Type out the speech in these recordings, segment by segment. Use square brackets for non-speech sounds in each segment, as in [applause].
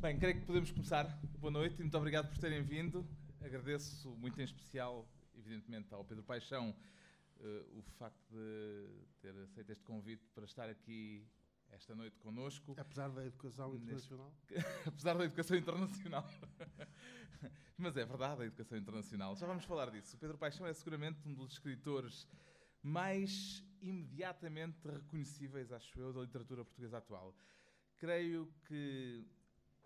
Bem, creio que podemos começar. Boa noite e muito obrigado por terem vindo. Agradeço muito em especial, evidentemente, ao Pedro Paixão uh, o facto de ter aceito este convite para estar aqui esta noite connosco. [laughs] Apesar da educação internacional? Apesar da educação internacional. Mas é verdade, a educação internacional. Já vamos falar disso. O Pedro Paixão é seguramente um dos escritores mais imediatamente reconhecíveis, acho eu, da literatura portuguesa atual. Creio que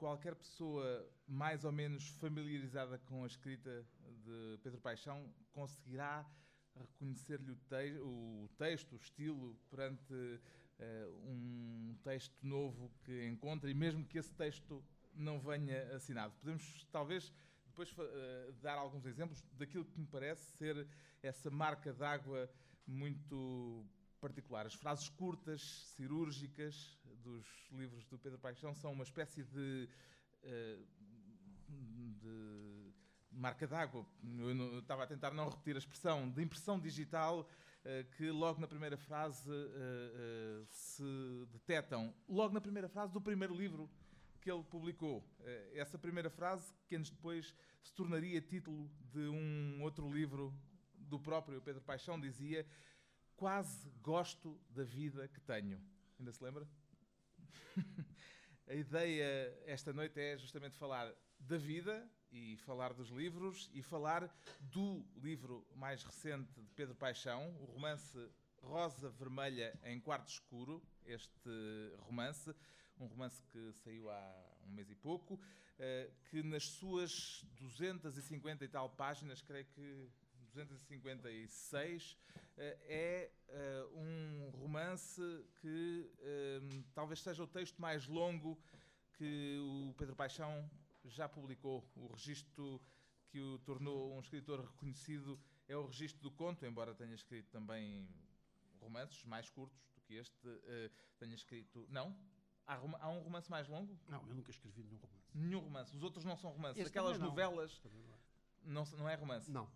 qualquer pessoa mais ou menos familiarizada com a escrita de Pedro Paixão conseguirá reconhecer-lhe o, te o, texto, o estilo, perante uh, um texto novo que encontra, e mesmo que esse texto não venha assinado. Podemos, talvez, depois uh, dar alguns exemplos daquilo que me parece ser essa marca d'água muito particular. As frases curtas, cirúrgicas dos livros do Pedro Paixão são uma espécie de, eh, de marca d'água. Eu estava a tentar não repetir a expressão de impressão digital eh, que logo na primeira frase eh, se detectam. Logo na primeira frase do primeiro livro que ele publicou. Essa primeira frase, que anos depois se tornaria título de um outro livro do próprio Pedro Paixão, dizia quase gosto da vida que tenho. Ainda se lembra? [laughs] a ideia esta noite é justamente falar da vida e falar dos livros e falar do livro mais recente de Pedro Paixão, o romance Rosa Vermelha em Quarto Escuro, este romance, um romance que saiu há um mês e pouco, eh, que nas suas 250 e tal páginas, creio que 256 eh, é eh, um romance que eh, talvez seja o texto mais longo que o Pedro Paixão já publicou. O registro que o tornou um escritor reconhecido é o registro do conto, embora tenha escrito também romances mais curtos do que este. Tenha escrito. Não? Há, um romance mais longo? Não, eu nunca escrevi nenhum romance. Nenhum romance. Os outros não são romances. Este Aquelas novelas. Não. Não, não é romance? Não.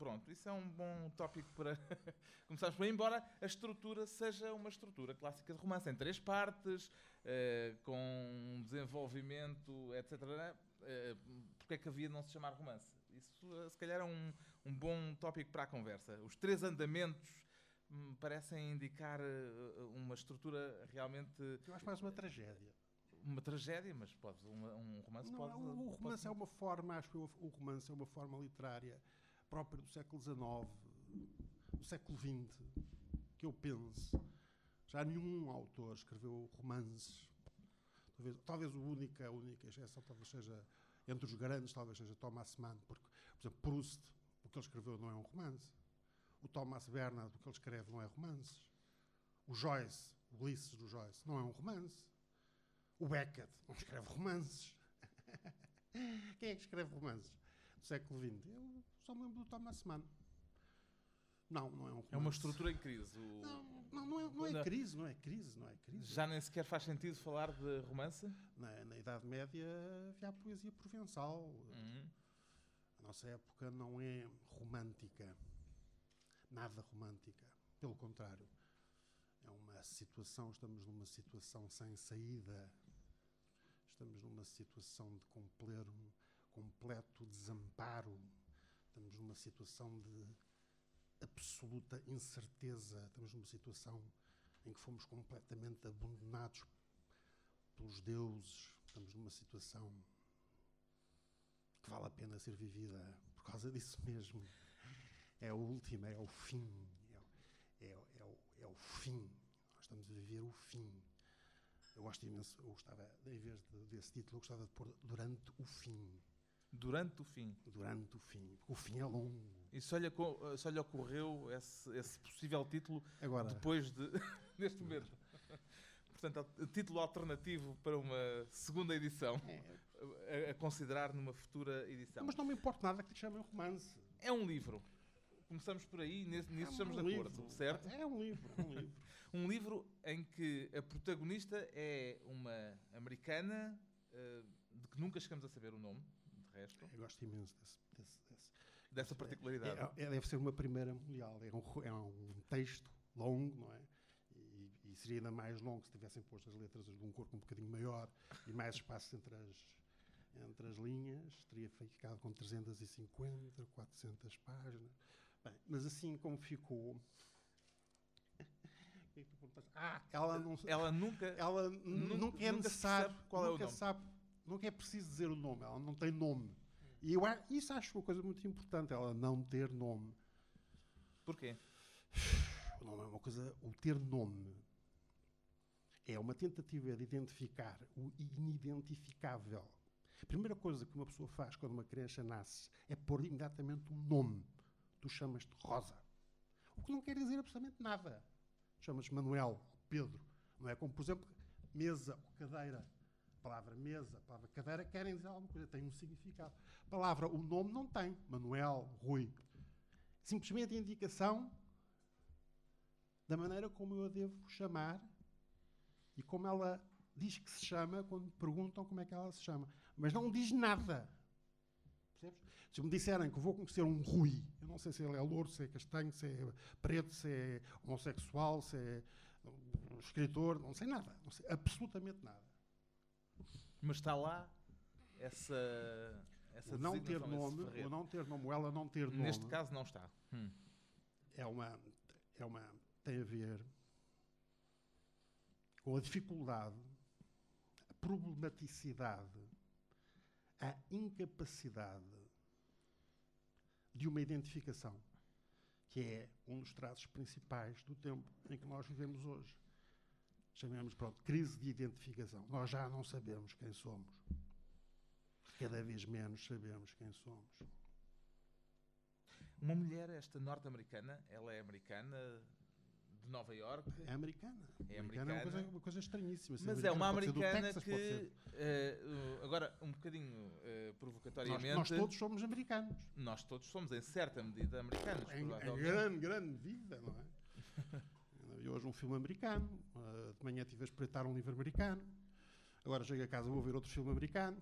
Pronto, isso é um bom tópico para [laughs] começarmos por aí, embora a estrutura seja uma estrutura clássica de romance, em três partes, eh, com desenvolvimento, etc. Eh, porque é que havia de não se chamar romance? Isso, eh, se calhar, é um, um bom tópico para a conversa. Os três andamentos me parecem indicar uma estrutura realmente. Eu acho mais uma tragédia uma tragédia, mas pode, um, um romance não, pode. O romance pode... é uma forma, acho que o romance é uma forma literária própria do século XIX, do século XX, que eu penso. Já nenhum autor escreveu romances. Talvez, talvez a, única, a única exceção talvez seja, entre os grandes, talvez seja Thomas Mann, porque, por exemplo, Proust, o que ele escreveu não é um romance. O Thomas Bernard, o que ele escreve não é romances. O Joyce, o Ulisses do Joyce, não é um romance. O Beckett não escreve romances. [laughs] Quem é que escreve romances? Do século XX. Eu só me lembro do Thomas Mann. Não, não é um romance. É uma estrutura em crise. O... Não, não, não, é, não é crise, não é crise, não é crise. Já nem sequer faz sentido falar de romance? Na, na Idade Média havia a poesia provençal. Uhum. A nossa época não é romântica. Nada romântica. Pelo contrário. É uma situação, estamos numa situação sem saída. Estamos numa situação de completo completo desamparo, estamos numa situação de absoluta incerteza, estamos numa situação em que fomos completamente abandonados pelos deuses, estamos numa situação que vale a pena ser vivida por causa [laughs] disso mesmo. É a última, é o fim, é, é, é, o, é o fim. Nós estamos a viver o fim. Eu gosto imenso, eu gostava, em vez de, desse título, eu gostava de pôr durante o fim. Durante o fim. Durante o fim. O fim é longo. E só lhe, só lhe ocorreu esse, esse possível título Agora, depois de. [laughs] neste momento. Portanto, título alternativo para uma segunda edição, é. a, a, considerar numa futura edição. Mas não me importa nada que te chamem romance. É um livro. Começamos por aí, nisso, nisso é um estamos de acordo, certo? É um livro. É um livro. [laughs] um livro em que a protagonista é uma americana uh, de que nunca chegamos a saber o nome resto. Eu gosto imenso desse, desse, desse, dessa particularidade. É, é, deve ser uma primeira mundial. É um, é um texto longo, não é? E, e, seria ainda mais longo se tivessem posto as letras de um corpo um bocadinho maior e mais espaço entre as, entre as linhas, teria ficado com 350, 400 páginas. Bem, mas assim como ficou. O que é que tu perguntaste? Ah, ela não. Ela nunca. Ela nunca- nunca é nunca necessário. sabe qual é o nunca nome. sabe, nunca é preciso dizer o nome. Ela não tem nome. E eu, isso acho uma coisa muito importante, ela não ter nome. Porquê? O nome é uma coisa. O ter nome é uma tentativa de identificar o inidentificável. A primeira coisa que uma pessoa faz quando uma criança nasce é pôr imediatamente um nome. Tu chamas-te Rosa. O que não quer dizer absolutamente nada. Chamas Manuel, Pedro. Não é como, por exemplo, mesa ou cadeira. Palavra mesa, palavra cadeira querem dizer alguma coisa, tem um significado. A palavra, o nome não tem. Manuel, Rui. Simplesmente a indicação da maneira como eu a devo chamar e como ela diz que se chama quando perguntam como é que ela se chama. Mas não diz nada. Percebes? Se me disserem que vou conhecer um Rui, eu não sei se ele é louro, se é castanho, se é preto, se é homossexual, se é escritor, não sei nada. Não sei absolutamente nada. Mas está lá essa. essa O não ter nome, o não ter nome, ou ela não ter nome, Neste caso não está. Hum. é uma, é uma, tem a ver com a dificuldade, a problematicidade, a incapacidade de uma identificação, que é um dos traços principais do tempo em que nós vivemos hoje. Chamemos, pronto, crise de identificação. Nós já não sabemos quem somos. Cada vez menos sabemos quem somos. Uma mulher, esta norte-americana, ela é americana de Nova York, É americana. É é uma coisa, americana. uma coisa estranhíssima. Mas é uma pode ser do americana Texas, que, uh, agora, um bocadinho Nós, provocatoriamente, nós todos somos americanos. nós todos somos, em certa medida, americanos. Em, em grande, grande medida, não é? [laughs] Vi hoje um filme americano. ah, de manhã estive a espreitar um livro americano. Agora chego a casa vou ver outro filme americano.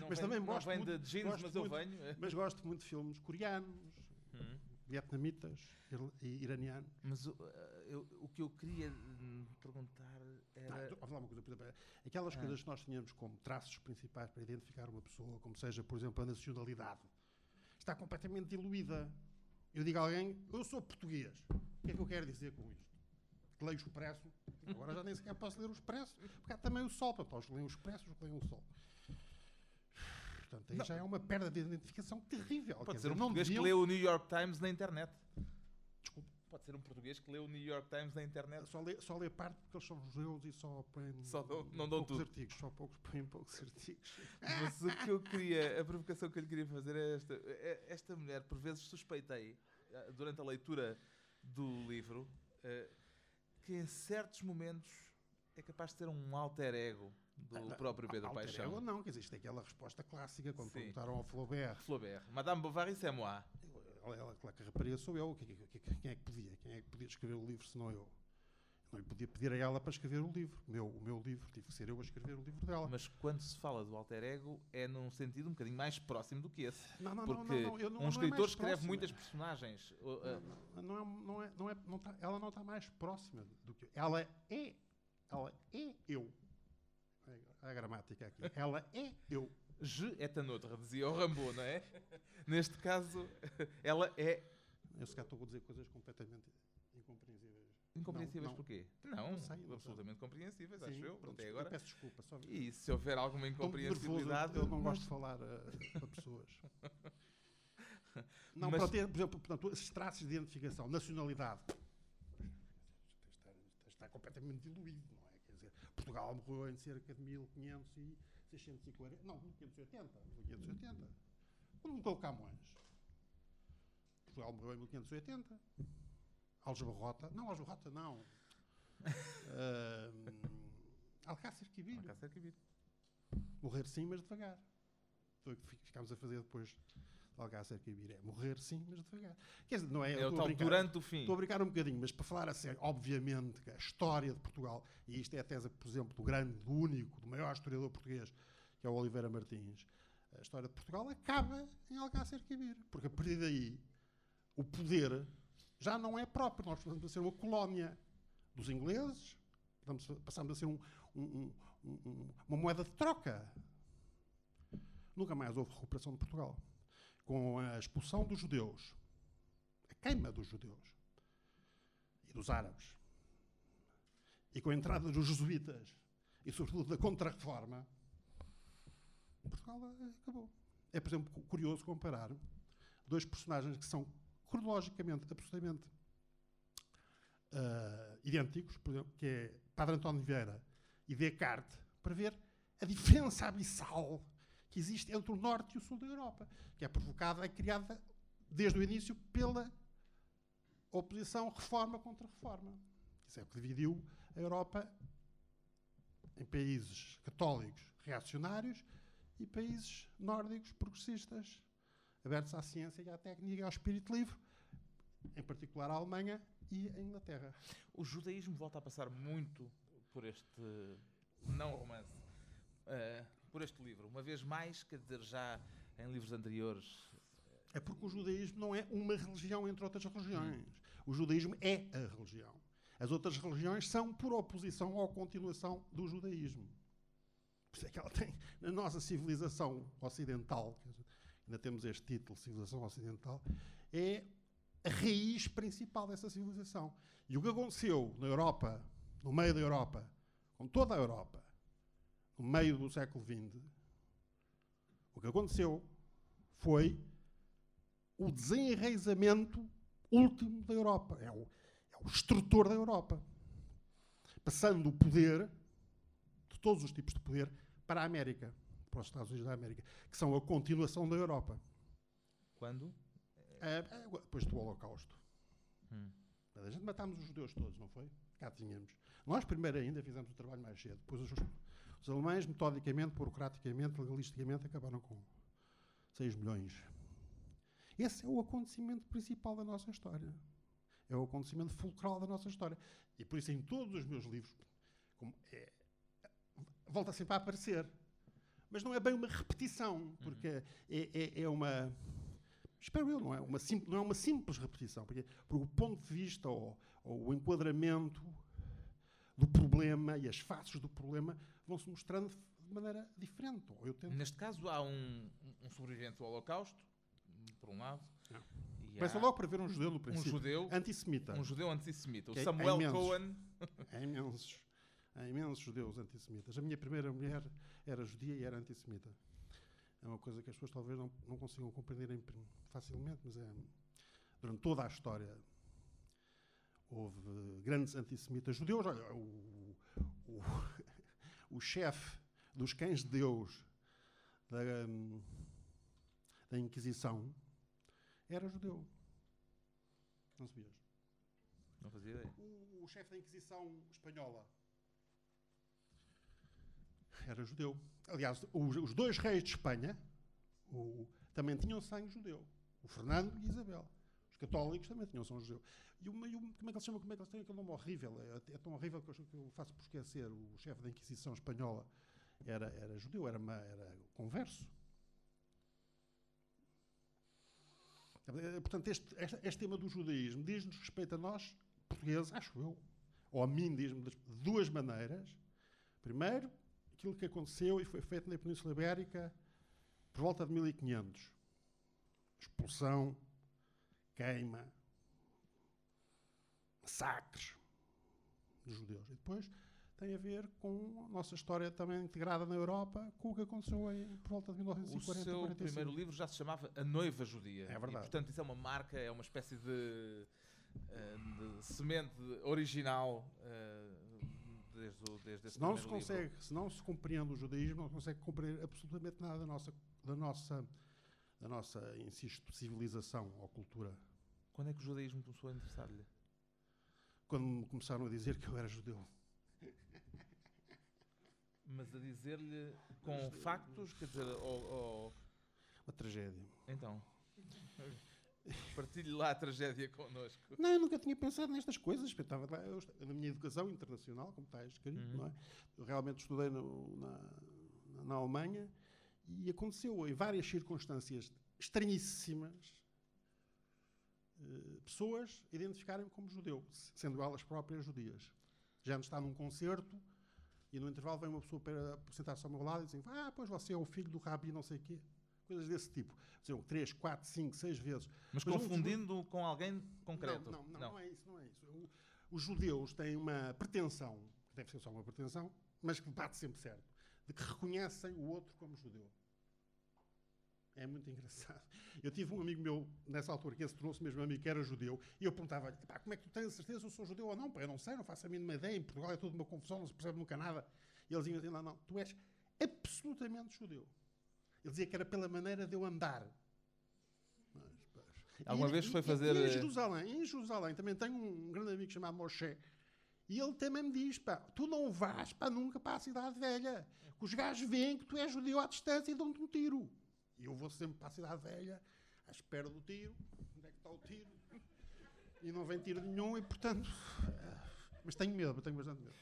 Não Mas vem, também não gosto vem muito- de jeans, gosto mas eu muito- venho. eh. Mas gosto muito de filmes coreanos, Hum. vietnamitas e iranianos. Mas o, eh, eu- o que eu queria hum, perguntar Ah, era. então, vou falar uma coisa, exemplo, aquelas Ah. coisas que nós tínhamos como traços principais para identificar uma pessoa, como seja, por exemplo, a nacionalidade, está completamente diluída. Eu digo a alguém, eu sou português. O que é que eu quero dizer com isto? Que leio o expresso. Agora já nem sequer posso ler o expresso, porque há também o sol. Portanto, os que leem o expresso, os que leem o sol. Portanto, aí Não. já é uma perda de identificação terrível. Pode Quer ser dizer, um português que deviam- lê o New York Times na internet. Pode ser um português que lê o New York Times na internet. Só lê, só lê parte porque eles são judeus e só põem Só dão- não dão poucos tudo. artigos. Só poucos põem poucos artigos. Mas o que eu queria, a provocação que eu lhe queria fazer é esta. É- Esta mulher, por vezes, suspeitei, eh, durante a leitura do livro, eh, que em certos momentos é capaz de ter um alter ego do próprio Pedro Alter Paixão. ego não, que existe aquela resposta clássica quando Sim. perguntaram ao Flaubert. Flaubert. Madame Bovary, c'est moi. Claro que a rapariga sou eu. que- que- Quem é que podia? Quem é que podia escrever o livro se não eu? Não lhe podia pedir a ela para escrever o livro. O meu, o meu livro. Tive que ser eu a escrever o livro dela. Mas quando se fala do alter ego, é num sentido um bocadinho mais próximo do que esse. não, não, Porque não, não, não, um é escritor mais escreve muitas personagens. Eh, Não, é, não é, não é, não tá- ela não está mais próxima do que eu. Ela é. Ela é eu. É a gramática aqui. Ela é eu. Je est un autre, dizia o Rambo, não é? Neste caso, ela é Eu se calhar estou a dizer coisas completamente incompreensíveis. incompreensíveis Não, não. porquê? Não, Não sei, absolutamente compreensíveis, Sim, acho eu, pronto, até eu agora. peço desculpa. Só E se houver alguma muito nervoso, incompreensibilidade... eu não gosto de falar eh, para pessoas. [laughs] Não, Mas- para ter, por exemplo, portanto, esses traços de identificação, nacionalidade, está, está completamente diluído, não é? Quer dizer, Portugal morreu em cerca de 1500 e 640, não, 1580, 1580. Quando morreu Camões? Portugal morreu em 1580. Algebarrota, não, Algebarrota não. Ahm, Alcácer Quibir. Alcácer Quibir. Morrer sim, mas devagar. Foi o que fi- ficámos a fazer depois de Alcácer Quibir. É morrer sim, mas devagar. Quer dizer, não é... eu É o estou a tal brincar. durante o fim. Estou a brincar um bocadinho, mas para falar a sério, obviamente que a história de Portugal, e isto é a tese, por exemplo, do grande, do único, do maior historiador português, que é o Oliveira Martins, a história de Portugal acaba em Alcácer Quibir. Porque a partir daí, o poder já não é próprio. Nós passamos a ser uma colónia dos ingleses, passamos a- a ser um- um- um- uma moeda de troca. nunca mais houve recuperação de Portugal. Com a expulsão dos judeus, a queima dos judeus e dos árabes, e com a entrada dos jesuítas e, sobretudo, da Contra-Reforma, Portugal acabou. É, por exemplo, curioso comparar dois personagens que são cronologicamente absolutamente uh, idênticos, por exemplo, que é Padre António Vieira e Descartes, para ver a diferença abissal que existe entre o norte e o sul da Europa, que é provocada, é criada desde o início pela oposição reforma contra reforma. Isso é o que dividiu a Europa em países católicos reacionários e países nórdicos progressistas, abertos à ciência e à técnica e ao espírito livre, em particular a Alemanha e a Inglaterra. O judaísmo volta a passar muito por este não romance, uh, por este livro. Uma vez mais, quer dizer, já em livros anteriores. É porque o judaísmo não é uma religião entre outras religiões. O judaísmo é a religião. As outras religiões são por oposição ou continuação do judaísmo. Por isso é que ela tem, na nossa civilização ocidental, ainda temos este título, civilização ocidental, é a raiz principal dessa civilização. E o que aconteceu na Europa, no meio da Europa, com toda a Europa, no meio do século XX, o que aconteceu foi o desenraizamento último da Europa. É o, é o estrutor da Europa. Passando o poder, de todos os tipos de poder, para a América, para os Estados Unidos da América, que são a continuação da Europa. Quando? É, é, depois do Holocausto. Hum. A gente matámos os judeus todos, não foi? Cá tínhamos. Nós, primeiro ainda, fizemos o trabalho mais cedo. Depois os, os alemães, metodicamente, burocraticamente, legalisticamente, acabaram com 6 milhões. Esse é o acontecimento principal da nossa história. É o acontecimento fulcral da nossa história. E por isso, em todos os meus livros, é, volta sempre a aparecer. Mas não é bem uma repetição, porque uhum. é, é, é, uma. Espero eu, não é uma, sim, não é uma simples repetição, porque, porque o ponto de vista ou, ou, o enquadramento do problema e as faces do problema vão se mostrando de maneira diferente. Ou eu tento... Neste caso, há um, um sobrevivente do Holocausto, por um lado. Começa logo para ver um judeu no princípio. Um judeu antissemita. Um judeu antissemita. O é Samuel é Cohen. É imensos. Há imensos judeus antissemitas. A minha primeira mulher era judia e era antissemita. É uma coisa que as pessoas talvez não, não consigam compreender facilmente, mas é, durante toda a história houve grandes antissemitas judeus. Olha, o, o, o chefe dos cães de Deus da, da Inquisição era judeu. Não sabias? Não fazia ideia. O, o chefe da Inquisição espanhola era judeu. Aliás, os, os dois reis de Espanha o, também tinham sangue judeu. O Fernando e Isabel. Os católicos também tinham sangue judeu. E, uma, e como é que eles chamam? Como é que eles têm aquele nome horrível? É, é tão horrível que eu, que eu, faço por esquecer. O chefe da Inquisição espanhola era, era judeu, era, uma, era converso. Portanto, este, este, este tema do judaísmo diz-nos respeito a nós, portugueses, acho eu, ou a mim diz-me de duas maneiras. Primeiro, aquilo que aconteceu e foi feito na Península Ibérica por volta de 1500. Expulsão, queima, massacres dos judeus. E depois tem a ver com a nossa história também integrada na Europa, com o que aconteceu aí por volta de 1940. O seu 45. primeiro livro já se chamava A Noiva Judia. É verdade. E, portanto, isso é uma marca, é uma espécie de, eh, de semente original eh, desde, o, desde esse se não se consegue, livro. Se não se compreende o judaísmo, não se consegue compreender absolutamente nada da nossa, da nossa, da nossa insisto, civilização ou cultura. Quando é que o judaísmo começou a interessar-lhe? Quando me começaram a dizer que eu era judeu. Mas a dizer-lhe com factos, quer dizer, ou, ou... Uma tragédia. Então. [laughs] Partilhe lá a tragédia connosco. Não, eu nunca tinha pensado nestas coisas. Eu estava lá, eu, na minha educação internacional, como está escrito, uhum. não é? Eu realmente estudei no, na, na Alemanha e aconteceu em várias circunstâncias estranhíssimas eh, pessoas identificarem-me como judeu, sendo elas próprias judias. Já está num concerto E no intervalo vem uma pessoa para sentar-se ao meu lado e dizem: Ah, pois você é o filho do Rabi, não sei o quê. Coisas desse tipo. Diziam três, quatro, cinco, seis vezes. Mas, Mas um- confundindo com alguém concreto. Não, não, não, não é isso, não é isso. O- os judeus têm uma pretensão, que deve ser só uma pretensão, mas que bate sempre certo, de que reconhecem o outro como judeu. É muito engraçado. Eu tive um amigo meu, nessa altura, que esse tornou-se mesmo amigo, que era judeu, e eu perguntava-lhe, "Epá, como é que tu tens a certeza se eu sou judeu ou não? Pá, eu não sei, não faço a mínima ideia, em Portugal é tudo uma confusão, não se percebe nunca nada. E ele dizia assim, não, não, tu és absolutamente judeu. Ele dizia que era pela maneira de eu andar. Mas, pá, Alguma e- vez e- foi e- fazer, E em eh, Jerusalém, em Jerusalém também tenho um grande amigo chamado Moshe. E ele também me diz: pá, tu não vais para nunca para a cidade velha. Que os gajos veem que tu és judeu à distância e dão-te um tiro. E eu vou sempre para a cidade velha, à espera do tiro. Onde é que está o tiro? E não vem tiro nenhum, e portanto. ah, Mas tenho medo, tenho bastante medo.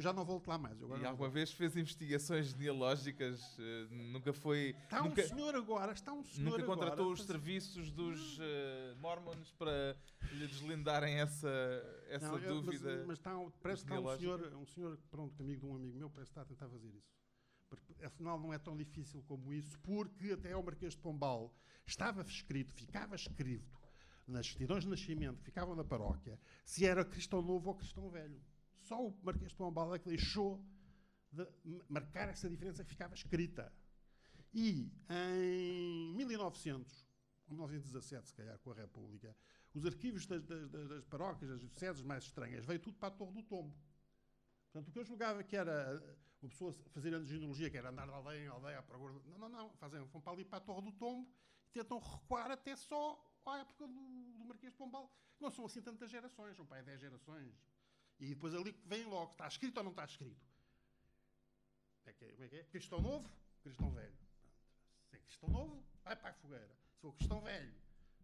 Eu já não volto lá mais. agora E alguma volto. vez fez investigações genealógicas? eh, nunca foi. Está nunca, um senhor agora, está um senhor nunca agora. contratou os a- serviços dos eh, Mormons para lhe deslindarem essa, essa Não, eu- dúvida. Mas, mas está, parece que está um senhor, um senhor, pronto, amigo de um amigo meu, parece que está a tentar fazer isso. Porque, afinal, não é tão difícil como isso, porque até ao Marquês de Pombal estava escrito, ficava escrito nas certidões de nascimento que ficavam na paróquia, se era cristão novo ou cristão velho. Só o Marquês de Pombal é que deixou de marcar essa diferença que ficava escrita. E em 1900, 1917, se calhar, com a República, os arquivos das, das- das- paróquias, das dioceses mais estranhas, veio tudo para a Torre do Tombo. Portanto, o que eu julgava que era eh, uma pessoa fazer anos de genealogia, que era andar de aldeia em aldeia à procura... Não, não, não. Fazem, vão para ali para a Torre do Tombo e tentam recuar até só à época do, do Marquês de Pombal. Não são assim tantas gerações, são para aí 10 gerações. E depois ali vem logo, está escrito ou não está escrito? É que, é- como é que é? Cristão novo, cristão velho. Se é cristão novo, vai para a fogueira. Se for cristão velho,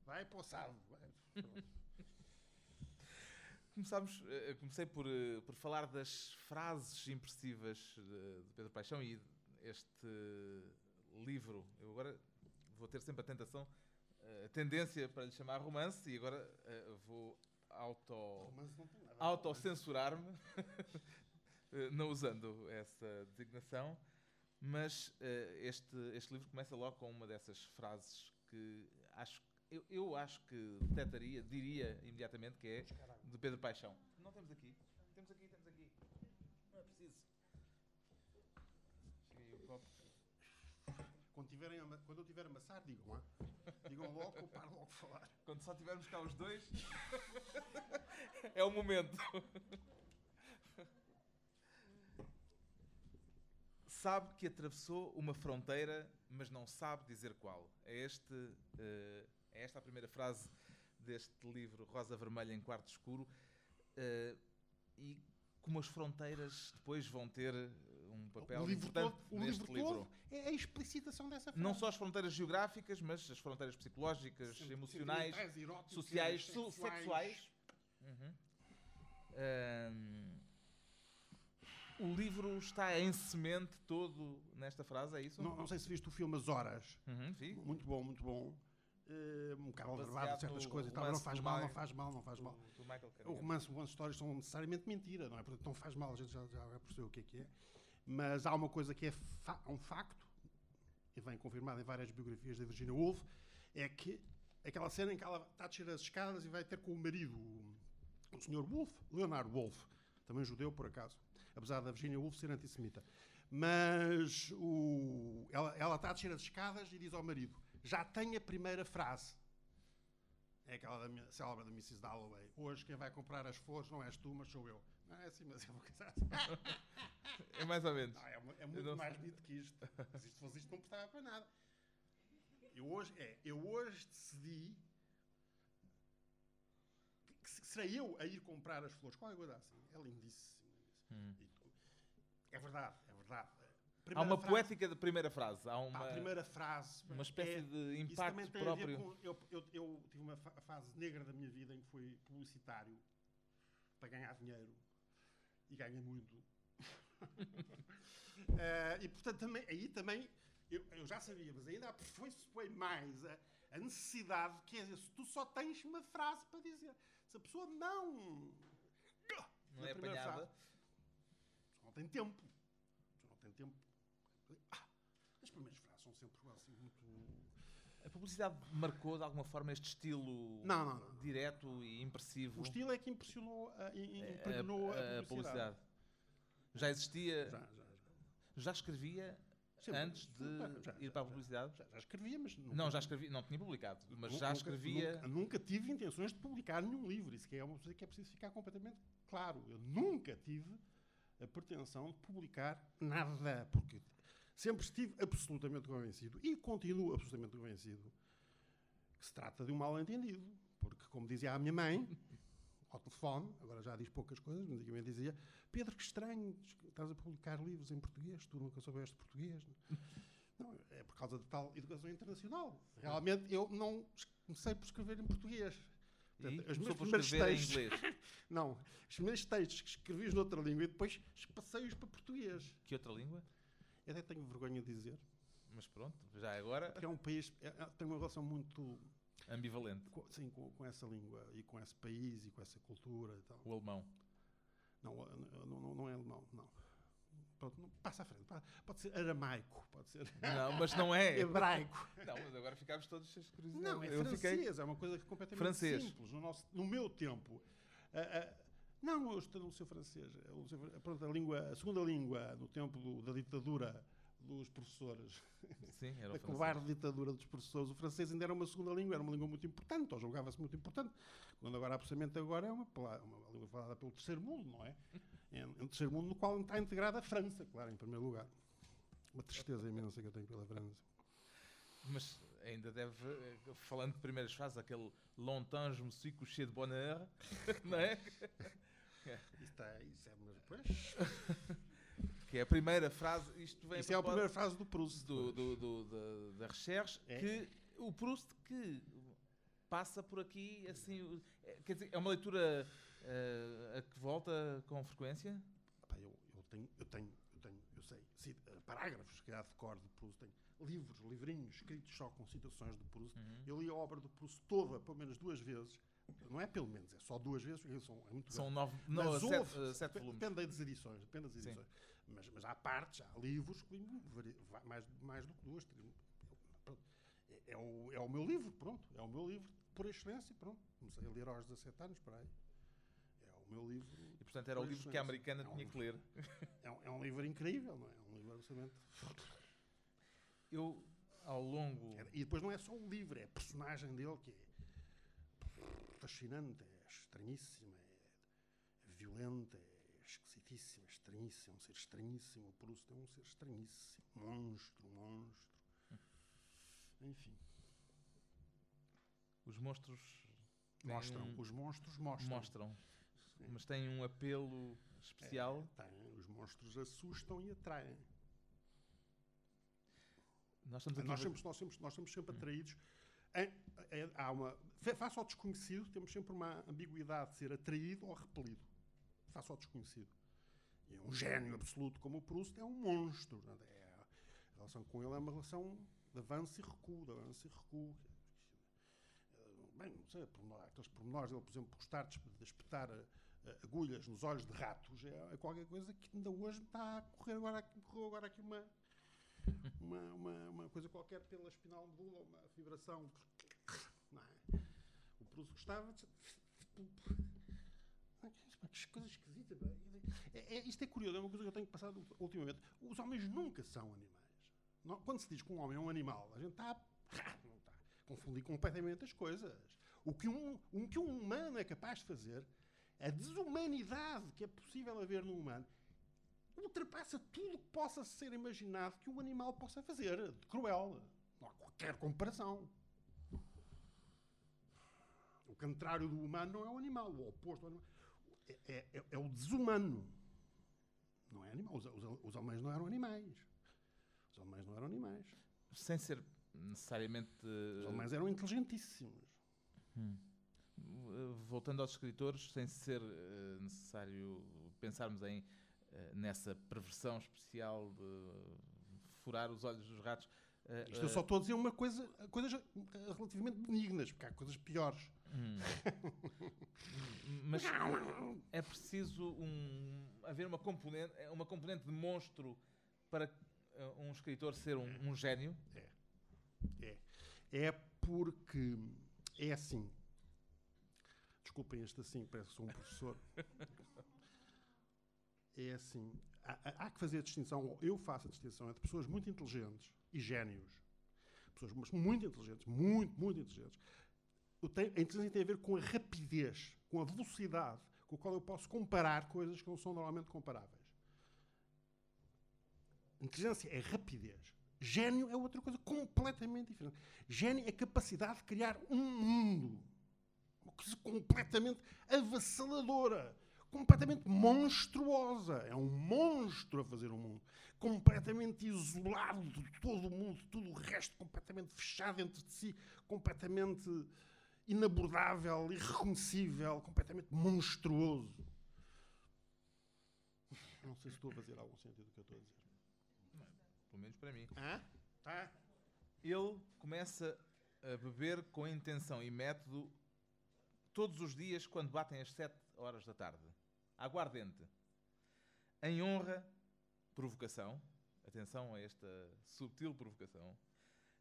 vai para o pronto. [laughs] Começámos, eh, comecei por, eh, por falar das frases impressivas de, Pedro Paixão e este livro. Eu agora vou ter sempre a tentação, eh, a tendência para lhe chamar romance e agora vou auto, autocensurar-me, [laughs] não usando essa designação, mas eh, este, este livro começa logo com uma dessas frases que acho, eu, eu acho que detectaria, diria imediatamente que é de Pedro Paixão. Não temos aqui. Temos aqui, temos aqui. Não é preciso. Chega aí o copo. Quando, tiverem a quando eu tiver a amassar, digam, digam logo eu paro logo de falar. Quando só tivermos cá os dois, [laughs] é o momento. Sabe que atravessou uma fronteira, mas não sabe dizer qual. É, este, eh, é esta a primeira frase deste livro, Rosa Vermelha em Quarto Escuro. eh, e como as fronteiras depois vão ter um papel o livro importante todo, o neste livro livro. todo é a explicitação dessa frase. Não só as fronteiras geográficas, mas as fronteiras psicológicas, Senti- emocionais, eróticas, sociais, su- sexuais. Uhum. O livro está em semente todo nesta frase, é isso? Não, não sei se viste o filme As Horas. Uhum. Muito bom, muito bom. Eh, um bocado aldrabado, certas coisas e tal. Não faz mal, Ma- não faz mal, não faz mal. O romance, boas histórias são necessariamente mentira, não é? Portanto, não faz mal, a gente já, já percebeu o que é que é. Mas há uma coisa que é fa- um facto, e vem confirmado em várias biografias da Virginia Woolf, é que aquela cena em que ela está a descer as escadas e vai ter com o marido, o, Sr. Woolf, Leonard Woolf, também judeu por acaso, apesar da Virginia Woolf ser antissemita. Mas o- ela, ela está a descer as escadas e diz ao marido: Já tem a primeira frase. É aquela da célebre da Mrs. Dalloway. Hoje quem vai comprar as flores não és tu, mas sou eu. Não é assim, mas eu vou casar. É mais ou menos. Não, é, é muito não mais bonito que isto. Se isto fosse isto, não prestava para nada. Eu hoje, é, eu hoje decidi que se- serei eu a ir comprar as flores. Qualquer coisa assim. É lindíssimo. Hum. É verdade, é verdade. Há Primeira uma frase- poética de primeira frase. Há uma, a primeira frase. uma espécie é- de impacto a próprio. com. Eu, eu, eu tive uma fa- fase negra da minha vida em que fui publicitário para ganhar dinheiro e ganhei muito. [laughs] Eh, e portanto, também, aí também eu, eu já sabia, mas ainda aperfeiçoei mais a, a necessidade que é se tu só tens uma frase para dizer. Se a pessoa não. Não é apanhada. frase, Não tem tempo. tempo. Ah, as primeiras frases são sempre assim, muito. A publicidade marcou de alguma forma este estilo Não, não, não. direto e impressivo? O estilo é que impressionou, a, e- e a- impregnou a, a, publicidade. publicidade. Já existia, Já, já, já, já. escrevia Sempre. antes de Já, já, ir para a publicidade? Já, já escrevia, mas nunca, Não, já escrevia, não tinha publicado, mas nu- já nunca- escrevia. Nunca, nunca tive intenções de publicar nenhum livro. Isso que é uma coisa que é preciso ficar completamente claro. Eu nunca tive a pretensão de publicar nada, porque sempre estive absolutamente convencido e continuo absolutamente convencido que se trata de um mal-entendido. Porque, como dizia a minha mãe, [laughs] ao telefone, agora já diz poucas coisas, mas antigamente dizia: Pedro, que estranho, estás a publicar livros em português, tu nunca soubeste português. Não, é por causa de tal educação internacional. Realmente eu não comecei por escrever em português. Portanto, os meus primeiros escrever em textos- inglês. [laughs] Não, os primeiros textos que escrevi noutra língua e depois passei-os para português. Que outra língua? Eu até tenho vergonha de dizer, Mas pronto, já agora, porque é um país, é, é- tem uma relação muito ambivalente. com, sim, com, com essa língua e com esse país e com essa cultura e tal. O alemão. Não, não, não, é alemão, não. Pronto, não- passa à frente. Pode ser aramaico, pode ser [laughs] Não, mas não é. hebraico. Não, mas agora ficámos todos cheios de curiosidade. Não, é Eu francês, fiquei. é uma coisa completamente Francês. simples. No, nosso, no meu tempo. Não, eu francês. é o seu- pronto, a, língua, a segunda língua no tempo do- da ditadura dos professores, Sim, era o francês. covarde ditadura dos professores, o francês ainda era uma segunda língua, era uma língua muito importante, ou julgava-se muito importante. Quando agora, absolutamente agora, é uma, pala- uma língua falada pelo terceiro mundo, não é? É um terceiro mundo no qual está integrada a França, claro, em primeiro lugar. Uma tristeza imensa que eu tenho pela França. Mas ainda deve, eh, falando de primeiras frases, aquele Longtemps je me suis couché de bonne heure, [laughs] não é? [laughs] Está, isso é, mas depois... [laughs] Que é a primeira frase, isto vem Isso é a primeira frase do Proust. do, depois. do, do- da, da recherche, É. que o Proust que passa por aqui, assim, é, quer dizer, é uma leitura eh, a que volta com frequência? Epá, eu, eu tenho, eu tenho, eu tenho, eu sei, eh, parágrafos que há de cor de Proust, tenho livros, livrinhos escritos só com citações de Proust. Uhum. Eu li a obra do Proust toda, pelo menos duas vezes. Não é pelo menos, é só duas vezes, são, é muito São grande. nove, Mas não, sete, houve- eh, sete volumes. Depende das edições, depende das edições. Mas, mas há partes, há livros que mais, mais do que duas. É, é o, é o meu livro, pronto. É o meu livro por excelência, pronto. Comecei a ler aos 17 anos, para aí. É o meu livro. E portanto era o livro que a americana É um tinha que ler. [laughs] É um, é um livro incrível, não é? É um livro absolutamente. Eu, ao longo. E depois não é só o livro, é a personagem dele que é fascinante, é estranhíssima, é, violenta, é esquisitíssima, é estranhíssima, é um ser estranhíssimo. O Proust é um ser estranhíssimo, monstro, monstro. Enfim, Os monstros mostram, um- os monstros mostram. mostram, Sim. mas têm um apelo especial. É, tem, os monstros assustam e atraem. Nós aqui. Nós sempre, nós, sempre, nós somos sempre atraídos. em- é- há uma, fa- face ao desconhecido, temos sempre uma ambiguidade de ser atraído ou repelido. Face ao desconhecido. E um gênio absoluto como o Proust é um monstro. portanto, é- a relação com ele é uma relação de avanço e recuo, de avanço e recuo. Bem, não sei, aqueles pormenores, ele, por exemplo, gostar de esp- de espetar eh, agulhas nos olhos de ratos, é, é qualquer coisa que ainda hoje está a correr agora, correu agora aqui uma, uma, uma, uma coisa qualquer pela espinal medula, uma vibração. Não é? O Proust gostava de. Que coisa esquisita. É, é- isto é curioso, é uma coisa que eu tenho passado ultimamente. Os homens nunca são animais. Não- quando se diz que um homem é um animal, a gente está a, a confundir completamente as coisas. O que, um, o que um humano é capaz de fazer, a desumanidade que é possível haver no humano, ultrapassa tudo o que possa ser imaginado que um animal possa fazer, de cruel. Não há qualquer comparação. O contrário do humano não é o animal, o oposto do animal. É, é- é- é o desumano. Não é animal. Os, os, os alemães não eram animais. Os alemães não eram animais. Sem ser necessariamente. Os alemães eram inteligentíssimos. eh, voltando aos escritores, sem ser eh, necessário pensarmos em, nessa perversão especial de furar os olhos dos ratos. eh, Isto eu só estou a dizer uma coisa, coisas relativamente benignas, porque há coisas piores. Hum. [laughs] Mas é preciso um, haver uma componente, uma componente de monstro para um escritor ser um, um gênio? É. É. É porque é assim. Desculpem este assim, parece que sou um professor. [laughs] É assim. Há, há que fazer a distinção, ou eu faço a distinção, entre pessoas muito inteligentes e génios. Pessoas muito inteligentes, muito, muito inteligentes. A inteligência tem a ver com a rapidez, com a velocidade com a qual eu posso comparar coisas que não são normalmente comparáveis. Inteligência é rapidez. Gênio é outra coisa completamente diferente. Gênio é capacidade de criar um mundo. Uma coisa completamente avassaladora. Completamente monstruosa. É um monstro a fazer o mundo. Completamente isolado de todo o mundo, de tudo o resto, completamente fechado dentro de si, completamente inabordável, irreconhecível, completamente monstruoso. Não sei se estou a fazer algum sentido o que eu estou a dizer. Não, pelo menos para mim. Hã? Tá. Ele começa a beber com intenção e método todos os dias quando batem as 7 horas da tarde. Aguardente. Em honra, provocação, atenção a esta subtil provocação,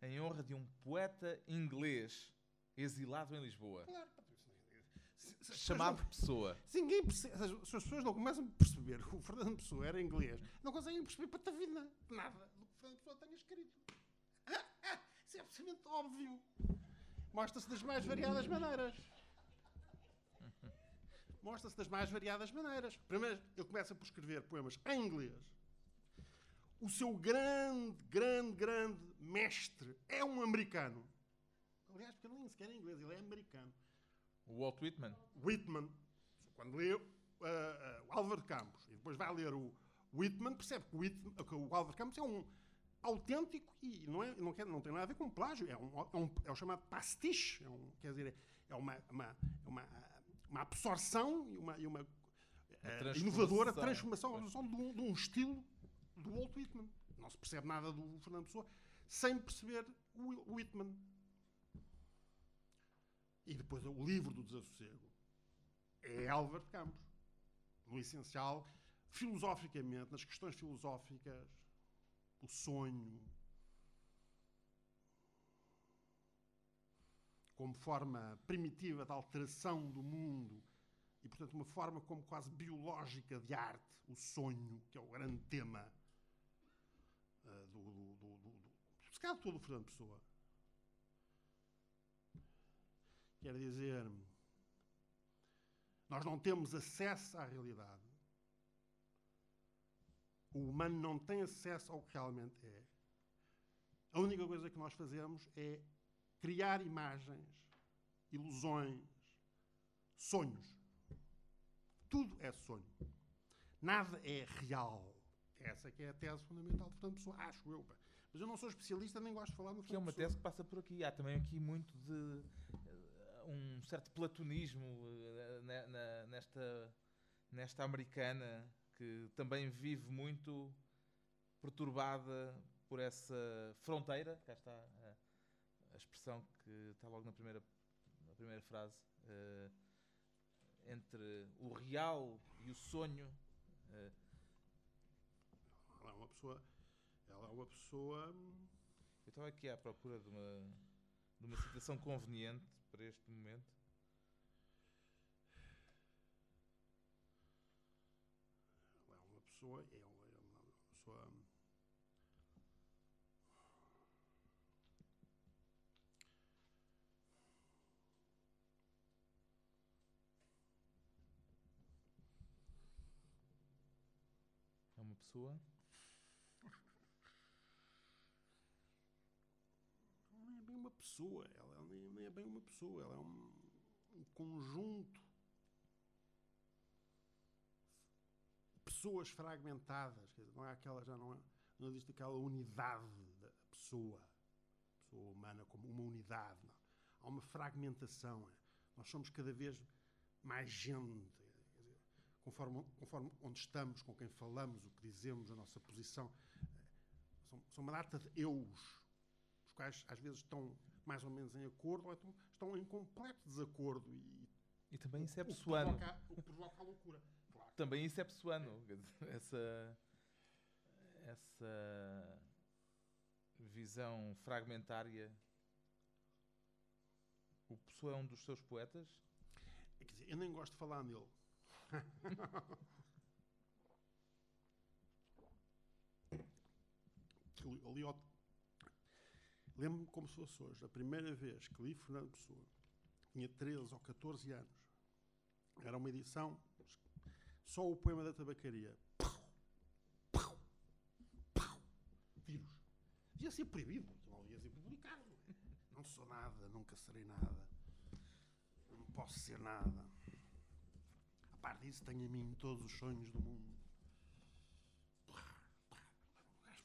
em honra de um poeta inglês exilado em Lisboa. Claro, se, chamado não, Pessoa. Se, ninguém percebe, se as pessoas não começam a perceber que o Fernando Pessoa era inglês, não conseguem perceber para a vida nada do que o Fernando Pessoa tenha escrito. [laughs] Isso é absolutamente óbvio. Mostra-se das mais variadas maneiras. Mostra-se das mais variadas maneiras. Primeiro, ele começa por escrever poemas em inglês. O seu grande, grande, grande mestre é um americano Aliás, porque ele nem sequer é inglês, ele é americano. O Walt Whitman. Whitman. Quando lê uh, uh, o Álvaro Campos e depois vai ler o Whitman, percebe que o, Whitman, que o Álvaro Campos é um autêntico e não, é, não, quer, não tem nada a ver com plágio, é, um, é, um, é o chamado pastiche, é um, quer dizer, é uma, uma, uma, uma absorção e uma, e uma uh, inovadora transformação, transformação de, um, de um estilo do Walt Whitman. Não se percebe nada do Fernando Pessoa sem perceber o Whitman. E depois o livro do desassossego é Álvaro Campos. No essencial, filosoficamente, nas questões filosóficas, o sonho, como forma primitiva de alteração do mundo e, portanto, uma forma como quase biológica de arte, o sonho, que é o grande tema uh, do, do, do, do, se calhar todo o Fernando Pessoa. Quer dizer, nós não temos acesso à realidade. O humano não tem acesso ao que realmente é. A única coisa que nós fazemos é criar imagens, ilusões, sonhos. Tudo é sonho. Nada é real. Essa que é a tese fundamental de Fernando Pessoa, acho eu. Mas eu não sou especialista, nem gosto de falar no Fernando Que é uma tese que passa por aqui. Há também aqui muito de um certo platonismo uh, nesta, nesta americana que também vive muito perturbada por essa fronteira, cá está a, expressão que está logo na primeira, na primeira frase, uh, entre o real e o sonho. Uh. Ela é uma pessoa. Ela é uma pessoa. Eu estava aqui à procura de uma, de uma citação conveniente para este momento? Ela é uma pessoa, é uma, é uma pessoa. É pessoa. Não é bem uma pessoa, ela nem é bem uma pessoa, ela é um, um conjunto pessoas fragmentadas. Dizer, não é aquela, já não, é, não existe aquela unidade da pessoa, pessoa humana como uma unidade. Não. Há uma fragmentação. É. Nós somos cada vez mais gente. Conforme, conforme onde estamos, com quem falamos, o que dizemos, a nossa posição. É, são, são uma data de eus, os quais às vezes estão mais ou menos em acordo, ou então estão em completo desacordo. E, e também isso é pessoano. O que provoca a loucura. Claro. Também isso é pessoano. Essa, essa visão fragmentária. O Pessoa é um dos seus poetas? Quer dizer, eu nem gosto de falar nele. [laughs] ali, ó, Lembro-me como se fosse hoje. A primeira vez que li Fernando Pessoa, tinha 13 ou 14 anos. Era uma edição, só o poema da tabacaria. Vírus. Devia ser proibido, não devia ser publicado. Não sou nada, nunca serei nada. Não posso ser nada. A parte disso, tenho a mim todos os sonhos do mundo.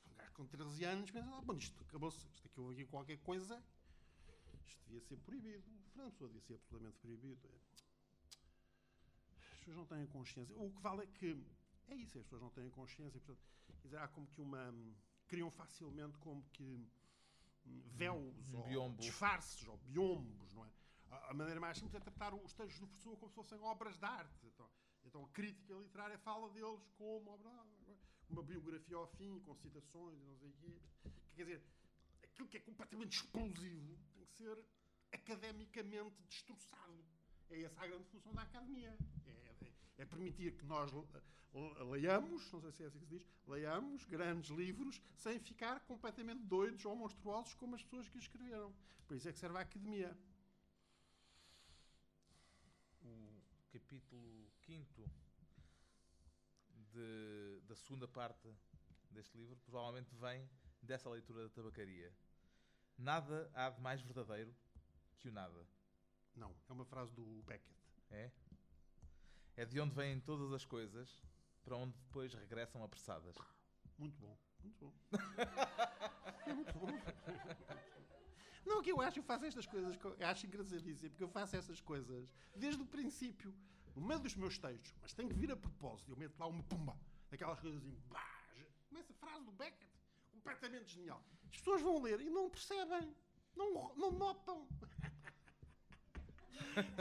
Um gajo com 13 anos pensa, ah, bom, isto acabou-se, isto aqui houve aqui qualquer coisa, isto devia ser proibido. O Fernando Pessoa devia ser absolutamente proibido. É. As pessoas não têm consciência. O que vale é que é isso, as pessoas não têm consciência. Portanto, dizer, há como que uma. criam facilmente como que hum, véus Um ou biombo. disfarces ou biombos, não é? A, maneira mais simples é tratar os textos do Pessoa como se fossem obras de arte. Então, então a crítica literária fala deles como obra, uma biografia ao fim, com citações não sei o quê. Quer dizer, aquilo que é completamente explosivo tem que ser academicamente destroçado. É essa a grande função da academia. É, é- é permitir que nós le- leiamos, não sei se é assim que se diz, leiamos grandes livros sem ficar completamente doidos ou monstruosos como as pessoas que os escreveram. Por isso é que serve a academia. O capítulo 5 de, da segunda parte deste livro provavelmente vem dessa leitura da tabacaria. Nada há de mais verdadeiro que o nada. Não, é uma frase do Beckett. É? É de onde vêm todas as coisas, para onde depois regressam apressadas. Muito bom, muito bom. [laughs] é muito bom. Não, que eu acho, eu faço estas coisas, co- eu acho engraçadíssimo, porque eu faço estas coisas desde o princípio, no meio dos meus textos, mas tem que vir a propósito. Eu meto lá uma pumba, daquelas coisas assim, já- começa a frase do Beckett, completamente genial. As pessoas vão ler e não percebem, não, não notam. [laughs]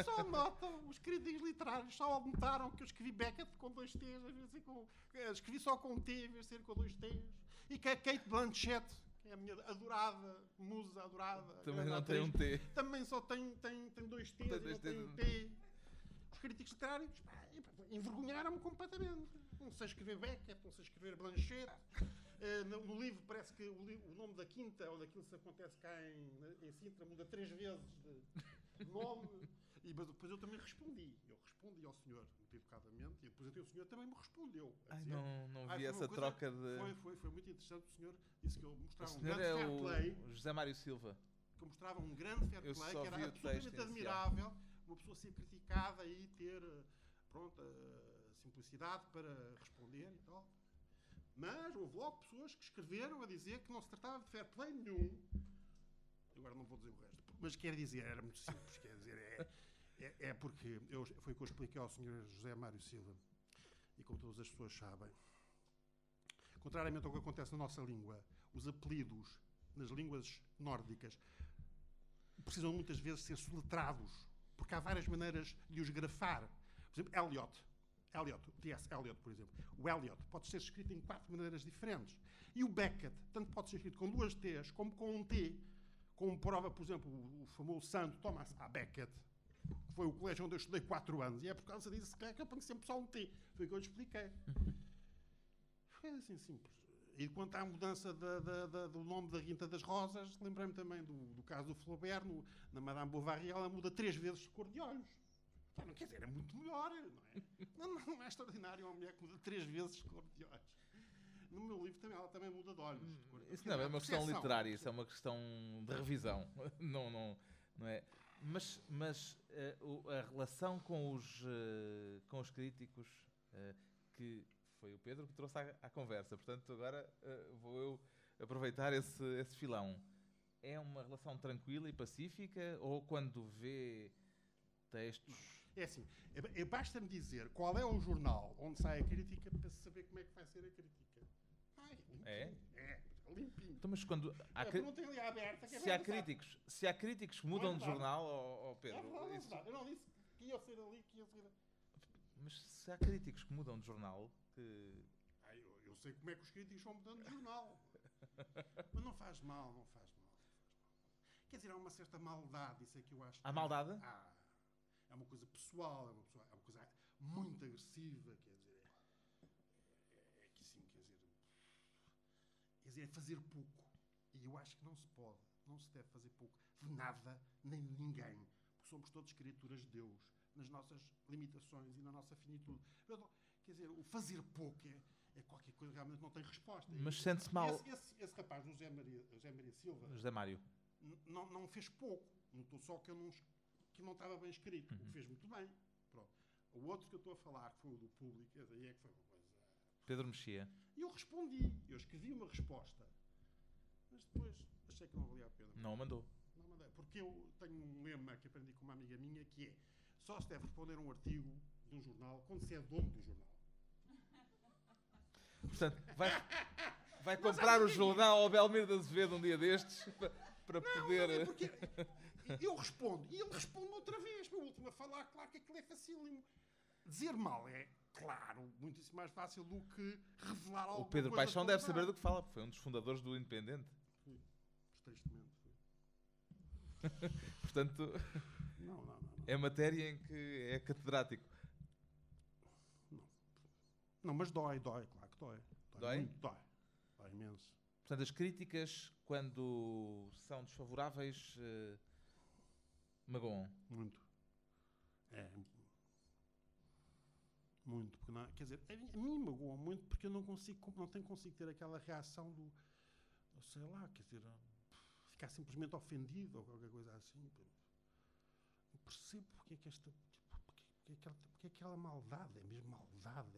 Só notam, os críticos literários só notaram que eu escrevi Beckett com dois T's, com, eh, escrevi só com T, em vez de ser com dois T's. E que a Kate Blanchett, é a minha adorada, musa adorada, Também não tem um T. também só tem, tem, tem dois T's Tem e dois não tem um T. Os críticos literários envergonharam-me completamente. Não sei escrever Beckett, não sei escrever Blanchett. Eh, no, no livro parece que o, o nome da quinta ou daquilo que acontece cá em, em Sintra muda três vezes de nome. E mas depois eu também respondi. Respondi ao senhor, muito educadamente, e depois até o senhor também me respondeu. Ai, dizer- não, não Ai, vi essa coisa- troca de. Foi, foi, foi muito interessante. O senhor disse que eu O mostrava um grande é fair play o José Mário Silva. que eu mostrava um grande fair Eu play, que era absolutamente admirável uma pessoa ser criticada e ter eh, pronto, a simplicidade para responder e tal. Mas houve logo pessoas que escreveram a dizer que não se tratava de fair play nenhum. Agora não vou dizer o resto. Mas quer dizer, era muito simples. quer dizer, é, é, é porque eu, foi o que eu expliquei ao Sr. José Mário Silva. E como todas as pessoas sabem, contrariamente ao que acontece na nossa língua, os apelidos nas línguas nórdicas precisam muitas vezes ser soletrados, porque há várias maneiras de os grafar. Por exemplo, Eliot. Eliot, T.S. Eliot, por exemplo. O Eliot pode ser escrito em quatro maneiras diferentes. E o Beckett, tanto pode ser escrito com duas T's como com um T. Como prova, por exemplo, o, famoso santo Thomas A. Beckett, foi o colégio onde eu estudei quatro anos. E é por causa disso que é que eu ponho sempre só um T. Foi o que eu lhe expliquei. Foi assim simples. E quanto à mudança da- da- da- do nome da Guinta das Rosas, lembrei-me também do, do caso do Flaubert, no- na Madame Bovary, ela muda três vezes de cor de olhos. Pá, Não quer dizer, é muito melhor, não é? Não, não é extraordinário uma mulher que muda três vezes de cor de olhos. No meu livro também, ela também muda de olhos. de. Isso não é uma questão literária, isso é uma questão de revisão. [laughs] Não, não, não é? Mas, mas eh, o- a relação com os, eh, com os críticos, eh, que foi o Pedro que trouxe à, à conversa, portanto agora vou eu aproveitar esse, esse filão. É uma relação tranquila e pacífica ou quando vê textos. É assim, é, é- basta-me dizer qual é o jornal onde sai a crítica para se saber como é que vai ser a crítica. Ai. É? É, limpinho. Então, mas quando há, É, cri- aberta. que é se há críticos, se há críticos que mudam de verdade. jornal, ó ó, É Pedro, verdade, é isso- verdade. Eu não disse que ia ser ali, que ia ser... Mas se há críticos que mudam de jornal, que. Ai, eu, eu sei como é que os críticos vão mudando de jornal. [laughs] Mas não faz mal, não faz mal. Quer dizer, há uma certa maldade, isso é que eu acho. Há maldade? Há. É uma coisa pessoal, é uma, pessoa, é uma coisa muito agressiva, quer dizer. É, é, é que sim, quer dizer. Quer dizer, é fazer pouco. E eu acho que não se pode, não se deve fazer pouco de nada, nem de ninguém. Porque somos todos criaturas de Deus, nas nossas limitações e na nossa finitude. Quer dizer, o fazer pouco é, é qualquer coisa que realmente não tem resposta. Mas sente-se mal. Esse, esse, esse, rapaz, José Maria, José Maria Silva. José Mário. Não, não fez pouco. Notou só que, eu não, que não estava bem escrito. Uhum. Fez muito bem. Pronto. O outro que eu estou a falar, que foi o do público, aí é que foi coisa. Pedro Mexia. E eu respondi. Eu escrevi uma resposta. Mas depois achei que não valia a pena. Não mandou. Não mandei. Porque eu tenho um lema que aprendi com uma amiga minha que é só se deve responder um artigo de um jornal quando se é dono do jornal. Portanto, vai, [laughs] vai comprar o jornal ao Belmiro de Azevedo um dia destes [laughs] para, para não, poder. Não, é eu respondo e ele responde outra vez. No último a falar, claro que aquilo é facílimo. Dizer mal é, claro, muitíssimo mais fácil do que revelar algo. O Pedro Paixão deve saber do que fala, porque foi um dos fundadores do Independente. Fui, tristemente. [laughs] Portanto, não, não, não, é matéria em que é catedrático. Não, não mas dói, dói, claro dói. Dói? Dói? Muito, dói. Dói imenso. Portanto, as críticas, quando são desfavoráveis, uh, magoam. Muito. É. Muito. Porque não, quer dizer, a mim magoam muito porque eu não consigo, não tenho consigo ter aquela reação do, sei lá, quer dizer, ficar simplesmente ofendido ou qualquer coisa assim. Eu percebo porque é que esta. Porque, porque, é aquela, porque é aquela maldade, é mesmo maldade.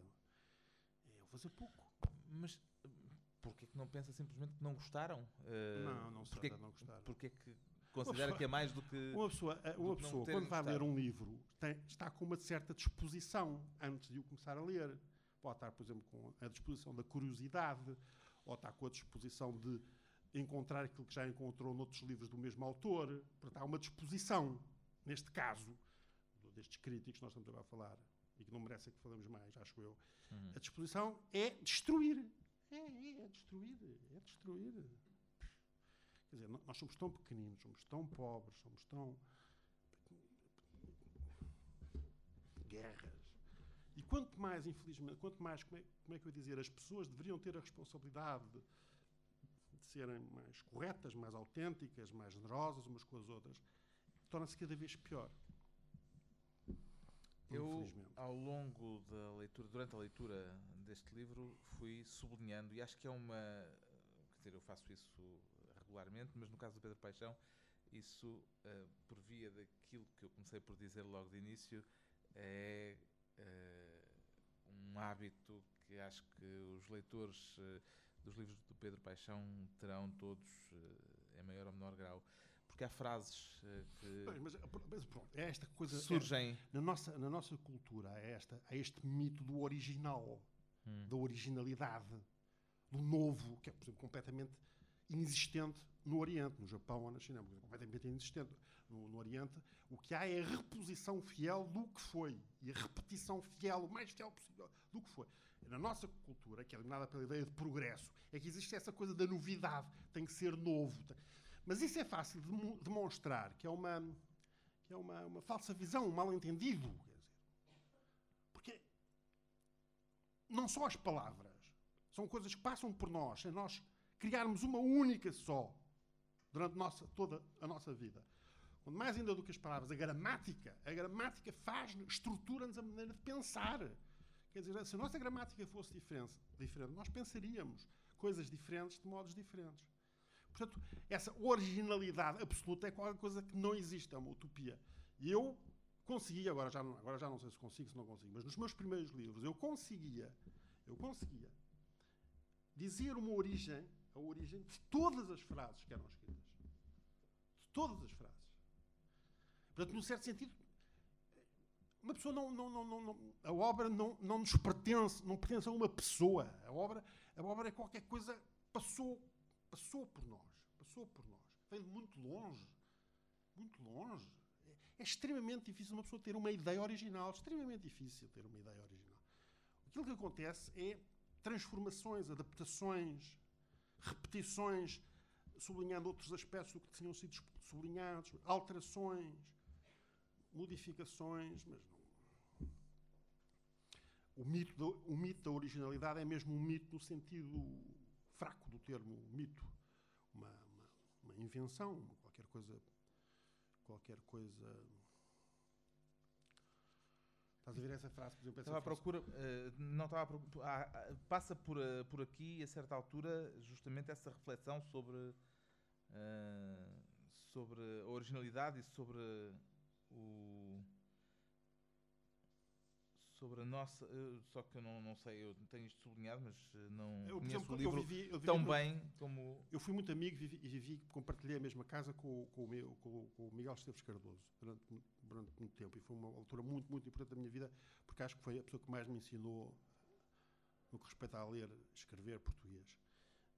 É fazer pouco. Mas porquê que não pensa simplesmente que não gostaram? Uh, não, não sei, não gostaram. Porquê que considera que é mais do que. Uma pessoa, uma pessoa quando vai ler um livro, tem, está com uma certa disposição antes de o começar a ler. Pode estar, por exemplo, com a disposição da curiosidade, ou está com a disposição de encontrar aquilo que já encontrou noutros livros do mesmo autor. Portanto, há uma disposição, neste caso, destes críticos que nós estamos agora a falar, e que não merecem que falemos mais, acho eu. Uhum. A disposição é destruir. É, é, é destruir. É destruir. Quer dizer, nós somos tão pequeninos, somos tão pobres, somos tão. guerras. E quanto mais, infelizmente, quanto mais, como é, como é que eu ia dizer, as pessoas deveriam ter a responsabilidade de, de serem mais corretas, mais autênticas, mais generosas umas com as outras, torna-se cada vez pior. Eu, ao longo da leitura, durante a leitura deste livro, fui sublinhando, e acho que é uma. Quer dizer, eu faço isso regularmente, mas no caso do Pedro Paixão, isso, uh, por via daquilo que eu comecei por dizer logo de início, é uh, um hábito que acho que os leitores uh, dos livros do Pedro Paixão terão todos, em maior ou menor grau porque há frases que. Mas, mas, pronto, é esta coisa. Surgem. É, na, nossa, na nossa cultura, é, esta, é este mito do original, hum. da originalidade, do novo, que é, por exemplo, completamente inexistente no Oriente, no Japão ou na China, é completamente inexistente. No, no, Oriente, o que há é a reposição fiel do que foi e a repetição fiel, o mais fiel possível, do que foi. Na nossa cultura, que é eliminada pela ideia de progresso, é que existe essa coisa da novidade, tem que ser novo. Mas isso é fácil de demonstrar que é uma, que é uma, uma falsa visão, um mal-entendido. Porque não só as palavras são coisas que passam por nós, sem nós criarmos uma única só durante nossa, toda a nossa vida. Quando mais ainda do que as palavras, a gramática, a gramática faz estrutura-nos a maneira de pensar. Quer dizer, se a nossa gramática fosse diferente, diferente, nós pensaríamos coisas diferentes de modos diferentes. Portanto, essa originalidade absoluta é qualquer coisa que não existe, é uma utopia. E eu consegui, agora já, não, agora já não sei se consigo, se não consigo, mas nos meus primeiros livros eu conseguia, eu conseguia dizer uma origem, a origem de todas as frases que eram escritas. De todas as frases. Portanto, num certo sentido, uma pessoa não, não, não, não, a obra não, não nos pertence, não pertence a uma pessoa. A obra, a obra é qualquer coisa passou passou por nós, passou por nós, veio de muito longe, muito longe. É, é extremamente difícil uma pessoa ter uma ideia original, extremamente difícil ter uma ideia original. Aquilo que acontece é transformações, adaptações, repetições, sublinhando outros aspectos do que tinham sido sublinhados, alterações, modificações, mas não. O mito, da, o mito da originalidade é mesmo um mito no sentido fraco do termo mito. Uma, uma, uma invenção, qualquer coisa. Qualquer coisa. Estás a ver essa frase, por exemplo? Estava à procura, uh, não estava à procura, ah, passa por, uh, por aqui, a certa altura, justamente essa reflexão sobre, uh, sobre a originalidade e sobre o sobre a nossa. Só que eu não, não sei, eu tenho isto sublinhado, mas não eu, conheço exemplo, o livro vivi, vivi tão bem como. Eu fui muito amigo e vivi, vivi, compartilhei a mesma casa com, com, o, meu, com, com o Miguel Esteves Cardoso durante, durante muito tempo. E foi uma altura muito, muito importante da minha vida, porque acho que foi a pessoa que mais me ensinou no que respeita a ler, escrever português.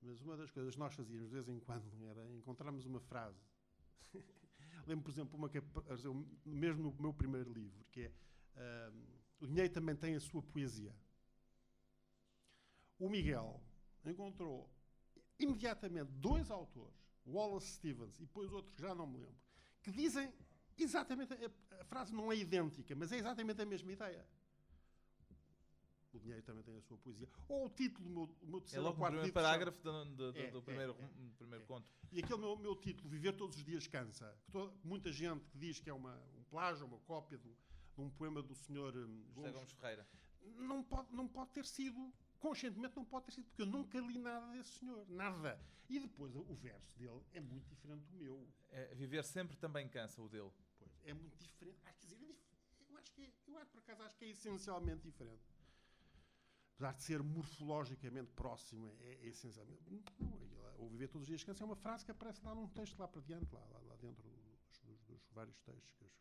Mas uma das coisas que nós fazíamos de vez em quando [laughs] era encontrarmos uma frase. [laughs] Lembro, por exemplo, uma que é, mesmo no meu primeiro livro, que é. Um, o dinheiro também tem a sua poesia. O Miguel encontrou imediatamente dois autores, Wallace Stevens e depois outros que já não me lembro, que dizem exatamente. A, a frase não é idêntica, mas é exatamente a mesma ideia. O dinheiro também tem a sua poesia. Ou o título do meu, do meu terceiro É logo o primeiro parágrafo do, do, do, é, do, primeiro, é, é, primeiro conto. E aquele meu, meu título, Viver Todos os Dias Cansa, que toda, muita gente que diz que é uma, um plágio, uma cópia do, num poema do senhor hum, José Gomes, Ferreira. Não pode, não pode ter sido, conscientemente não pode ter sido, porque eu nunca li nada desse senhor, nada. E depois o verso dele é muito diferente do meu. É, viver sempre também cansa o dele. Pois, é muito diferente. Ah, quer dizer, é eu acho que, é, eu acho, por acaso, acho que é essencialmente diferente. Apesar de ser morfologicamente próximo, é, é essencialmente. o Viver Todos os Dias Cansa é uma frase que aparece lá num texto lá para diante, lá, lá, lá dentro dos, dos, dos vários textos que eu,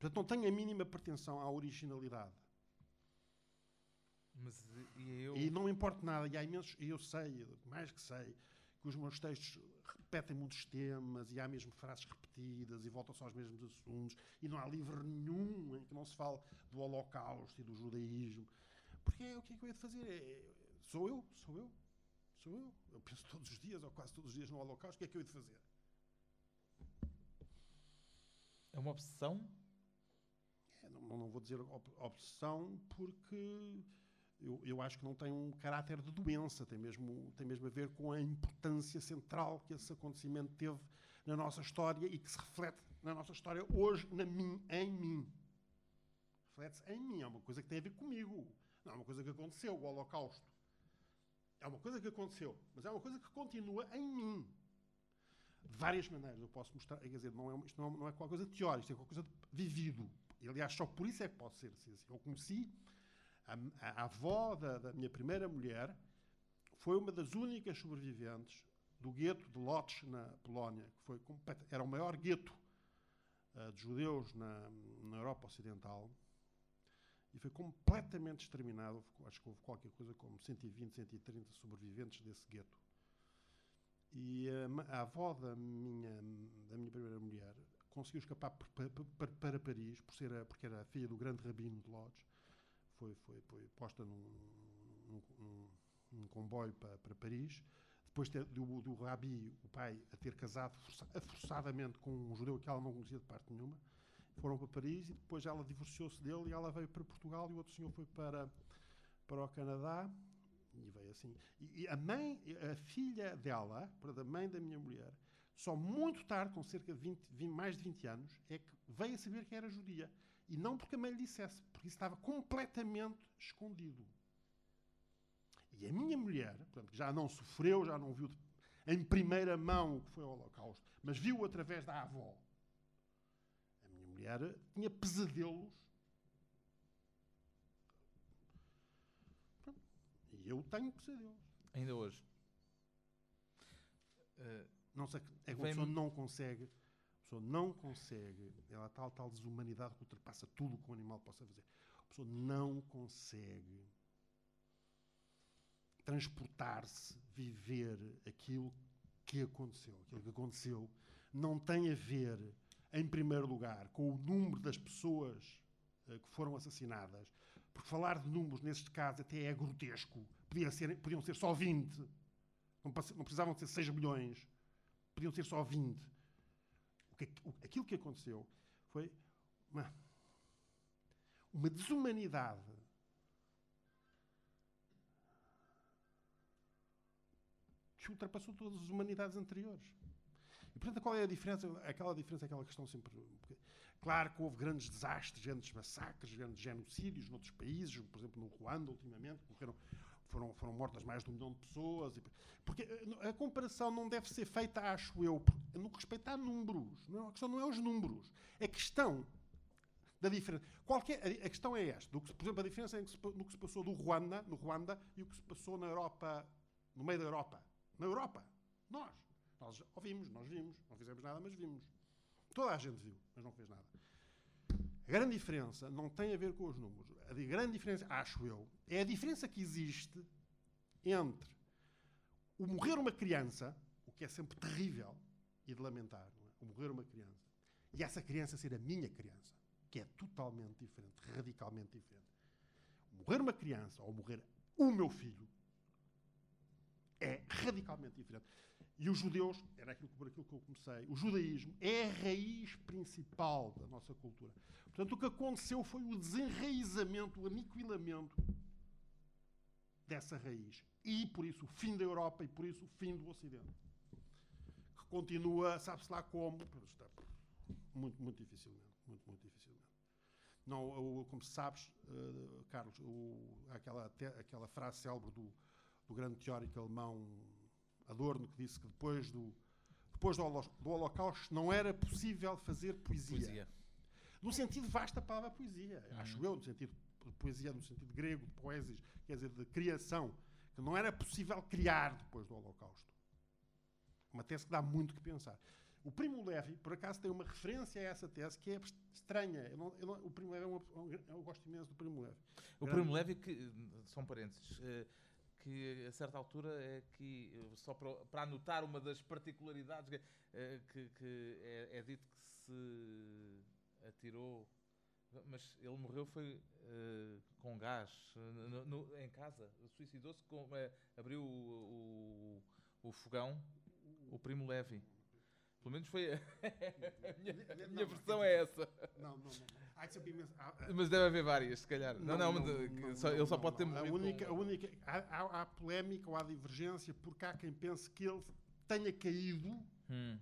Portanto, não tem a mínima pretensão à originalidade. Mas e eu... E não importa nada, e há imensos, e eu sei, mais que sei, que os meus textos repetem muitos temas, e há mesmo frases repetidas, e voltam-se aos mesmos assuntos, e não há livro nenhum em que não se fale do Holocausto e do judaísmo. Porque é, o que é que eu ia fazer? É, é, sou eu, sou eu, sou eu. Eu penso todos os dias, ou quase todos os dias, no Holocausto, o que é que eu ia de fazer? É uma obsessão? Não, não vou dizer obsessão, porque eu, eu, acho que não tem um caráter de doença, tem mesmo, tem mesmo a ver com a importância central que esse acontecimento teve na nossa história e que se reflete na nossa história hoje, na mim, em mim. Reflete-se em mim, é uma coisa que tem a ver comigo. Não é uma coisa que aconteceu, o Holocausto. É uma coisa que aconteceu, mas é uma coisa que continua em mim. De várias maneiras eu posso mostrar, quer dizer, não é, isto não é, não é qualquer coisa teórica, isto é qualquer coisa vivido. E, aliás, só por isso é que pode ser assim. Eu conheci a, a, a avó da, da, minha primeira mulher, foi uma das únicas sobreviventes do gueto de Lodz, na Polónia, que foi era o maior gueto uh, de judeus na, na Europa Ocidental e foi completamente exterminado. Acho que houve qualquer coisa como 120, 130 sobreviventes desse gueto. E a, a avó da minha, da minha primeira mulher conseguiu escapar para, Paris, por ser a, porque era a filha do grande rabino de Lodz. Foi, foi, foi posta num, num, num, comboio para, para Paris. Depois do, do Rabi, o pai, a ter casado força, forçadamente com um judeu que ela não conhecia de parte nenhuma, foram para Paris e depois ela divorciou-se dele e ela veio para Portugal e o outro senhor foi para, para o Canadá e veio assim. E, e a mãe, a filha dela, a mãe da minha mulher, só muito tarde, com cerca de 20, 20, mais de 20 anos, é que veio a saber que era judia. E não porque a mãe lhe dissesse, porque isso estava completamente escondido. E a minha mulher, portanto, já não sofreu, já não viu em primeira mão o que foi o Holocausto, mas viu através da avó. A minha mulher tinha pesadelos. E eu tenho pesadelos. Ainda hoje. Uh não sei, é que a pessoa não consegue, a pessoa não consegue, ela tal, tal desumanidade que ultrapassa tudo o que um animal possa fazer. A pessoa não consegue transportar-se, viver aquilo que aconteceu. Aquilo que aconteceu não tem a ver, em primeiro lugar, com o número das pessoas uh, que foram assassinadas, Porque falar de números, neste caso, até é grotesco. Podia ser, podiam ser só 20. Não, não precisavam ser 6 milhões. Podiam ser só 20. O que, o, aquilo que aconteceu foi uma, uma desumanidade que ultrapassou todas as humanidades anteriores. E, portanto, qual é a diferença? Aquela diferença, aquela questão sempre. Claro que houve grandes desastres, grandes massacres, grandes genocídios noutros países, por exemplo, no Ruanda, ultimamente, morreram, foram, foram mortas mais de um milhão de pessoas. Porque eh, a comparação não deve ser feita, acho eu, no que respeita a números. Não, a questão não é os números. A questão da diferença. Qualquer, a, questão é esta. Do que, por exemplo, a diferença é no que se passou do Ruanda, no Ruanda e o que se passou na Europa, no meio da Europa. Na Europa. Nós. Nós ouvimos, nós vimos. Não fizemos nada, mas vimos. Toda a gente viu, mas não fez nada. A grande diferença não tem a ver com os números. A grande diferença, acho eu, é a diferença que existe entre o morrer uma criança, o que é sempre terrível e de lamentar, é? o morrer uma criança, e essa criança ser a minha criança, que é totalmente diferente, radicalmente diferente. Morrer uma criança ou morrer o meu filho é radicalmente diferente. E os judeus, era aquilo, por aquilo que eu comecei, o judaísmo é a raiz principal da nossa cultura. Portanto, o que aconteceu foi o desenraizamento, o aniquilamento dessa raiz. E, por isso, o fim da Europa e, por isso, o fim do Ocidente. Que continua, sabe-se lá como, está muito, muito dificilmente. Muito, muito dificilmente. Não, como sabes, uh, Carlos, aquela, aquela frase célebre do, do grande teórico alemão Adorno, que disse que depois do, depois do, Holocausto não era possível fazer poesia. poesia. No sentido vasto da palavra poesia, uhum. acho eu, no sentido de poesia, no sentido grego, de poesias, quer dizer, de criação, que não era possível criar depois do Holocausto. Uma tese que dá muito que pensar. O Primo Levi, por acaso, tem uma referência a essa tese que é estranha. Eu não, eu não, o Primo Levi é uma, eu gosto imenso do Primo Levi. O Grande... Primo Levi, que, são parênteses, uh, que a certa altura é que, só para, para anotar uma das particularidades, eh, que, que é, é, dito que se atirou, mas ele morreu foi uh, com gás no, no, em casa, suicidou-se, abriu o, o, o, fogão, o primo Levi. Pelo menos foi [laughs] a, a minha, a minha versão é essa. Não, não, não. Mas deve haver várias, se calhar. Não, não, não, não só, ele só pode ter a única, a única há, há, polémica ou há divergência porque há quem pense que ele tenha caído hum.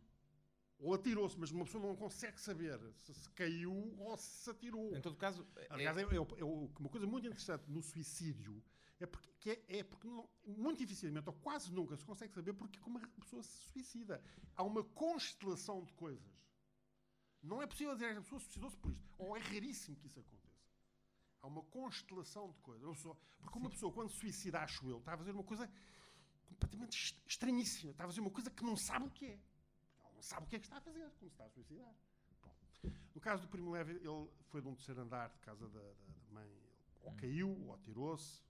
ou atirou-se, mas uma pessoa não consegue saber se, se caiu ou se se atirou. Em todo caso, aliás, é, é, é, uma coisa muito interessante no suicídio é porque, é, é porque não, muito dificilmente ou quase nunca se consegue saber porque como a pessoa se suicida. Há uma constelação de coisas não é possível dizer que a pessoa suicidou-se por isto. Ou é raríssimo que isso aconteça. Há uma constelação de coisas. porque uma pessoa, quando se suicida, acho eu, está a fazer uma coisa completamente estranhíssima. Está a fazer uma coisa que não sabe o que é. Ela não sabe o que é que está a fazer quando se está a suicidar. Bom, no caso do Primo Levi, ele foi de um terceiro andar de casa da, da, da mãe. Ou hum. caiu, ou atirou-se.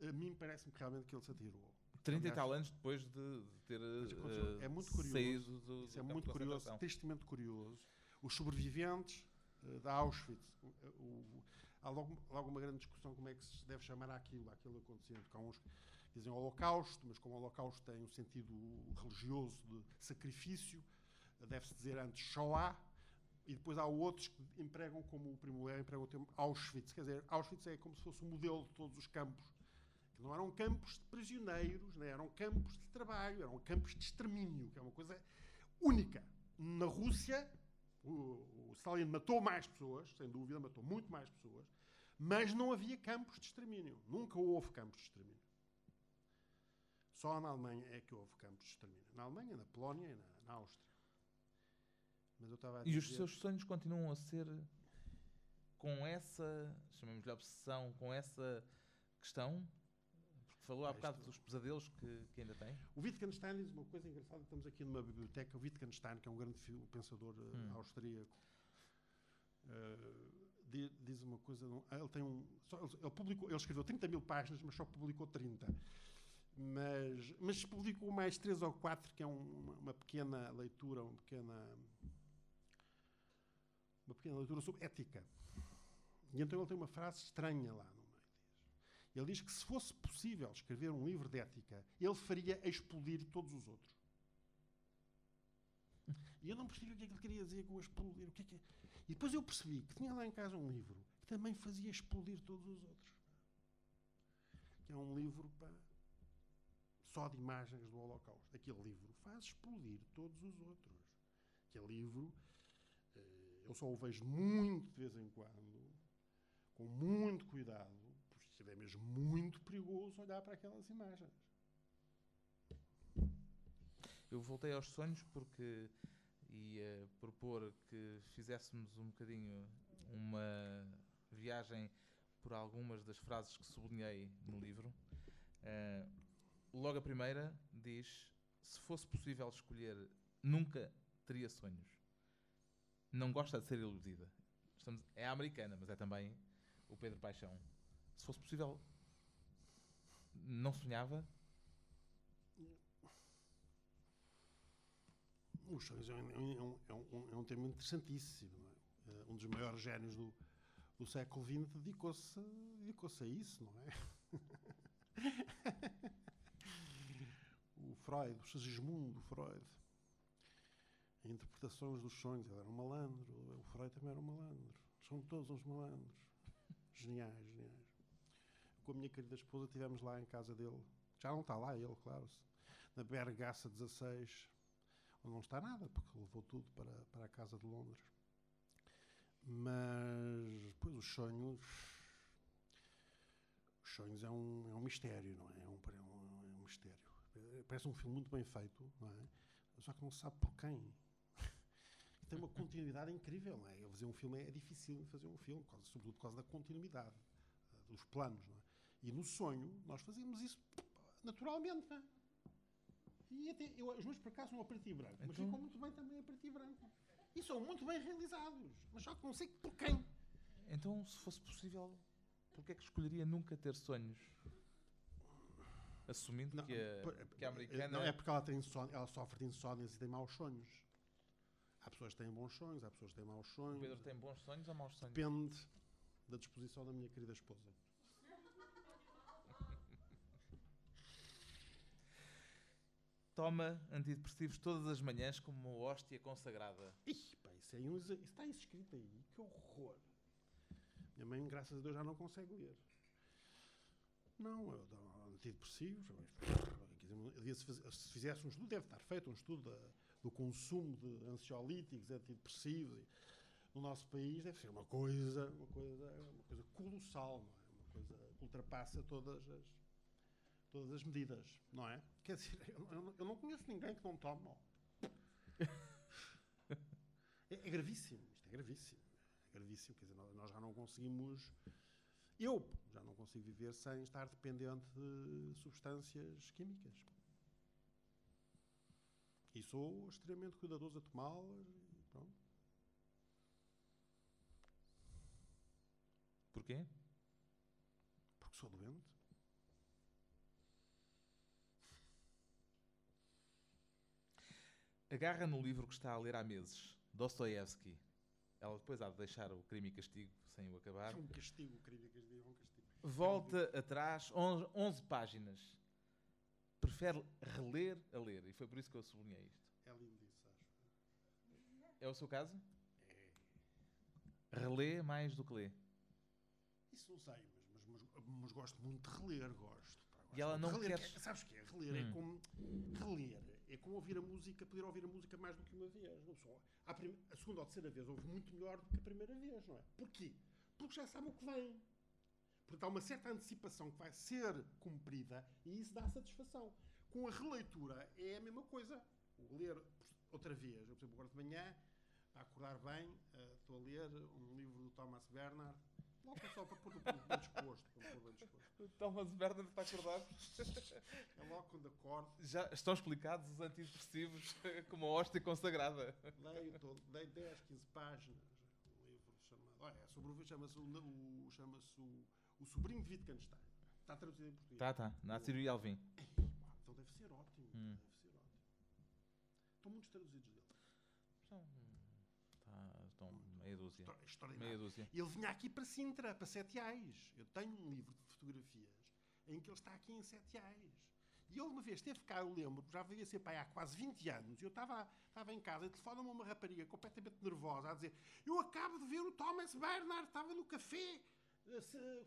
A mim parece-me realmente que ele se atirou. 30 e tal anos depois de, ter uh, é muito curioso, saído do, Isso é muito curioso, tristemente curioso. Os sobreviventes uh, da Auschwitz, o, o, há logo, logo, uma grande discussão como é que se deve chamar aquilo, aquilo acontecendo. Há uns que dizem Holocausto, mas como o Holocausto tem um sentido religioso de sacrifício, deve-se dizer antes Shoah, e depois há outros que empregam como o primeiro empregam o termo Auschwitz. Quer dizer, Auschwitz é como se fosse o modelo de todos os campos não eram campos de prisioneiros, né? eram campos de trabalho, eram campos de extermínio, que é uma coisa única. Na Rússia, o, o Stalin matou mais pessoas, sem dúvida, matou muito mais pessoas, mas não havia campos de extermínio. Nunca houve campos de extermínio. Só na Alemanha é que houve campos de extermínio. Na Alemanha, na Polónia e na, na Áustria. Mas eu estava a dizer... E os seus sonhos continuam a ser com essa, chamemos-lhe obsessão, com essa questão? Falou há bocado dos pesadelos que, que ainda tem. O Wittgenstein diz uma coisa engraçada. Estamos aqui numa biblioteca. O Wittgenstein, que é um grande pensador eh, hum. austríaco, uh, diz uma coisa. Ele tem um. Só, ele, publicou, ele escreveu 30 mil páginas, mas só publicou 30. Mas, mas publicou mais três ou quatro, que é um, uma, uma, pequena leitura, uma pequena, uma pequena leitura sobre ética. E então ele tem uma frase estranha lá. Ele diz que se fosse possível escrever um livro de ética, ele faria explodir todos os outros. E eu não percebi o que é que ele queria dizer com explodir. O que é que é? E depois eu percebi que tinha lá em casa um livro que também fazia explodir todos os outros. Que é um livro só de imagens do Holocausto. Aquele livro faz explodir todos os outros. Aquele livro, eh, eu só o vejo muito de vez em quando, com muito cuidado, porque é mesmo muito perigoso olhar para aquelas imagens. Eu voltei aos sonhos porque ia propor que fizéssemos um bocadinho uma viagem por algumas das frases que sublinhei no livro. Uh, logo a primeira diz: se fosse possível escolher, nunca teria sonhos. Não gosta de ser iludida. Estamos, é a americana, mas é também o Pedro Paixão. Se fosse possível, não sonhava, Os sonhos é um, é um, é um, é um tema interessantíssimo. É? Eh, um dos maiores génios do, do século XX dedicou-se dedicou a isso, não é? o Freud, o Sigismundo Freud. Interpretações dos sonhos. Ele era um malandro, o Freud também era um malandro. São todos uns malandros. Geniais, geniais. Com a minha querida esposa estivemos lá em casa dele. Já não está lá ele, claro. Na Bergaça 16 onde não está nada, porque levou tudo para, para a casa de Londres. Mas depois os sonhos. Os sonhos é um, é um mistério, não é? É um, é um, é um mistério. Parece um filme muito bem feito, não é? Só que não se sabe por quem. [laughs] Tem uma continuidade incrível, não é? Fazer um filme é difícil fazer um filme, sobretudo por causa da continuidade eh, dos planos, não é? E no sonho nós fazíamos isso naturalmente, não é? E até, eu, os meus por acaso são a preto e branco, mas então... ficam muito bem também a preto e branco. E são muito bem realizados, mas só que não sei por quem. Então, se fosse possível, porquê é que escolheria nunca ter sonhos? Assumindo não, que, a, que a americana. Não, é porque ela, tem insónia, ela sofre de insónias e tem maus sonhos. Há pessoas que têm bons sonhos, há pessoas que têm maus sonhos. O Pedro tem bons sonhos ou maus sonhos? Depende da disposição da minha querida esposa. Toma antidepressivos todas as manhãs como uma hóstia consagrada. Ih, pá, isso, é isso está escrito aí. Que horror. Minha mãe, graças a Deus, já não consegue ler. Não, eu dou antidepressivos. Se fizesse um estudo, deve estar feito um estudo do consumo de ansiolíticos, antidepressivos no nosso país. Deve ser uma coisa, uma coisa, uma coisa colossal, é? Uma coisa que ultrapassa todas as todas as medidas, não é? Quer dizer, eu, eu não conheço ninguém que não tome. É, é, gravíssimo, isto é gravíssimo. É gravíssimo, quer dizer, nós já não conseguimos. Eu já não consigo viver sem estar dependente de substâncias químicas. E sou extremamente cuidadoso a tomá-las. Porquê? Porque sou doente. Agarra no livro que está a ler há meses, Dostoevsky. Ela depois há de deixar o crime e castigo sem o acabar. É um castigo, o crime e castigo é um castigo. Volta atrás, 11, 11 páginas. Prefere reler a ler. E foi por isso que eu sublinhei isto. É lindo isso, acho. É o seu caso? É. Relê mais do que lê? Isso não sei, mas, mas, mas, mas gosto muito de reler, gosto. Pá, gosto e ela não reler. quer... Sabes o que é? Reler é hum. é como... Reler é como ouvir a música, poder ouvir a música mais do que uma vez. Não só. A, a segunda ou terceira vez ouve muito melhor do que a primeira vez, não é? Porquê? Porque já sabe o que vem. Porque há uma certa antecipação que vai ser cumprida e isso dá satisfação. Com a releitura é a mesma coisa. O ler outra vez, eu, por exemplo, agora de manhã, a acordar bem, uh, estou a ler um livro do Thomas Bernard Logo só para pôr bem disposto. Para pôr bem disposto. O Thomas Bernard está acordado. É logo quando acordo. Já estão explicados os antidepressivos como a hóstia consagrada. Leio, todo, leio 10, 15 páginas. Um livro chamado. Olha, é sobre o chama-se o, chama o, o Sobrinho de Wittgenstein. Está traduzido em português. Está, está. Náciro e Alvim. Então deve ser ótimo. Hum. Deve ser ótimo. Estão muitos traduzidos dele. São. Meia dúzia. Extra- Extraordinário. Meia dúzia. Ele vinha aqui para Sintra, para Sete Ais. Eu tenho um livro de fotografias em que ele está aqui em Sete Ais. E ele uma vez esteve cá, eu lembro, já devia ser pai há quase 20 anos, e eu estava, estava em casa e telefona-me uma rapariga completamente nervosa a dizer eu acabo de ver o Thomas Bernard, estava no café eh,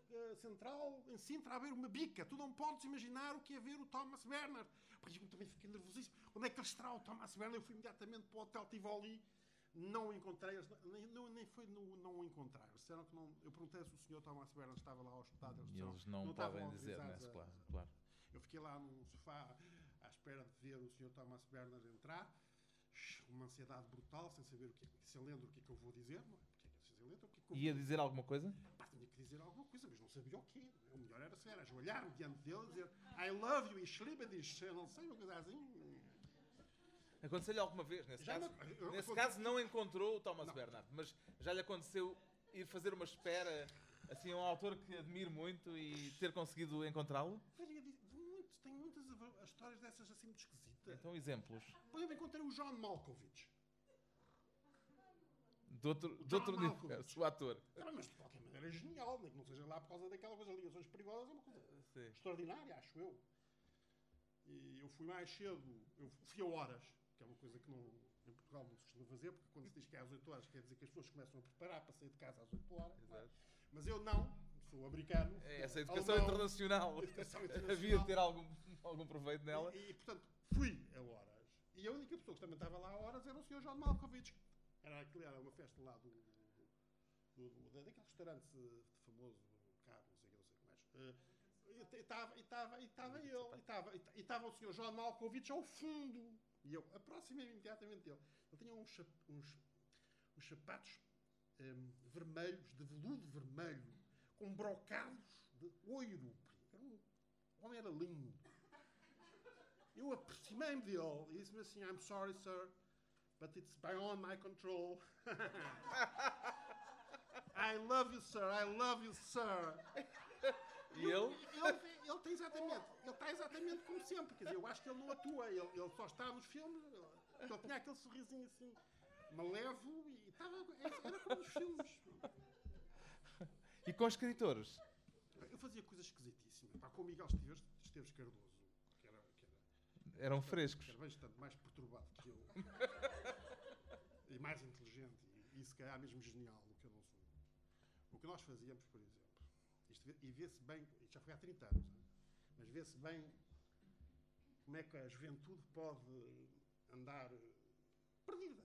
eh, central em Sintra a ver uma bica. Tu não podes imaginar o que é ver o Thomas Bernard. Porque eu também fiquei nervosíssimo. Onde é que ele estará o Thomas Bernard? Eu fui imediatamente para o Hotel Tivoli não encontrei, eles nem, não, nem foi no, não encontrar. Eles disseram que não. Eu perguntei se o senhor Thomas Bernard estava lá hospedado. Eles, disseram, eles não, estavam podem dizer, né? Claro, claro. Eu fiquei lá num sofá à espera de ver o senhor Thomas Bernard entrar. Uma ansiedade brutal, sem saber o que se eu lembro o que é que eu vou dizer, não é? Porque é se eu lembro o que é que eu Ia dizer alguma coisa? Pá, tinha que dizer alguma coisa, mas não sabia o quê. não é? O melhor era, era ajoelhar-me diante dele e dizer I love you e eu não sei, uma coisa assim. Aconteceu-lhe alguma vez, nesse Já caso? me- Nesse caso não encontrou o Thomas Não. Bernard, mas já lhe aconteceu ir fazer uma espera, assim, a um autor que admiro muito e ter conseguido encontrá-lo? Muitos- Tenho muitas histórias dessas assim muito esquisitas. Então, exemplos. Por exemplo, encontrei o John Malkovich. De outro, de outro universo, o ator. Ah, Mas de qualquer maneira é genial, nem que não seja lá por causa daquela coisa, ligações perigosas, é uma coisa Sim. extraordinária, acho eu. E eu fui mais cedo, eu fui a horas, que é uma coisa que não, em Portugal não se costuma fazer, porque quando se diz que é às 8 horas, quer dizer que as pessoas começam a preparar para sair de casa às 8 horas. Exato. Mas eu não, sou americano. É essa educação alemão, internacional. [laughs] Educação [laughs] Havia internacional. de ter algum, algum proveito nela. E, e, portanto, fui a horas. E a única pessoa que também estava lá a horas era o Sr. John Malkovich. Era, aquele, era uma festa lá do, do, do- da- daquele restaurante famoso, cabo, não sei, o que, não sei o que mais. Eh, e estava e estava ele, e estava o Sr. John Malkovich ao fundo. E eu aproximei-me imediatamente dele. Ele tinha uns, uns, uns sapatos em, vermelhos, de veludo vermelho, com brocados de oiro. Era um, o homem era lindo. Eu aproximei-me dele e disse-me assim: I'm sorry, sir, but it's beyond my control. [laughs] I love you, sir, I love you, sir. E ele? Ele, ele tem exatamente, ele está exatamente como sempre. Quer dizer, eu acho que ele não atua, ele, ele só está nos filmes. Ele, ele tinha aquele sorrisinho assim, malevo e estava. Era como nos filmes. E com escritores? Eu fazia coisas esquisitíssimas. Pá, com o Miguel Esteves, Esteves Cardoso, que era, que era Eram frescos. que era bastante mais perturbado que eu. e mais inteligente. E, e se calhar mesmo genial do que eu não sou. O que nós fazíamos, por exemplo, isto e vê-se bem, isto já foi há 30 anos? Mas vê-se bem como é que a juventude pode andar perdida.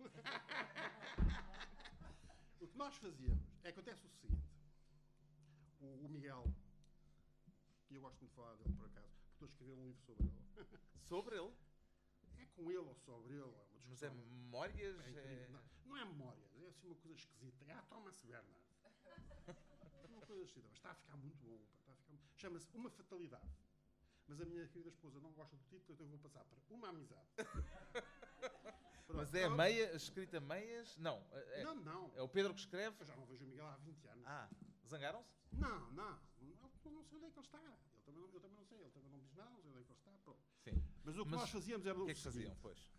[laughs] o que nós fazíamos é que acontece o seguinte: o, o Miguel, e eu gosto muito de falar dele por acaso, porque estou a escrever um livro sobre ele. [laughs] Sobre ele? É com ele ou sobre ele, é uma Mas é memórias? É. É... Não, não é memória, é assim uma coisa esquisita. Ah, Thomas Bernard. [laughs] É uma coisa esquisita, mas está a ficar muito bom. Chama-se Uma Fatalidade. Mas a minha querida esposa não gosta do título, então eu vou passar para Uma Amizade. [laughs] Pronto. Mas é Eu- meia, escrita meias? Não. É, Não, não. é o Pedro que escreve? Eu já não vejo o Miguel há 20 anos. Ah, zangaram-se? Não, não. Eu não sei onde é que ele está. Ele também, não- eu também não sei. Ele também não diz nada, não sei onde é que ele está. Pronto. Sim. Mas o que Mas nós fazíamos era O que é que faziam, pois?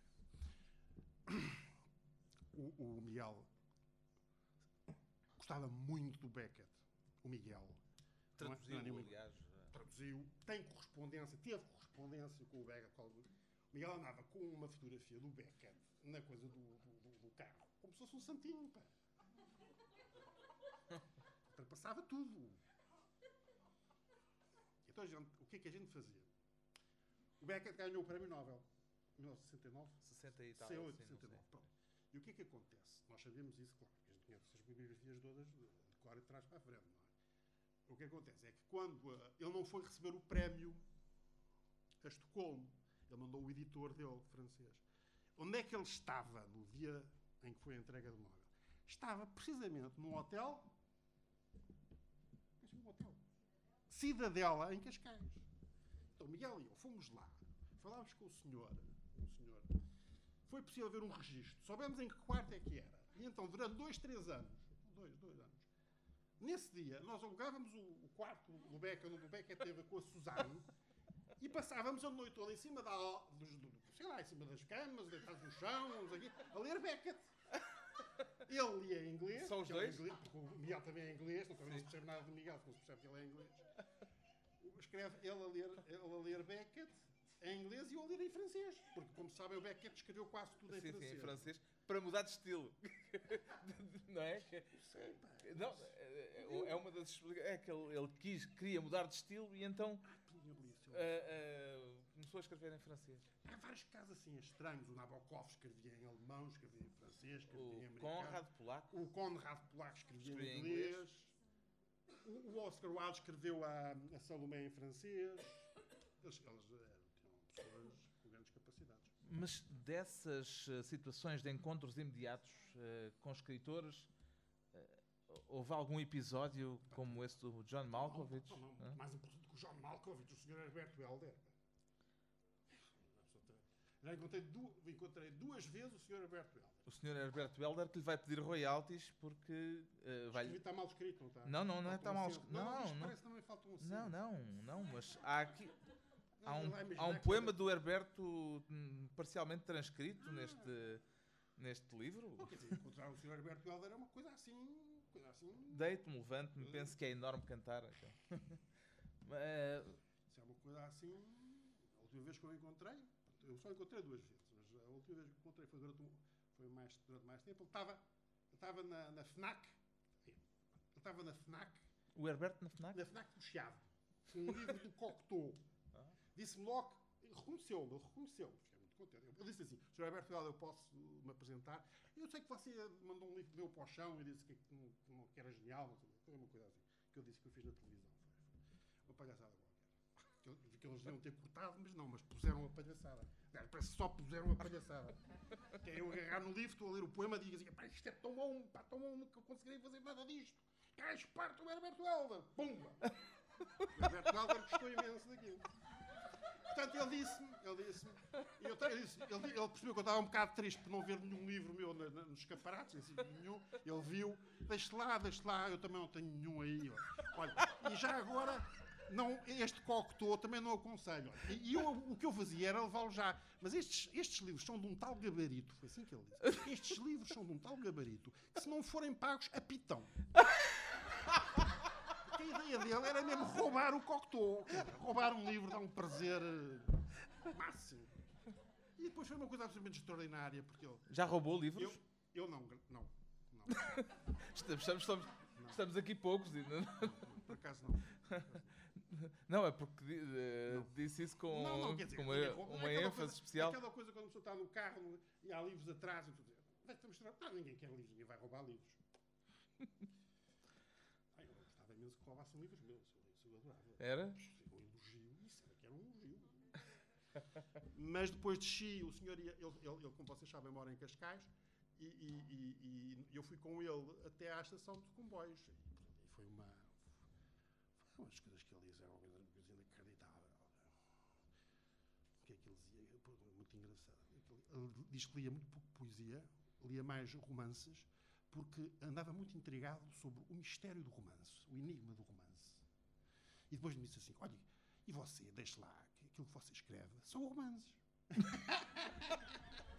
o, o Miguel gostava muito do Beckett. O Miguel. Não é- não é Traduziu, aliás. traduziu, tem correspondência, teve correspondência com o Beckett. com o Miguel andava com uma fotografia do Beckett na coisa do, do- do- do carro, como se fosse um santinho, pá. Ultrapassava tudo. Então, gente- o que é que a gente fazia? O Beckett ganhou o Prémio Nobel em 1969. 60 e tal. 68, assim, não 69. sei. Pronto. E o que é que acontece? Nós sabemos isso, claro, porque a gente conhece essas biografias todas de de cor e de trás para a frente, não é? O que acontece é que quando ah, ele não foi receber o prémio a Estocolmo, ele mandou o editor dele, francês. Onde é que ele estava no dia em que foi a entrega do Nobel? Estava precisamente num hotel. Mas um hotel. Cidadela, em Cascais. Então, Miguel e eu fomos lá, falámos com o senhor, o senhor. Foi possível ver um registro. Soubemos em que quarto é que era. E então, durante dois, três anos, dois, dois anos, nesse dia, nós alugávamos o, o quarto do Beca, no Beca teve com a Suzane, e passávamos a noite toda em cima da, dos, do, sei lá, em cima das camas, deitados no chão, não o quê, a ler Beckett. Ele lia em inglês. Só os é dois? inglês, porque o Miguel também é inglês, não Sim. se percebe nada do Miguel, porque não se percebe que ele é inglês. Escreve ele a ler, ele a ler Beckett em inglês e eu a ler em francês. Porque, como sabem, o Beckett escreveu quase tudo em Sim, sim, francês. em francês. Para mudar de estilo. [laughs] não é? Sei, pá. Não, é, é uma das É que ele, ele quis, queria mudar de estilo e então Tinha ah, ah, começou a escrever em francês. Há vários casos assim estranhos. O Nabokov escrevia em alemão, escrevia em francês, escrevia em O americano. Conrad Polaco. O Conrad Polaco escrevia Escrevia em em inglês. O, o Oscar Wilde escreveu a, a Salomé em francês. Eles, eles pessoas com grandes capacidades. Mas dessas eh, situações de encontros imediatos eh, com escritores, eh, houve algum episódio como esse do John Malkovich? Não, não, Hã? não, mais importante que o John Malkovich, o Sr. Alberto Helder. Já encontrei, du encontrei duas vezes o Sr. Alberto Helder. O Sr. Herberto Helder que lhe vai pedir royalties porque eh, vai Está mal escrito, não está? Não, não, não é Falta está mal escrito. Não, não. parece também falta um acento. Não, não, não, mas há aqui há um, há um poema era- do Herberto hum, parcialmente transcrito neste, neste livro. Quer dizer, encontrar o Sr. Alberto Helder é uma coisa assim, coisa assim. Deito-me, levanto-me, penso que é enorme cantar. então. [laughs] Eh, Se é uma coisa assim, a última vez que eu encontrei, eu só encontrei duas vezes, mas a última vez que encontrei foi durante, um, foi mais, durante mais tempo. Ele estava, ele estava na, na FNAC, ele estava na FNAC, o Herberto na FNAC? na FNAC do Chiado, um livro do Cocteau. Disse-me logo, reconheceu-me, reconheceu-me, fiquei muito contente. Ele disse assim: Sr. Alberto eu posso me apresentar? Eu sei que você mandou um livro meu para o chão e disse que, que, que era genial. Foi uma coisa assim, que eu disse que eu fiz na televisão. Foi, foi uma palhaçada qualquer. Que, eu- que eles deviam ter cortado, mas não, mas puseram a palhaçada. Parece que só puseram a palhaçada. que é eu agarrar no livro, estou a ler o poema e digo assim: isto é tão bom, pá, tão bom eu conseguirei fazer nada disto. Cá esparto o Herberto Helder. Pumba! O Herberto Helder gostou imenso daquilo. Portanto, ele disse-me, ele disse-me, disse, ele, ele percebeu que eu estava um bocado triste por não ver nenhum livro meu na- na- nos escaparates, assim, nenhum. Ele viu, deixe lá, deixe lá, eu também não tenho nenhum aí. Olha, e já agora, não, este cocteau também não aconselho. E, e eu, o que eu fazia era levá-lo já. Mas estes, estes livros são de um tal gabarito, foi assim que ele disse. Estes livros são de um tal gabarito que se não forem pagos, apitam. Ideia dele era mesmo roubar o cocteau. Roubar um livro dá um prazer eh, máximo. E depois foi uma coisa absolutamente extraordinária, porque ele, Já roubou livros? eu, eu não, não, não, [laughs] Estamos, estamos, estamos, aqui poucos. e não- por acaso não. Não, é porque eh, Não. disse isso com, não, não, dizer, com uma. Não uma é ênfase coisa- especial. É aquela coisa quando a pessoa está no carro e há livros atrás e tudo. Vai te mostrar. Ah, ninguém quer livros, ninguém vai roubar livros. Que roubassem livros meus. Isso eu adorava. Era? Elogio, isso era que era um elogio. [laughs] Mas depois desci, o senhor, ia, ele, ele, ele, como vocês sabem, mora em Cascais, e, e- e- e eu fui com ele até à estação de comboios. E, foi uma. Foi umas coisas que ele dizia, era uma coisa, inacreditável. O que é que ele dizia? Muito engraçado. Ele diz que lia muito pouco poesia, lia mais romances, porque andava muito intrigado sobre o mistério do romance, o enigma do romance. E depois me disse assim: olha, e você, deixe lá, que aquilo que você escreve são romances. [laughs]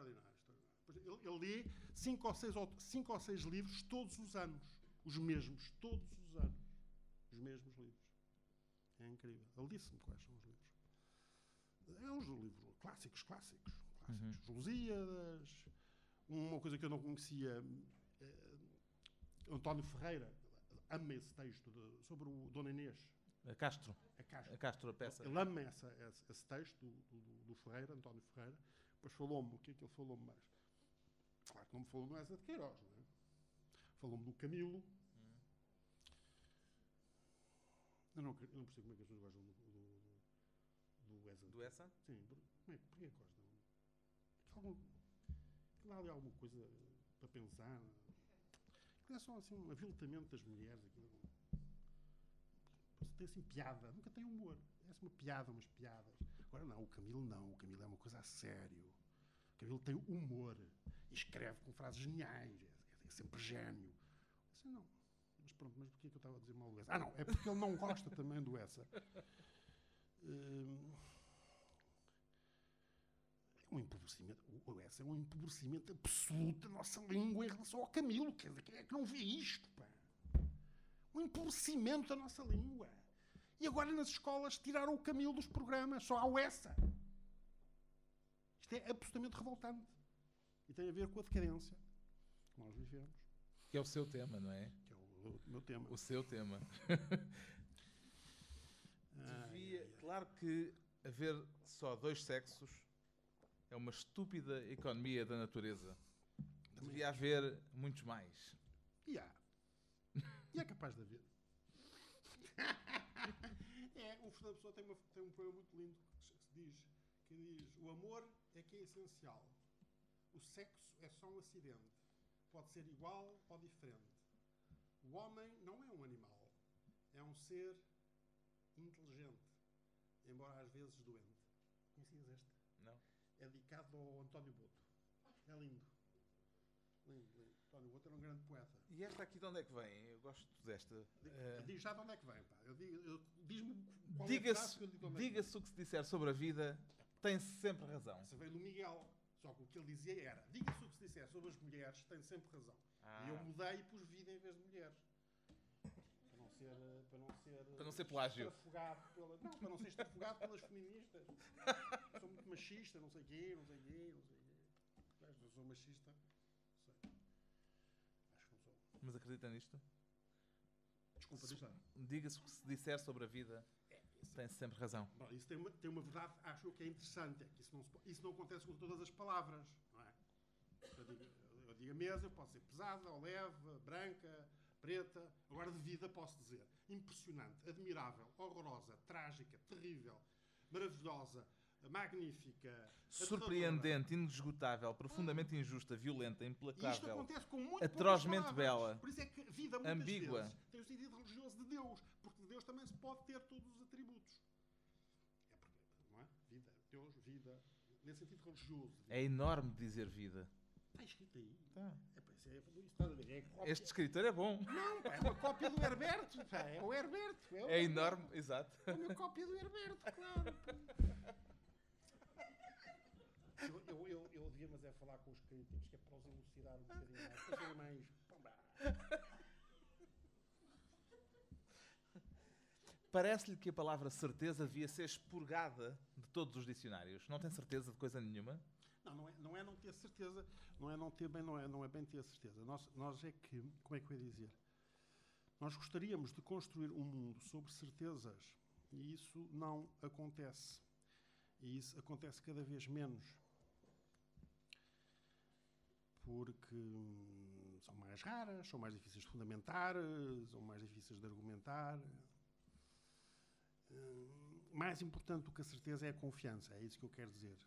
extraordinário, extraordinário. Ele, ele lê cinco ou, seis, cinco ou seis livros todos os anos. Os mesmos, todos os anos. Os mesmos livros. É incrível. Ele disse-me quais são os livros. É uns livros clássicos, clássicos. Clássicos. Lusíadas. Uma coisa que eu não conhecia. eh, António Ferreira ama esse texto de- sobre o Dona Inês. A Castro. A caixa. A Castro, a peça. Ele ama essa, esse, esse texto do, do- do Ferreira, António Ferreira. Depois falou-me, o que é que ele falou-me mais? Claro que não me falou do Essa de Queiroz, não é? Falou-me do Camilo. Eu não, eu não percebo como é que as pessoas gostam do, do, do Essa. Do essa? Sim, por, como é, que- porquê gostam? Algum, lá ali alguma coisa para pensar. Aquilo é só assim um aviltamento das mulheres. Aquilo. Tem assim piada, nunca tem humor. É uma piada, umas piadas. Agora não, o Camilo não, o Camilo é uma coisa a sério. O Camilo tem humor e escreve com frases geniais, é, é sempre gênio. Assim não. Mas pronto, mas porquê que eu estava a dizer mal do essa? Ah não, é porque ele não gosta também do essa. [laughs] Hum, é um empobrecimento. O OS é um empobrecimento absoluto da nossa língua em relação ao Camilo. Quer dizer, quem é que não vê isto? Pá? Um empobrecimento da nossa língua. E agora nas escolas tiraram o Camilo dos programas, só há o essa. Isto é absolutamente revoltante. E tem a ver com a decadência que nós vivemos. Que é o seu tema, não é? Que é o, o meu tema. O seu tema. [laughs] Devia, claro que haver só dois sexos é uma estúpida economia da natureza. Devia haver muitos mais. E há. E é capaz de haver. é, o Fernando Pessoa tem, uma, tem um poema muito lindo que se diz, que diz o amor é que é essencial. O sexo é só um acidente. Pode ser igual ou diferente. O homem não é um animal. É um ser inteligente, embora às vezes doente. Conhecias esta? Não. É dedicado ao António Boto. É lindo. Lindo, lindo. António Boto era um grande poeta. E esta aqui de onde é que vem? Eu gosto desta. Uh... Diz já de onde é que vem, pá. Eu digo, eu, diz-me qual diga-se, é que eu Diga-se o que se disser sobre a vida, tem sempre razão. Essa veio do Miguel. Só que o que ele dizia era: diga-se o que se disser sobre as mulheres, tem sempre razão. Ah. E eu mudei e pus vida em vez de mulheres. Para não ser. Para não ser, para não ser plágio. Pela, não, para não ser estrafogado pelas feministas. sou muito machista, não sei o quê, não sei o quê, não sei o quê. Eu sou machista. Sei. Acho que não sou. Mas acredita nisto? Desculpa, lá. Diga-se o que se disser sobre a vida. É, tem sempre razão. Bom, isso tem uma, tem uma verdade, acho que é interessante, é que isso não, isso não acontece com todas as palavras, não é? Eu digo, eu digo a mesa, pode ser pesada, ou leve, branca, preta, agora de vida posso dizer. Impressionante, admirável, horrorosa, trágica, terrível, maravilhosa, magnífica, surpreendente, inesgotável, profundamente injusta, violenta, implacável, isto acontece com muito atrozmente bela, por isso é que vida muitas ambígua, vezes tem o sentido religioso de Deus, porque de Deus também se pode ter todos os atributos. É porque, não é? Vida, Deus, vida, nesse sentido religioso. É enorme dizer vida. Está escrito aí. Tá. É, é, ver, é. Este escritor é bom. Não, pá, é uma cópia do Herberto. Pá, é o Herberto. É, o é enorme, exato. É uma cópia do Herberto, claro. Eu, eu, eu, eu devia, mas é falar com os críticos, que é para os elucidar um bocadinho mais. Para serem mais. Parece-lhe que a palavra certeza devia ser expurgada de todos os dicionários. Não tem certeza de coisa nenhuma? Não, não é não, é não ter certeza, não é não ter bem, não é, não é bem ter certeza. Nós, nós é que, como é que eu ia dizer? Nós gostaríamos de construir um mundo sobre certezas e isso não acontece. E isso acontece cada vez menos. Porque hum, são mais raras, são mais difíceis de fundamentar, são mais difíceis de argumentar. Hum, mais importante do que a certeza é a confiança, é isso que eu quero dizer.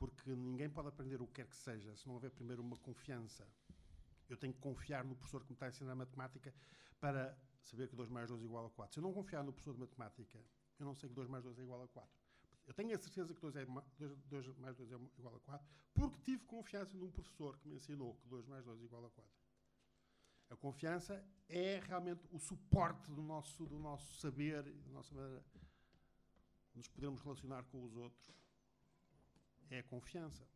Porque ninguém pode aprender o que quer que seja se não houver primeiro uma confiança. Eu tenho que confiar no professor que me está a ensinar a matemática para saber que 2 mais 2 é igual a 4. Se eu não confiar no professor de matemática, eu não sei que 2 mais 2 é igual a 4. Eu tenho a certeza que 2, é, 2, 2 mais 2 é igual a 4, porque tive confiança num professor que me ensinou que 2 mais 2 é igual a 4. A confiança é realmente o suporte do nosso, do nosso saber, da nossa maneira de nos podermos relacionar com os outros. É a confiança.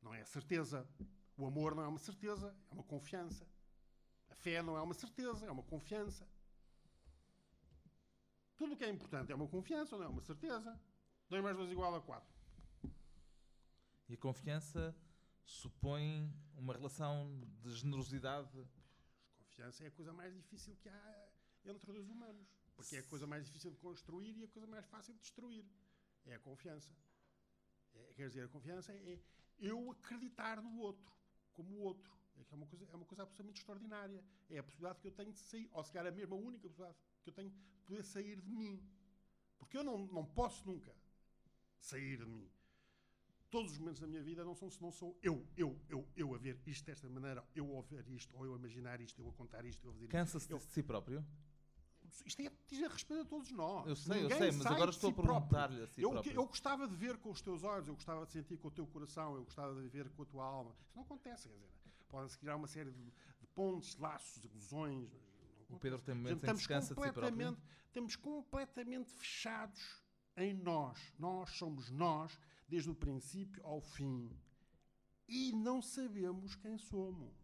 Não é a certeza. O amor não é uma certeza, é uma confiança. A fé não é uma certeza, é uma confiança. Tudo o que é importante é uma confiança, não é uma certeza. 2 mais 2 igual a 4. E a confiança supõe uma relação de generosidade. Confiança é a coisa mais difícil que há entre dois humanos. Porque é a coisa mais difícil de construir e a coisa mais fácil de destruir. É a confiança. É, quer dizer, a confiança é eu acreditar no outro, como o outro. É, uma coisa, é uma coisa absolutamente extraordinária. É a possibilidade que eu tenho de sair, ou se calhar a mesma única possibilidade que eu tenho de poder sair de mim. Porque eu não, não posso nunca sair de mim. Todos os momentos da minha vida não são senão sou eu, eu, eu, eu a ver isto desta maneira, eu a ver isto, ou eu a imaginar isto, eu a contar isto, eu a dizer Cansa-se de si próprio? Isto é diz a respeito a todos nós. Eu sei, Ninguém eu sei, mas agora estou si a perguntar-lhe a si eu, próprio. Eu gostava de ver com os teus olhos, eu gostava de sentir com o teu coração, eu gostava de ver com a tua alma. Isso não acontece, quer dizer. Podem-se criar uma série de, de pontes, laços, ilusões. O Pedro tem momentos em que se cansa de si. Estamos completamente fechados em nós. Nós somos nós desde o princípio ao fim. E não sabemos quem somos.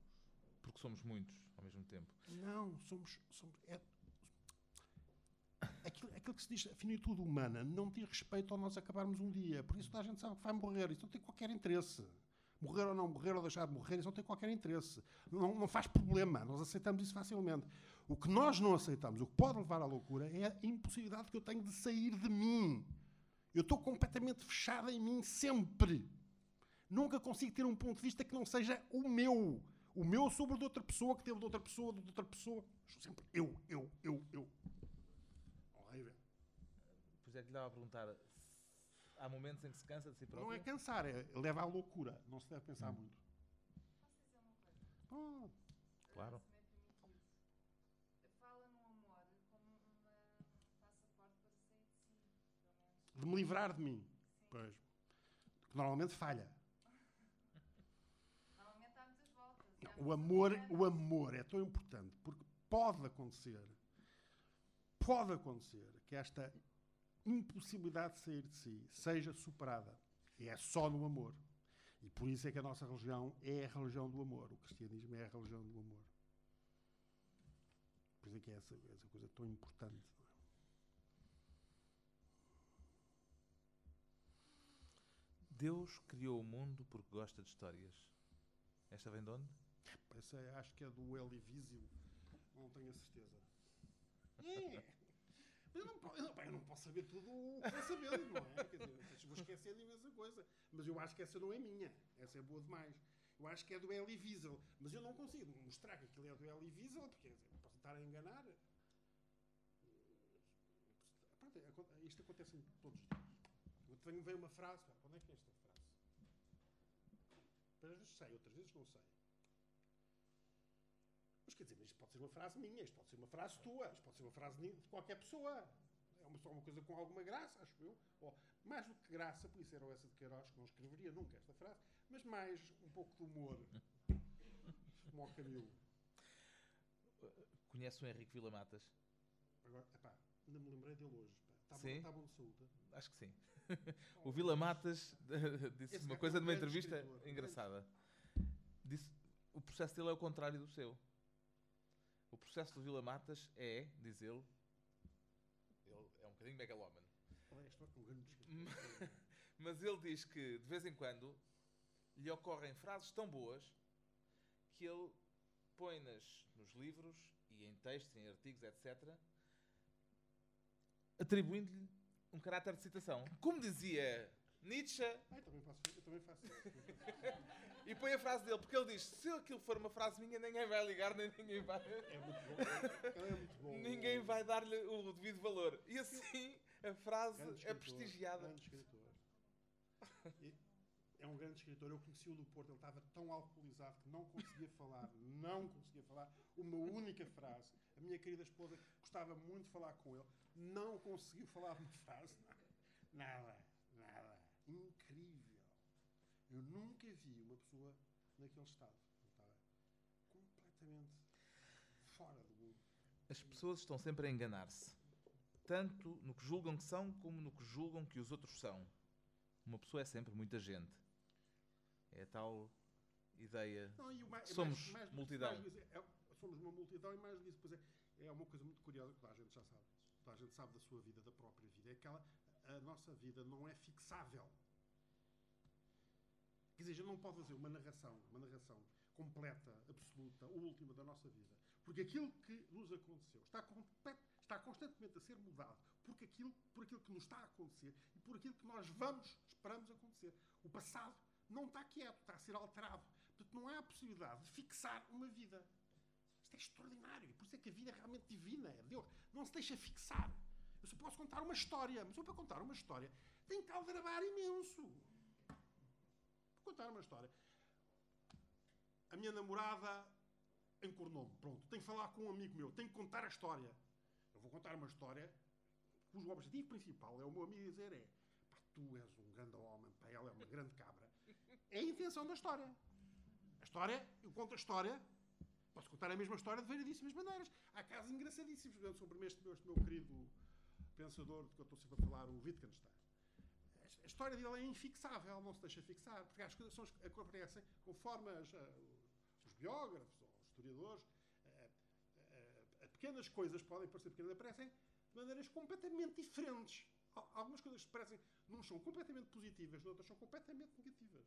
Porque somos muitos ao mesmo tempo. Não, somos. somos é, aquilo, aquilo que se diz, a finitude humana, não diz respeito ao nós acabarmos um dia. Por isso toda a gente sabe que vai morrer. Isso não tem qualquer interesse. Morrer ou não morrer ou deixar de morrer, isso não tem qualquer interesse. Não, não faz problema. Nós aceitamos isso facilmente. O que nós não aceitamos, o que pode levar à loucura, é a impossibilidade que eu tenho de sair de mim. Eu estou completamente fechado em mim sempre. Nunca consigo ter um ponto de vista que não seja o meu. O meu sobre o de outra pessoa, que teve de outra pessoa, de outra pessoa. Sempre eu, eu, eu, eu. É que lhe estava a perguntar. Há momentos em que se cansa de si próprio? Não é cansar, é leva à loucura. Não se deve pensar Hum. muito. Posso dizer uma coisa? Oh, Claro. Se me é permitido. Fala no amor como um passaporte para sair de si, pelo menos. de me livrar de mim. Pois. Que normalmente falha. [laughs] Normalmente há muitas voltas. e há O amor, o amor é tão importante porque pode acontecer, pode acontecer que esta impossibilidade de sair de si seja superada. E é só no amor. E por isso é que a nossa religião é a religião do amor. O cristianismo é a religião do amor. Por isso é que é essa, essa coisa tão importante. é? Deus criou o mundo porque gosta de histórias. Esta vem de onde? Essa acho que é do Elivísio. Não tenho a certeza. É. [laughs] [laughs] Eu não, eu não- eu não posso saber tudo o que vou saber, não é? Quer dizer, vou esquecer de imensa coisa. Mas eu acho que essa não é minha. Essa é boa demais. Eu acho que é do Elivisel. Mas eu não consigo mostrar que aquilo é do Elivisel, porque quer dizer, posso estar a enganar. É, isto acontece todos os dias. Eu tenho, vem uma frase, pá, onde é que é esta frase? Às vezes sei, outras vezes não sei. Quer dizer, mas isto pode ser uma frase minha, isto pode ser uma frase tua, isto pode ser uma frase de qualquer pessoa. É uma, só uma coisa com alguma graça, acho eu. Ou, mais do que graça, por isso era o essa de Queiroz, que não escreveria nunca esta frase, mas mais um pouco de humor. [laughs] Ao Camilo. Conhece o Henrique Vila Matas? Agora, epá, ainda me lembrei dele hoje. Está Sim? bom, está bom de saúde. Acho que sim. [laughs] O Vila Matas [laughs] disse uma coisa é um numa entrevista escritor, engraçada. Disse o processo dele é o contrário do seu. O processo do Vila Matas é, diz ele, ele é um bocadinho megalómano, [laughs] mas ele diz que de vez em quando lhe ocorrem frases tão boas que ele põe-nas nos livros e em textos, em artigos, etc., atribuindo-lhe um caráter de citação. Como dizia Nietzsche, Ai, também faço, eu também faço. E põe a frase dele, porque ele diz: se aquilo for uma frase minha, ninguém vai ligar, nem ninguém vai. É muito bom. Ele é muito bom. Ninguém vai dar-lhe o devido valor. E assim a frase é escritor, prestigiada. Grande escritor. E É um grande escritor. Eu conheci-o no Porto. Ele estava tão alcoolizado que não conseguia falar. Não conseguia falar. Uma única frase. A minha querida esposa gostava muito de falar com ele. Não conseguiu falar uma frase. Nada. Nada. Incrível. Eu nunca vi uma pessoa naquele estado. Ele estava completamente fora do mundo. As pessoas estão sempre a enganar-se. Tanto no que julgam que são, como no que julgam que os outros são. Uma pessoa é sempre muita gente. É a tal ideia. Não, mais, Somos mais, mais, multidão. é- somos uma multidão e mais do que isso, pois é, é uma coisa muito curiosa que toda a gente já sabe. Toda a gente sabe da sua vida, da própria vida. É aquela, a nossa vida não é fixável. Quer dizer, a gente não pode fazer uma narração, uma narração completa, absoluta, última da nossa vida. Porque aquilo que nos aconteceu está, está constantemente a ser mudado porque aquilo, por aquilo que nos está a acontecer e por aquilo que nós vamos, esperamos acontecer. O passado não está quieto, está a ser alterado. Portanto, não há a possibilidade de fixar uma vida. Isto é extraordinário. Por isso é que a vida é realmente divina. É Deus. Não se deixa fixar. Eu só posso contar uma história, mas eu para contar uma história tenho que aldrabar imenso. Vou contar uma história. A minha namorada encornou-me. Pronto, tenho que falar com um amigo meu, tenho que contar a história. Eu vou contar uma história cujo objetivo principal é o meu amigo dizer é pá, tu és um grande homem, pá, ela é uma grande cabra. É a intenção da história. A história, eu conto a história, posso contar a mesma história de variedíssimas maneiras. Há casos engraçadíssimos. Sobre este meu, este meu querido pensador de que eu estou sempre a falar, o Wittgenstein. A história dele é infixável, não se deixa fixar, porque as coisas são, acontecem conforme as, os biógrafos ou os historiadores, pequenas coisas podem parecer pequenas, aparecem de maneiras completamente diferentes. Algumas coisas que parecem, não são completamente positivas, outras são completamente negativas.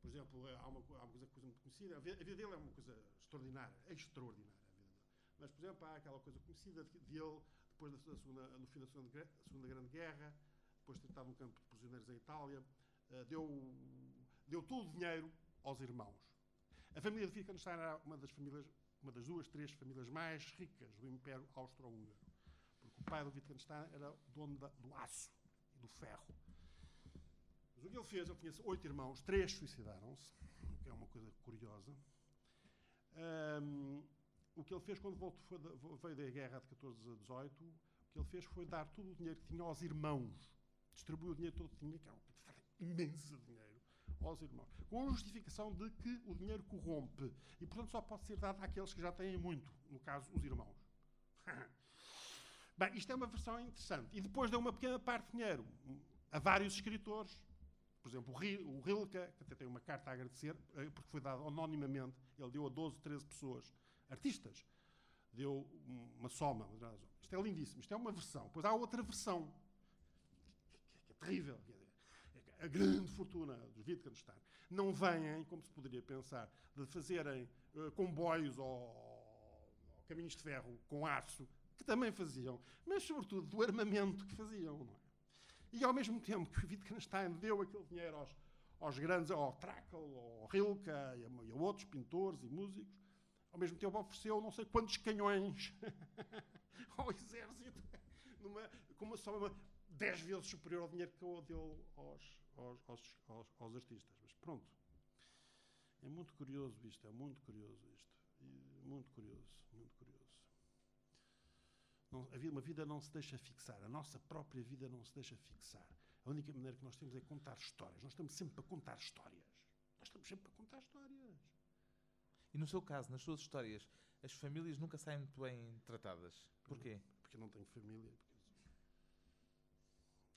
Por exemplo, há uma, há uma coisa, coisa muito conhecida, a vida, dele é uma coisa extraordinária, extraordinária a vida dele. Mas, por exemplo, há aquela coisa conhecida dele, depois da, da segunda, no fim da segunda, segunda Grande Guerra, depois de ter estado num campo de prisioneiros em Itália, uh, deu, deu todo o dinheiro aos irmãos. A família de Wittgenstein era uma das famílias, uma das duas, três famílias mais ricas do Império Austro-Húngaro. Porque o pai do Wittgenstein era dono da, do aço e do ferro. Mas o que ele fez, ele tinha oito irmãos, três suicidaram-se, o que é uma coisa curiosa. Um, o que ele fez quando voltou, veio da guerra de 14 a 18, o que ele fez foi dar todo o dinheiro que tinha aos irmãos. Distribuiu o dinheiro todo que tinha, que era um imenso dinheiro, aos irmãos. Com a justificação de que o dinheiro corrompe. E, portanto, só pode ser dado àqueles que já têm muito. No caso, os irmãos. [laughs] Bem, isto é uma versão interessante. E depois deu uma pequena parte de dinheiro a vários escritores por exemplo, o Rilke, que até tem uma carta a agradecer, eh, porque foi dado anonimamente, ele deu a 12, 13 pessoas, artistas, deu uma soma. Isto é lindíssimo, isto é uma versão. Depois há outra versão, que é terrível, a grande fortuna dos Wittgenstein. Não vêm, como se poderia pensar, de fazerem uh, comboios ou, ou caminhos de ferro com aço, que também faziam, mas sobretudo do armamento que faziam. Não é? E ao mesmo tempo que o Wittgenstein deu aquele dinheiro aos, aos grandes, ao Trakl, ao Rilke e a, e a outros pintores e músicos, ao mesmo tempo ofereceu não sei quantos canhões [laughs] ao exército, numa, com uma soma dez vezes superior ao dinheiro que eu deu aos, aos, aos, aos, aos artistas. Mas pronto. É muito curioso isto, é muito curioso isto. Muito curioso, muito curioso. Não, a vida, uma vida não se deixa fixar, a nossa própria vida não se deixa fixar. A única maneira que nós temos é contar histórias. Nós estamos sempre a contar histórias. Nós estamos sempre a contar histórias. E no seu caso, nas suas histórias, as famílias nunca saem muito bem tratadas. Porquê? Porque eu não tenho família.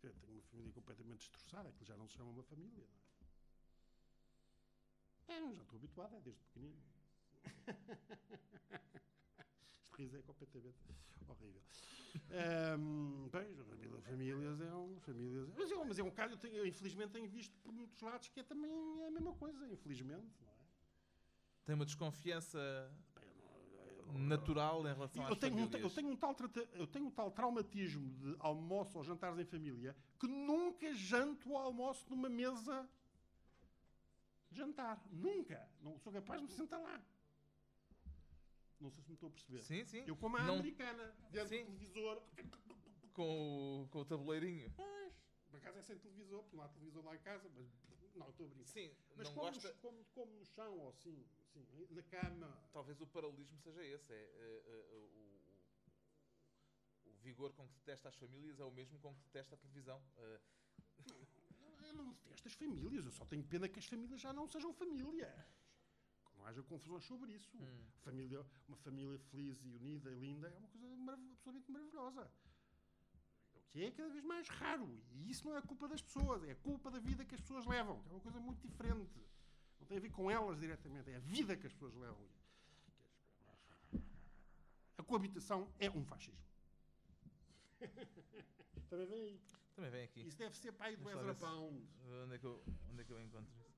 Eu tenho uma família completamente destroçada, que já não se chama uma família. Não é? é já estou habituado, é desde pequenino. [laughs] riso é completamente horrível. Um, bem, famílias é um. Famílias, mas, é, mas é um caso, eu, tenho, eu, infelizmente tenho visto por muitos lados que é também a mesma coisa, infelizmente. Não é? Tem uma desconfiança natural em relação eu às tenho famílias. Um, eu, tenho um tal, eu tenho um tal traumatismo de almoço ou jantares em família que nunca janto ou almoço numa mesa de jantar. Nunca. Não sou capaz de me sentar lá. Não sei se me estou a perceber. Sim, sim. Eu como a não... americana, dentro sim. do televisor. Com o, com o tabuleirinho. Pois. Por acaso é sem televisor, porque não há televisor lá em casa, mas não, estou a brincar. Sim, mas não como, gosta... no, como, como no chão, ou assim, assim, na cama. Talvez o paralelismo seja esse. É, é, é o, o, vigor com que detesta as famílias é o mesmo com que detesta a televisão. Uh... Eu não detesto as famílias, eu só tenho pena que as famílias já não sejam família haja confusões sobre isso. Hum. Família, uma família feliz e unida e linda é uma coisa marav absolutamente maravilhosa. O que é cada vez mais raro. E isso não é culpa das pessoas, é culpa da vida que as pessoas levam, que é uma coisa muito diferente. Não tem a ver com elas diretamente, é a vida que as pessoas levam. A coabitação é um fascismo. [laughs] Também vem aí. Também vem aqui. Isso deve ser pai do Ezra Pound. Onde é, que eu, onde é que eu encontro isso?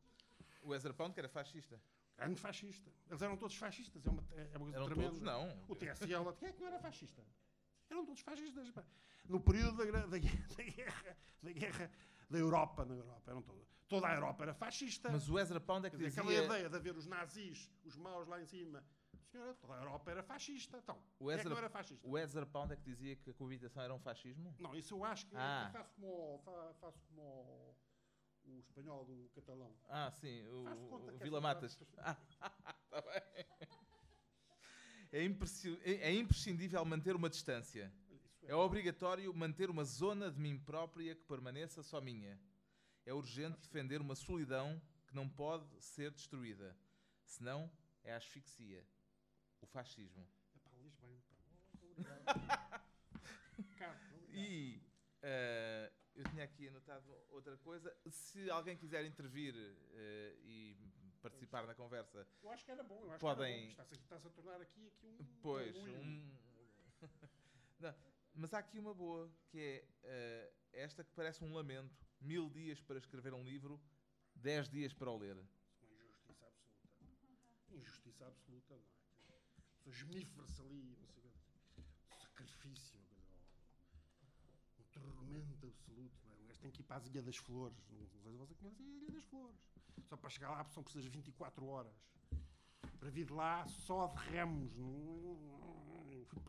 O Ezra Pound, que era fascista. Grande fascista. Eles eram todos fascistas. É uma, é uma coisa eram tremenda. todos, não. O TSL, quem é que não era fascista? Eram todos fascistas. No período da, da, da, guerra, da guerra da Europa, na Europa, eram todos. Toda a Europa era fascista. Mas o Ezra Pound é que dizer, dizia... Aquela ideia de haver os nazis, os maus lá em cima. Senhora, toda a Europa era fascista. Então, o Ezra, é que não era fascista? O Ezra Pound é que dizia que a coabitação era um fascismo? Não, isso eu acho que ah. faço como, faço como o espanhol do catalão. Ah, sim, o, o Vila Matas. Está [laughs] bem. É, é, é imprescindível manter uma distância. É. é obrigatório manter uma zona de mim própria que permaneça só minha. É urgente defender uma solidão que não pode ser destruída. Senão é a asfixia. O fascismo. Lês bem, pá. Obrigado. Uh, eu tinha aqui anotado outra coisa. Se alguém quiser intervir uh, e participar na conversa, Eu acho que era bom. Eu acho Podem- que. Está-se Está-se a tornar aqui, aqui um. Pois, um... [laughs] Não, mas há aqui uma boa, que é eh, esta que parece um lamento. Mil dias para escrever um livro, dez dias para o ler. Uma injustiça absoluta. Injustiça absoluta, não é? A pessoa esmifra-se ali, não sei o quê. Sacrifício, um tormento absoluto. Não é? O gajo tem que ir para as Ilha das Flores. Não sei se você conhece a Ilha das Flores. Só para chegar lá são precisas 24 horas. Para vir de lá só de remos.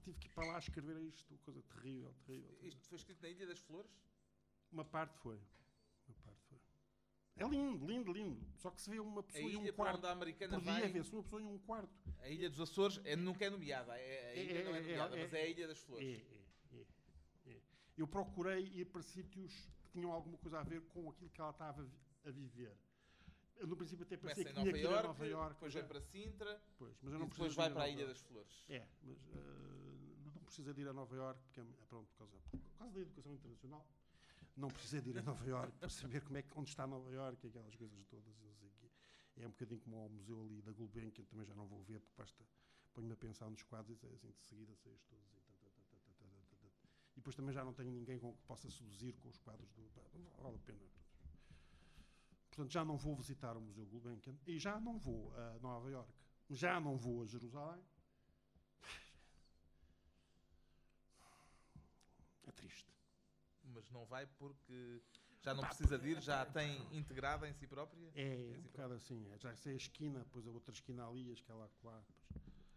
Tive que ir para lá escrever isto. Coisa terrível, terrível. terrível. Isto foi escrito na Ilha das Flores? Uma parte foi. Uma parte foi. É lindo, lindo, lindo. Só que se vê uma pessoa em um quarto. a americana Por dia vai, vê-se uma pessoa em um quarto. a Ilha dos Açores, é, nunca é nomeada. É, a ilha É, não é é, nomeada, é, mas é a Ilha das Flores. é, é. Eu procurei ir para sítios que tinham alguma coisa a ver com aquilo que ela estava a viver no princípio até parecia que Nova que Nova York. Depois vai é. para Sintra pois, mas eu não e depois vai para a Ilha das Flores. É, mas uh, não precisa de ir a Nova York, porque, é, é, pronto, por, causa, por causa da educação internacional, não precisa de ir a Nova York para saber como é que, onde está Nova York e aquelas coisas todas. É um bocadinho como ao museu ali da Gulbenkian, também já não vou ver, porque basta ponho-me a pensar nos quadros e assim de seguida sei os todos. E, depois também já não tenho ninguém com que possa seduzir com os quadros do. Não vale a pena. Portanto, já não vou visitar o Museu Gulbenkian e já não vou a Nova Iorque. Já não vou a Jerusalém. É triste. Mas não vai porque já não precisa de ir, já a tem integrada em si própria. É, É um assim bocado assim. é. Já sei a esquina, depois a outra esquina ali, a escala lá. depois-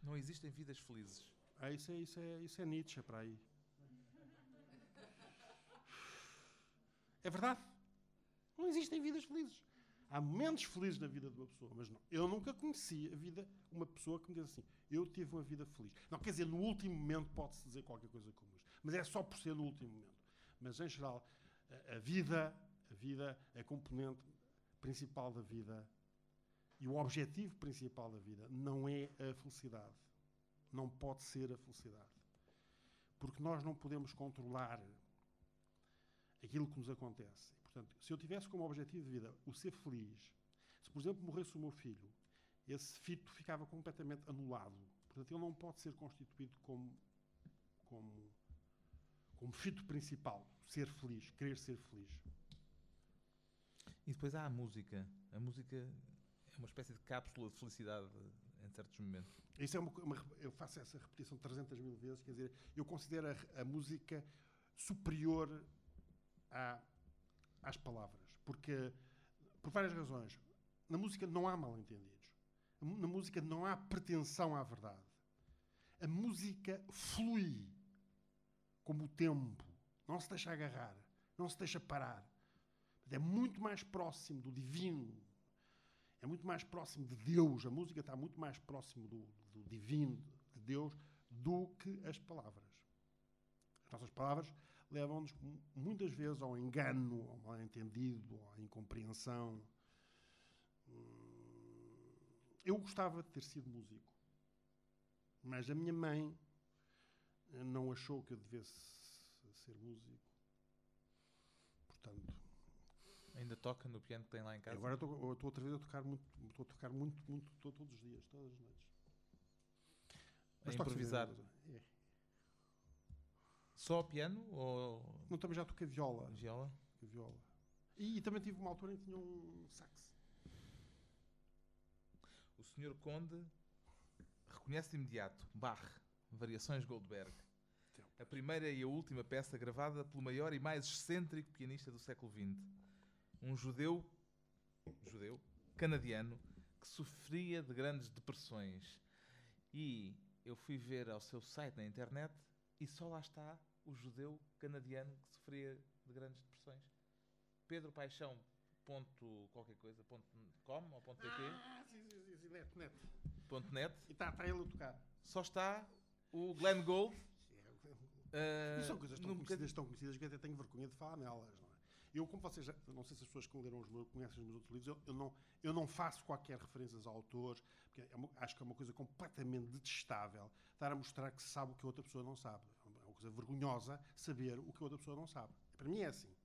Não existem vidas felizes. Ah, isso é, isso é, isso é Nietzsche para aí. É verdade. Não existem vidas felizes. Há momentos felizes na vida de uma pessoa, mas não. Eu nunca conheci a vida, uma pessoa que me diz assim, eu tive uma vida feliz. Não, quer dizer, no último momento pode-se dizer qualquer coisa como isto. Mas é só por ser no último momento. Mas, em geral, a, a vida, a vida, a componente principal da vida e o objetivo principal da vida não é a felicidade não pode ser a felicidade. Porque nós não podemos controlar aquilo que nos acontece. Portanto, se eu tivesse como objetivo de vida o ser feliz, se por exemplo morresse o meu filho, esse fito ficava completamente anulado. Portanto, ele não pode ser constituído como, como, como fito principal, ser feliz, querer ser feliz. E depois há a música. A música é uma espécie de cápsula de felicidade em certos momentos. Isso é uma, uma- eu faço essa repetição 300 mil vezes, quer dizer, eu considero a, a música superior à- às palavras, porque por várias razões. Na música não há mal-entendidos. Na música não há pretensão à verdade. A música flui como o tempo, não se deixa agarrar, não se deixa parar. É muito mais próximo do divino, é muito mais próximo de Deus. A música está muito mais próximo do, do divino, de Deus, do que as palavras. As nossas palavras levam-nos mu- muitas vezes ao engano, ao mal-entendido, à incompreensão. Hum, Eu gostava de ter sido músico, mas a minha mãe eh, não achou que eu devesse ser músico. Portanto, Ainda toca no piano que tem lá em casa. Agora estou outra vez a tocar muito, estou a tocar muito, muito, to- todos os dias, todas as noites. a Mas toco improvisar. sempre. Só piano ou Não, também já toquei viola. viola? toquei viola. E, também tive uma altura em que tinha um sax. O Sr. Conde reconhece de imediato Bach, Variações Goldberg. A primeira e a última peça gravada pelo maior e mais excêntrico pianista do século XX. Um judeu, judeu, canadiano, que sofria de grandes depressões. E eu fui ver ao seu site na internet e só lá está o judeu canadiano que sofria de grandes depressões. Pedro Paixão ponto qualquer coisa ponto com ou ponto pt Ah, sim, sim, net, net. ponto net E está tá ele a tocar. só está o Glenn Gold É, uh, E são coisas tão conhecidas, tão conhecidas que até tenho vergonha de falar nelas. Não é? Eu, como vocês, já, não sei se as pessoas que leram os meus, conhecem os meus outros livros, eu, eu não, eu não faço qualquer referências a autores, porque é uma- acho que é uma coisa completamente detestável estar a mostrar que se sabe o que a outra pessoa não sabe. É coisa coisa vergonhosa saber o que a outra pessoa não sabe. Para mim é assim.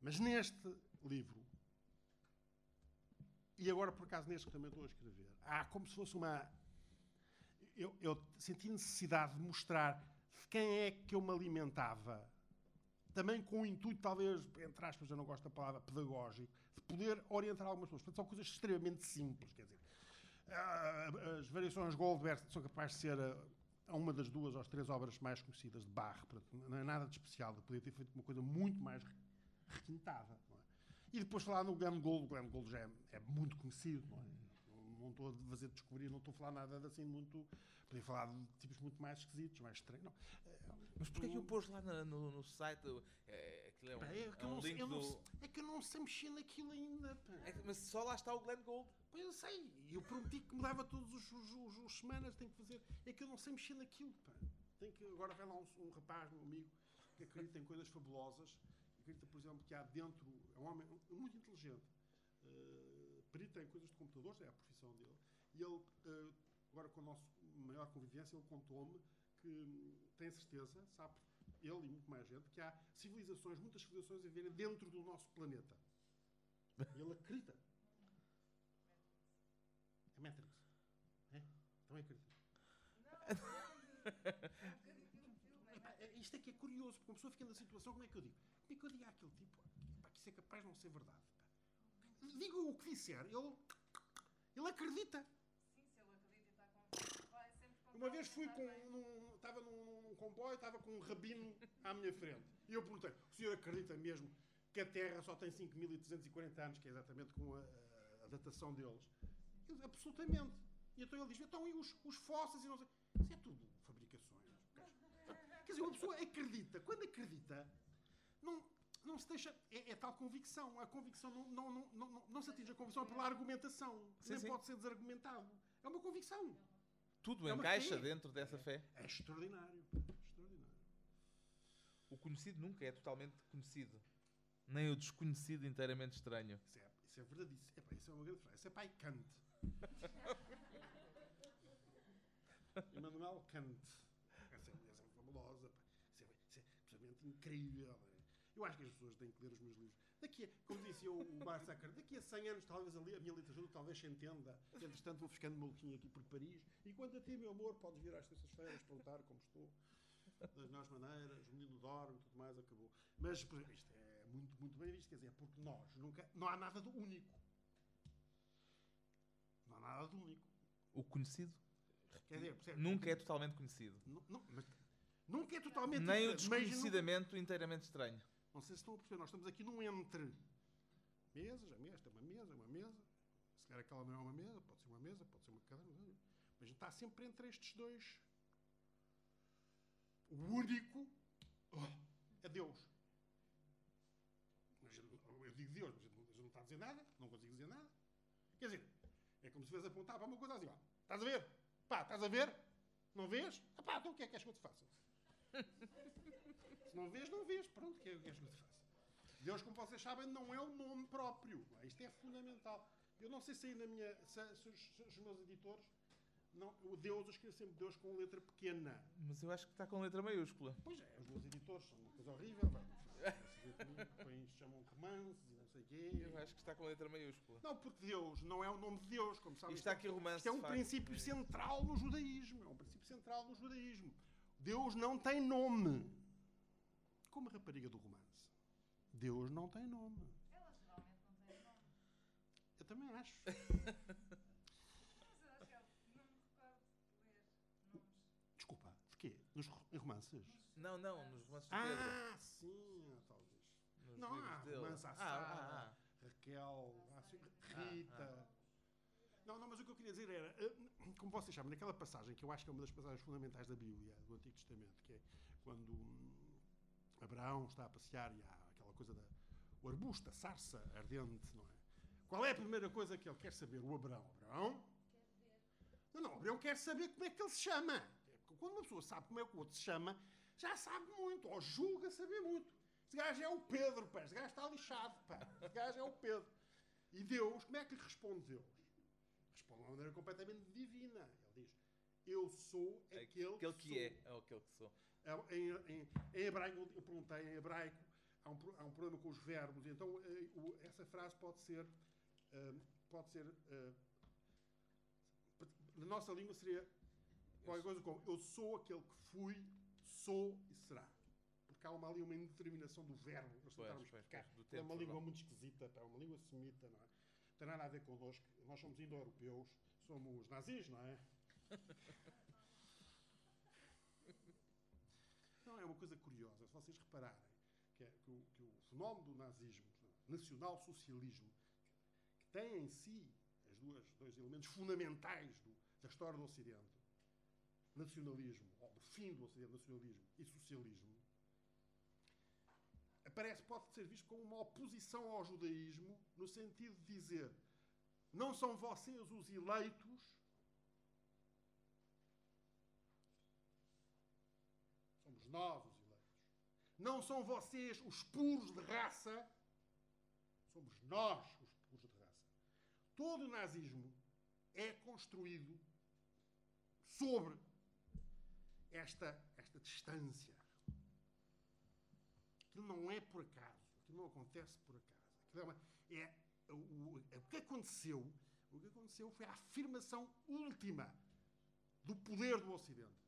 Mas neste livro, e agora por acaso neste que também estou a escrever, há como se fosse uma. Eu, eu senti necessidade de mostrar de quem é que eu me alimentava, também com o intuito, talvez, entre aspas, eu não gosto da palavra pedagógico, de poder orientar algumas pessoas. Portanto, são coisas extremamente simples, quer dizer. ah, As variações Goldberg são capazes de ser ah, uma das duas ou três obras mais conhecidas de. Portanto, não é nada de especial. Podia ter feito uma coisa muito mais requintada. é? E depois falar no Glenn Gould. O Glenn Gould já é, é muito conhecido. Não, é? Não- estou a fazer descobrir, não estou a falar nada de assim muito... Podia falar de tipos muito mais esquisitos, mais estranhos. Não. Mas porquê que o pôs lá no, no site? É, aquilo é um, Pá, é, que é eu um não link eu não do... é que eu não sei mexer naquilo ainda. pá. É mas só lá está o Glenn Gold. Pois eu sei, e eu prometi que mudava todas os, os, os- os semanas, tenho que fazer. É que eu não sei mexer naquilo, pá. Tem que, agora vai lá um, um rapaz, meu amigo, que acredita em coisas fabulosas. Acredita, por exemplo, que há dentro. É um homem muito inteligente. Perita em coisas de computadores, é a profissão dele. E ele, uh, agora com a nossa maior convivência, ele contou-me que hum, tem certeza, sabe, ele e muito mais gente, que há civilizações, muitas civilizações a viverem dentro do nosso planeta. E ele acredita. É Matrix. É? Também acredito. Epá, é- isto é que é curioso, porque uma pessoa fica na situação, como é que eu digo? Como é que eu digo àquele tipo? Que isso é capaz de não ser verdade. Pá. Digo o que disser, ele, ele acredita. Sim, se ele acredita está com. Vai sempre com Uma vez fui com, num, estava num, num comboio, estava com um rabino à minha frente. E eu perguntei, o senhor acredita mesmo que a Terra só tem 5.340 anos, que é exatamente com a, a- datação deles? Ele, absolutamente. E então ele diz, então e os, os fósseis e não sei... Isso é tudo fabricações. Quer dizer, uma pessoa acredita. Quando acredita, não, não se deixa... É, é tal convicção. A convicção não, não, não, não, não, se atinge a convicção pela argumentação. Sim, Nem sim. pode ser desargumentado. É uma convicção. Tudo É uma encaixa dentro dessa fé. É extraordinário. Extraordinário. O conhecido nunca é totalmente conhecido. Nem o desconhecido inteiramente estranho. Isso é, isso é verdade. Isso, epá, isso é uma grande frase. Isso é pai Kant. [laughs] Immanuel Kant. Essa é, essa é fabulosa. Isso é, isso é absolutamente incrível. Eu acho que as pessoas têm que ler os meus livros. Daqui a, como dizia o o Bar daqui a 100 anos talvez ali a minha literatura talvez se entenda. Entretanto vou ficando maluquinho aqui por Paris. E quanto a ti, meu amor, podes vir às terças-feiras perguntar como estou. Das melhores maneiras, o menino dorme, tudo mais, acabou. Mas isto é muito, muito bem visto, quer dizer, porque nós nunca. Não há nada do único. Não há nada do único. O conhecido Quer dizer, percebe? nunca é totalmente conhecido. Nu- nu- mas nunca é totalmente Nem o desconhecidamente inteiramente estranho. Não sei se estão a perceber, nós estamos aqui num entre. Mesas, a mesa, é uma mesa, é uma mesa. Se calhar aquela não é uma mesa, pode ser uma mesa, pode ser uma cadeira. Mas a gente está sempre entre estes dois. O único oh, é Deus. Eu, digo Deus, mas não- está a dizer nada, não consigo dizer nada. Quer dizer, é como se fizesse apontar para uma coisa assim, ó. Estás a ver? Pá, estás a ver? Não vês? Ah pá, então o que é que queres que eu te faça? [laughs] Se não vês, não vês. Pronto, o que é que eu te faça? Deus, como vocês sabem, não é um nome próprio. Isto é fundamental. Eu não sei se aí na minha. Se, se os, se os meus editores. Não, o Deus, eu escrevo sempre Deus com letra pequena. Mas eu acho que está com letra maiúscula. Pois é, os meus editores são uma coisa horrível. Depois chamam romances e não sei o quê. Eu acho que está com letra maiúscula. Não, porque Deus não é o nome de Deus, como sabem. Está aqui romance. Isto é um facto. princípio central no judaísmo. É um princípio central no judaísmo. Deus não tem nome. Como a rapariga do romance. Deus não tem nome. Ela geralmente não tem nome. Eu também acho. [laughs] Mas eu acho que é. Não me recordo de ler nomes. Desculpa, de quê? Nos em romances? Não, não, nos romances de Pedro. Ah, sim, talvez. Nos não, livros há dele. romance à ah, Sara, ah, ah. Raquel, há assim, Ah, Rita. Não, não, mas o que eu queria dizer era, eh, como vocês sabem, naquela passagem que eu acho que é uma das passagens fundamentais da Bíblia, do Antigo Testamento, que é quando hum, Abraão está a passear e há aquela coisa da o arbusto, a sarça ardente, não é? Qual é a primeira coisa que ele quer saber? O Abraão. Abraão? Não, não, Abraão quer saber como é que ele se chama. Quando uma pessoa sabe como é que o outro se chama, já sabe muito, ou julga saber muito. Este gajo é o Pedro, pá. Este gajo está lixado, pá. Este gajo é o Pedro. E Deus, como é que lhe responde Deus? Responde de uma maneira completamente divina. Ele diz, eu sou aquele, Aquele que é, é aquele que sou. É, em, em, em hebraico, eu perguntei, em hebraico, há um, há um problema com os verbos, então eh, o, essa frase pode ser, uh, pode ser, uh, na nossa língua seria qualquer coisa como eu sou aquele que fui, sou e será. Porque há uma, ali uma indeterminação do verbo. Nós Pois, tentarmos pois, pois, do é tempo uma língua verbal. muito esquisita, é uma língua semita, não é? Não tem nada a ver connosco. Nós somos indo-europeus, somos nazis, não é? [laughs] Não, é uma coisa curiosa. Se vocês repararem que, é- que o, que o fenómeno do nazismo, nacional-socialismo, que tem em si duas, dois elementos fundamentais do- da história do Ocidente, nacionalismo, ou do fim do Ocidente, nacionalismo e socialismo, aparece, pode ser visto como uma oposição ao judaísmo, no sentido de dizer não são vocês os eleitos, somos nós os eleitos. Não são vocês os puros de raça, somos nós os puros de raça. Todo o nazismo é construído sobre esta, esta distância. Aquilo não é por acaso, aquilo não acontece por acaso. Aquilo é, uma- é o- o que aconteceu, o que aconteceu foi a afirmação última do poder do Ocidente.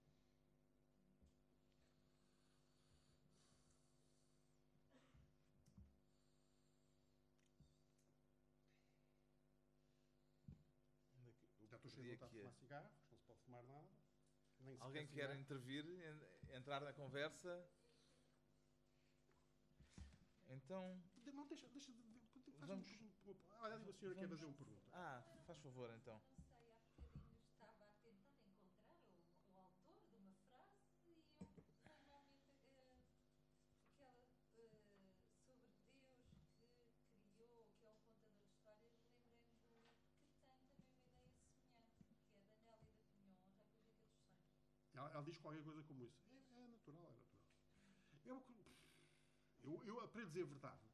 Que é. fumar cigarros, não se pode fumar nada. Alguém quer cigarro. intervir, en- entrar na conversa? Então, Não, deixa, deixa de. de- de- faz Vamos- um- Olha, a senhora quer vamos- fazer uma pergunta. ah, faz favor então. Ela, diz qualquer coisa como isso. É, é natural, é natural. Eu, eu, eu, para dizer a verdade,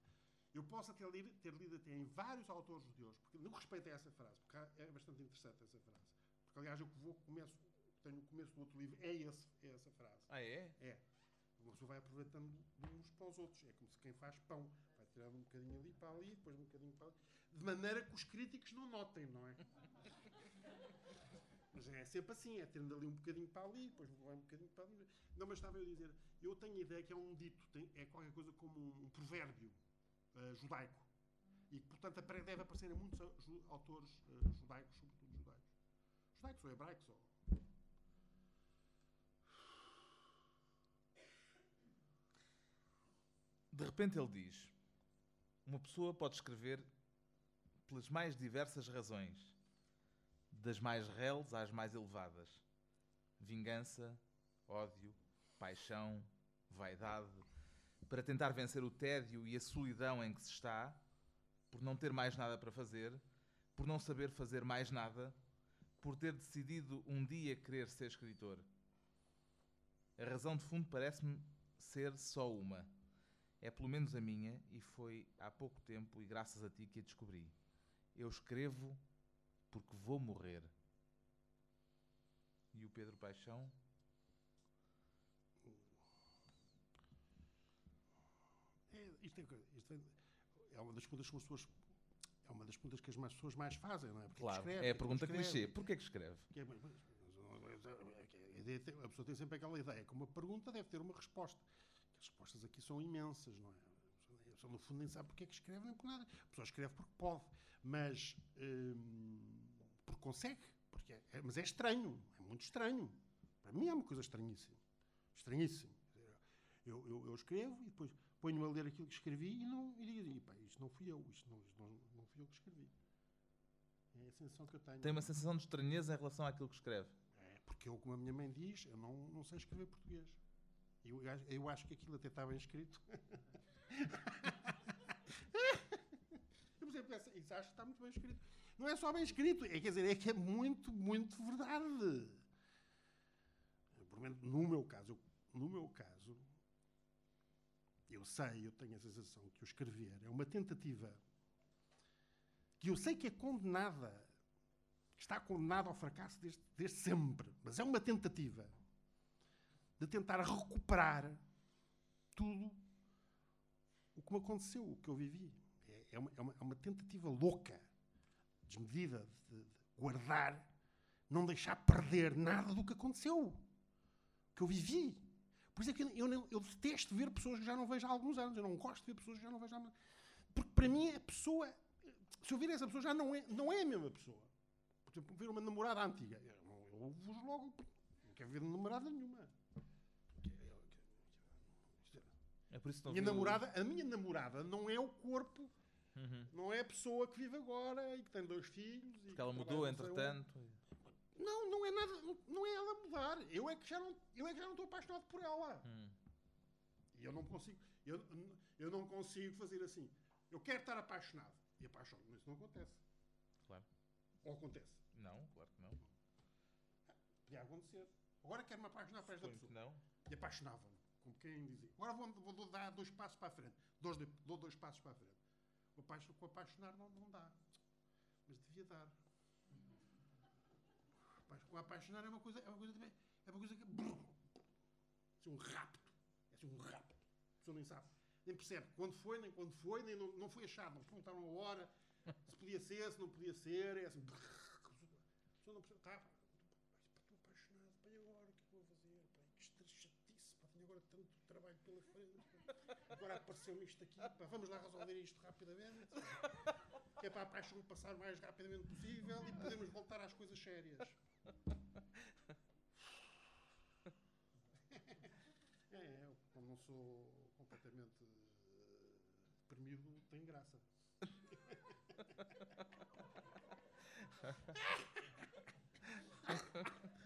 eu posso até ler, ter lido até em vários autores judeus, porque no respeito a essa frase, porque é bastante interessante essa frase. Porque, aliás, eu vou, começo, tenho o começo do outro livro, é, esse, é essa frase. Ah, é? É. Uma pessoa vai aproveitando de uns para os outros. É como se quem faz pão vai tirando um bocadinho ali para ali, depois um bocadinho para ali. De maneira que os críticos não notem, não é? Mas é sempre assim, é tirando ali um bocadinho para ali, depois um bocadinho para ali. Não, mas estava eu a dizer, eu tenho a ideia que é um dito, tem- é qualquer coisa como um, um provérbio eh, judaico. E portanto, deve aparecer em muitos eh, autores eh, judaicos, sobretudo judaicos. Judaicos ou hebraicos, ou De repente ele diz: Uma pessoa pode escrever pelas mais diversas razões, das mais reles às mais elevadas. Vingança, ódio, paixão, vaidade, para tentar vencer o tédio e a solidão em que se está, por não ter mais nada para fazer, por não saber fazer mais nada, por ter decidido um dia querer ser escritor. A razão de fundo parece-me ser só uma. É pelo menos a minha, e foi há pouco tempo e graças a ti que a descobri. Eu escrevo porque vou morrer. E o Pedro Paixão? É, isto é, isto é, é uma das perguntas que as pessoas. É uma das perguntas que as mais pessoas mais fazem, não é? Porque Claro, escreve, é a pergunta escreve. clichê. Porquê que escreve? Que é, a pessoa tem sempre aquela ideia que uma pergunta deve ter uma resposta. As respostas aqui são imensas, não é? A pessoa, no fundo, nem sabe porque é que escreve, nem por nada. A pessoa escreve porque pode, mas hum, consegue. Porque é- é- mas é estranho, é muito estranho. Para mim é uma coisa estranhíssima. Estranhíssimo. Eu, eu, eu escrevo e depois ponho-me a ler aquilo que escrevi e, não, e digo, "E pá, isto não fui eu, isto não, isto não, não fui eu que escrevi. É a sensação que eu tenho. Tem uma sensação de estranheza em relação àquilo que escreve. É, porque eu, como a minha mãe diz, eu não, não sei escrever português. Eu, acho- eu acho que aquilo até está bem escrito. [laughs] eu, por exemplo, isso acho que está muito bem escrito. Não é só bem escrito, é, quer dizer, é que é muito, muito verdade. Por menos no meu caso, eu- no meu caso, eu sei, eu tenho a sensação que o escrever é uma tentativa que eu sei que é condenada está condenado ao fracasso desde, desde sempre. Mas é uma tentativa de tentar recuperar tudo o que me aconteceu, o que eu vivi. É, é uma, é uma- é uma tentativa louca, desmedida, de, de guardar, não deixar perder nada do que aconteceu, que eu vivi. Por isso é que eu, eu, eu detesto ver pessoas que já não vejo há alguns anos. Eu não gosto de ver pessoas que já não vejo há Porque para mim a pessoa, se eu vir essa pessoa, já não é, não é a mesma pessoa. Por exemplo, ver uma namorada antiga. Eu, eu vos logo, não quero ver namorada nenhuma. É por isso que não Minha namorada, a minha namorada não é o corpo, Uhum. não é a pessoa que vive agora e que tem dois filhos. e Porque ela mudou, entretanto. Não, não é nada, não, é ela mudar. Eu é que já não, eu é que já não estou apaixonado por ela. Hum. E eu não consigo, eu, eu não consigo fazer assim. Eu quero estar apaixonado. E apaixono, mas isso não acontece. Claro. Ou acontece. Não, claro que não. Podia acontecer. Agora quero-me apaixonar por esta pessoa. não. E apaixonava-me, como quem dizia. Agora vou, vou, dar dois passos para a frente. Dois, dou dois passos para a frente. O apaixo- Com apaixonar não, não dá. Mas devia dar. O apaixonar é uma coisa, é uma coisa também. É uma coisa que. Assim, um rapto. É assim um rapto. A pessoa nem sabe. Nem percebe quando foi, nem quando foi, nem não, não foi achado. Não perguntaram a hora. Se podia ser, se não podia ser. É assim. A pessoa não percebe. Tá, pá, estou apaixonado. Pá, e agora? O que é que eu vou fazer? Pá, que estra- chatice. Pá, tenho agora tanto trabalho pela frente. pá. Agora apareceu-me isto aqui. Pá, vamos lá resolver isto rapidamente. Que é para a paixão passar o mais rapidamente possível e podemos voltar às coisas sérias. É, é, eu, como não sou completamente eh, deprimido, tem graça. [laughs]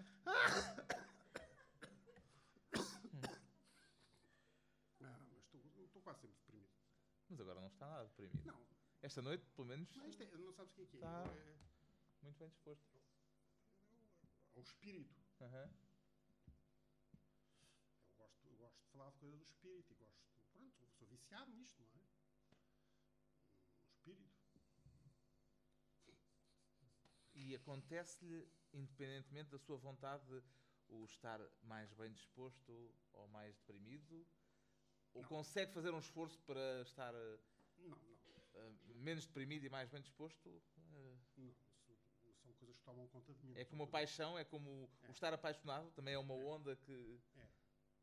Ah, mas estou, estou quase sempre deprimido. Mas agora não está nada deprimido. Não, Esta noite, pelo menos, mas é, não sabes o que é que é. Tá. É, muito bem disposto. é o espírito. Aham. Eu gosto, eu gosto de falar de coisa do espírito e gosto. Pronto, sou viciado nisto, não é? O espírito. E acontece-lhe, independentemente da sua vontade, o estar mais bem disposto ou mais deprimido? Ou Não. consegue fazer um esforço para estar eh, Não, não. eh, menos deprimido e mais bem disposto? Eh, Não, isso são coisas que tomam conta de mim. é como a paixão, é como o É. estar apaixonado, também é uma onda que, É,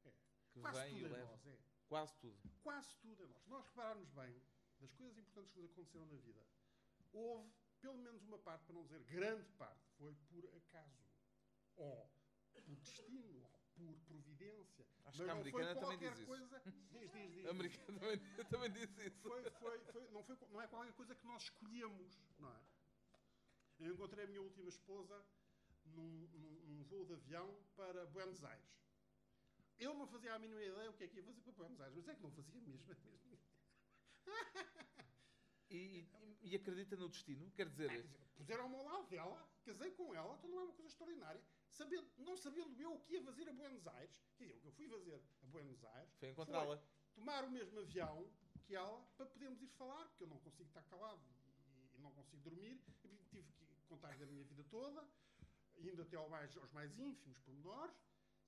é. que Quase vem e tudo em leva. nós, é. Quase tudo. Quase tudo em nós. Se nós repararmos bem, das coisas importantes que nos aconteceram na vida, houve pelo menos uma parte, para não dizer grande parte, foi por acaso. Ou por destino, ou por providência. Acho Mas que a americana também qualquer diz isso. coisa. Diz, diz, diz. A americana também, [laughs] também disse isso. foi, foi, foi, não, foi, não é qualquer coisa que nós escolhemos, não é? Eu encontrei a minha última esposa num, num, num voo de avião para Buenos Aires. Eu não fazia a mínima ideia o que é que ia fazer para Buenos Aires, mas é que não fazia mesmo. é. E, e- acredita no destino? Quer dizer, dizer, Puseram-me ao lado dela, casei com ela, então não é uma coisa extraordinária. Sabendo, não sabendo eu o que ia fazer a Buenos Aires, quer dizer, o que eu fui fazer a Buenos Aires foi encontrá-la. tomar o mesmo avião que ela para podermos ir falar, porque eu não consigo estar calado e, e não consigo dormir. E tive que contar da minha vida toda, indo até ao mais, aos mais ínfimos pormenores.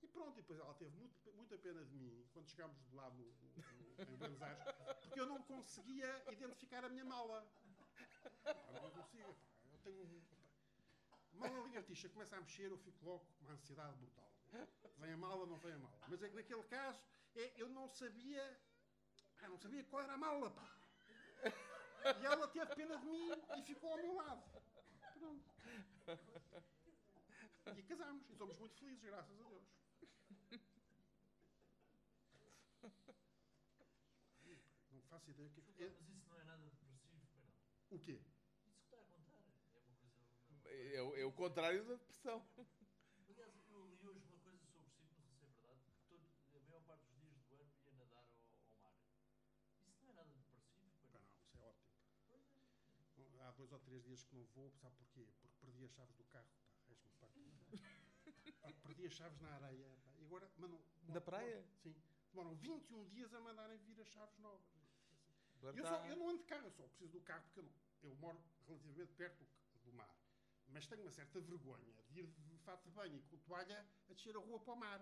E pronto, e depois ela teve muito, muita pena de mim quando chegámos de lá no, no- em Buenos Aires, porque eu não conseguia identificar a minha mala. Pá, não consigo, eu tenho pá, a ligartixa começa a mexer, eu fico logo com uma ansiedade brutal. Vem a mala, não vem a mala. Mas é que naquele caso, é, eu não sabia. Ah, não sabia qual era a mala, pá. E ela teve pena de mim e ficou ao meu lado. Pronto. E casámos. E somos muito felizes, graças a Deus. Não faço ideia o que é que. Mas isso não é nada depressivo, pai não. O quê? Isso que está a contar é uma É, o- é o contrário da depressão. Aliás, eu li hoje uma coisa sobre si, não sei se é verdade, que todo, a maior parte dos dias do ano ia nadar ao, ao mar. Isso não é nada depressivo, Pá, não. não, isso é ótimo. Pois é. Há dois ou três dias que não vou, sabe porquê? Porque perdi as chaves do carro, pá. Para. [laughs] Pá, perdi as chaves na areia, pá. E agora, mas não, Na praia? Sim. Demoram 21 dias a mandarem vir as chaves novas. Agora Eu, só, eu não ando de carro, eu só preciso do carro porque eu, não, eu moro relativamente perto do, do mar. Mas tenho uma certa vergonha de ir de fato de banho e com toalha a descer a rua para o mar.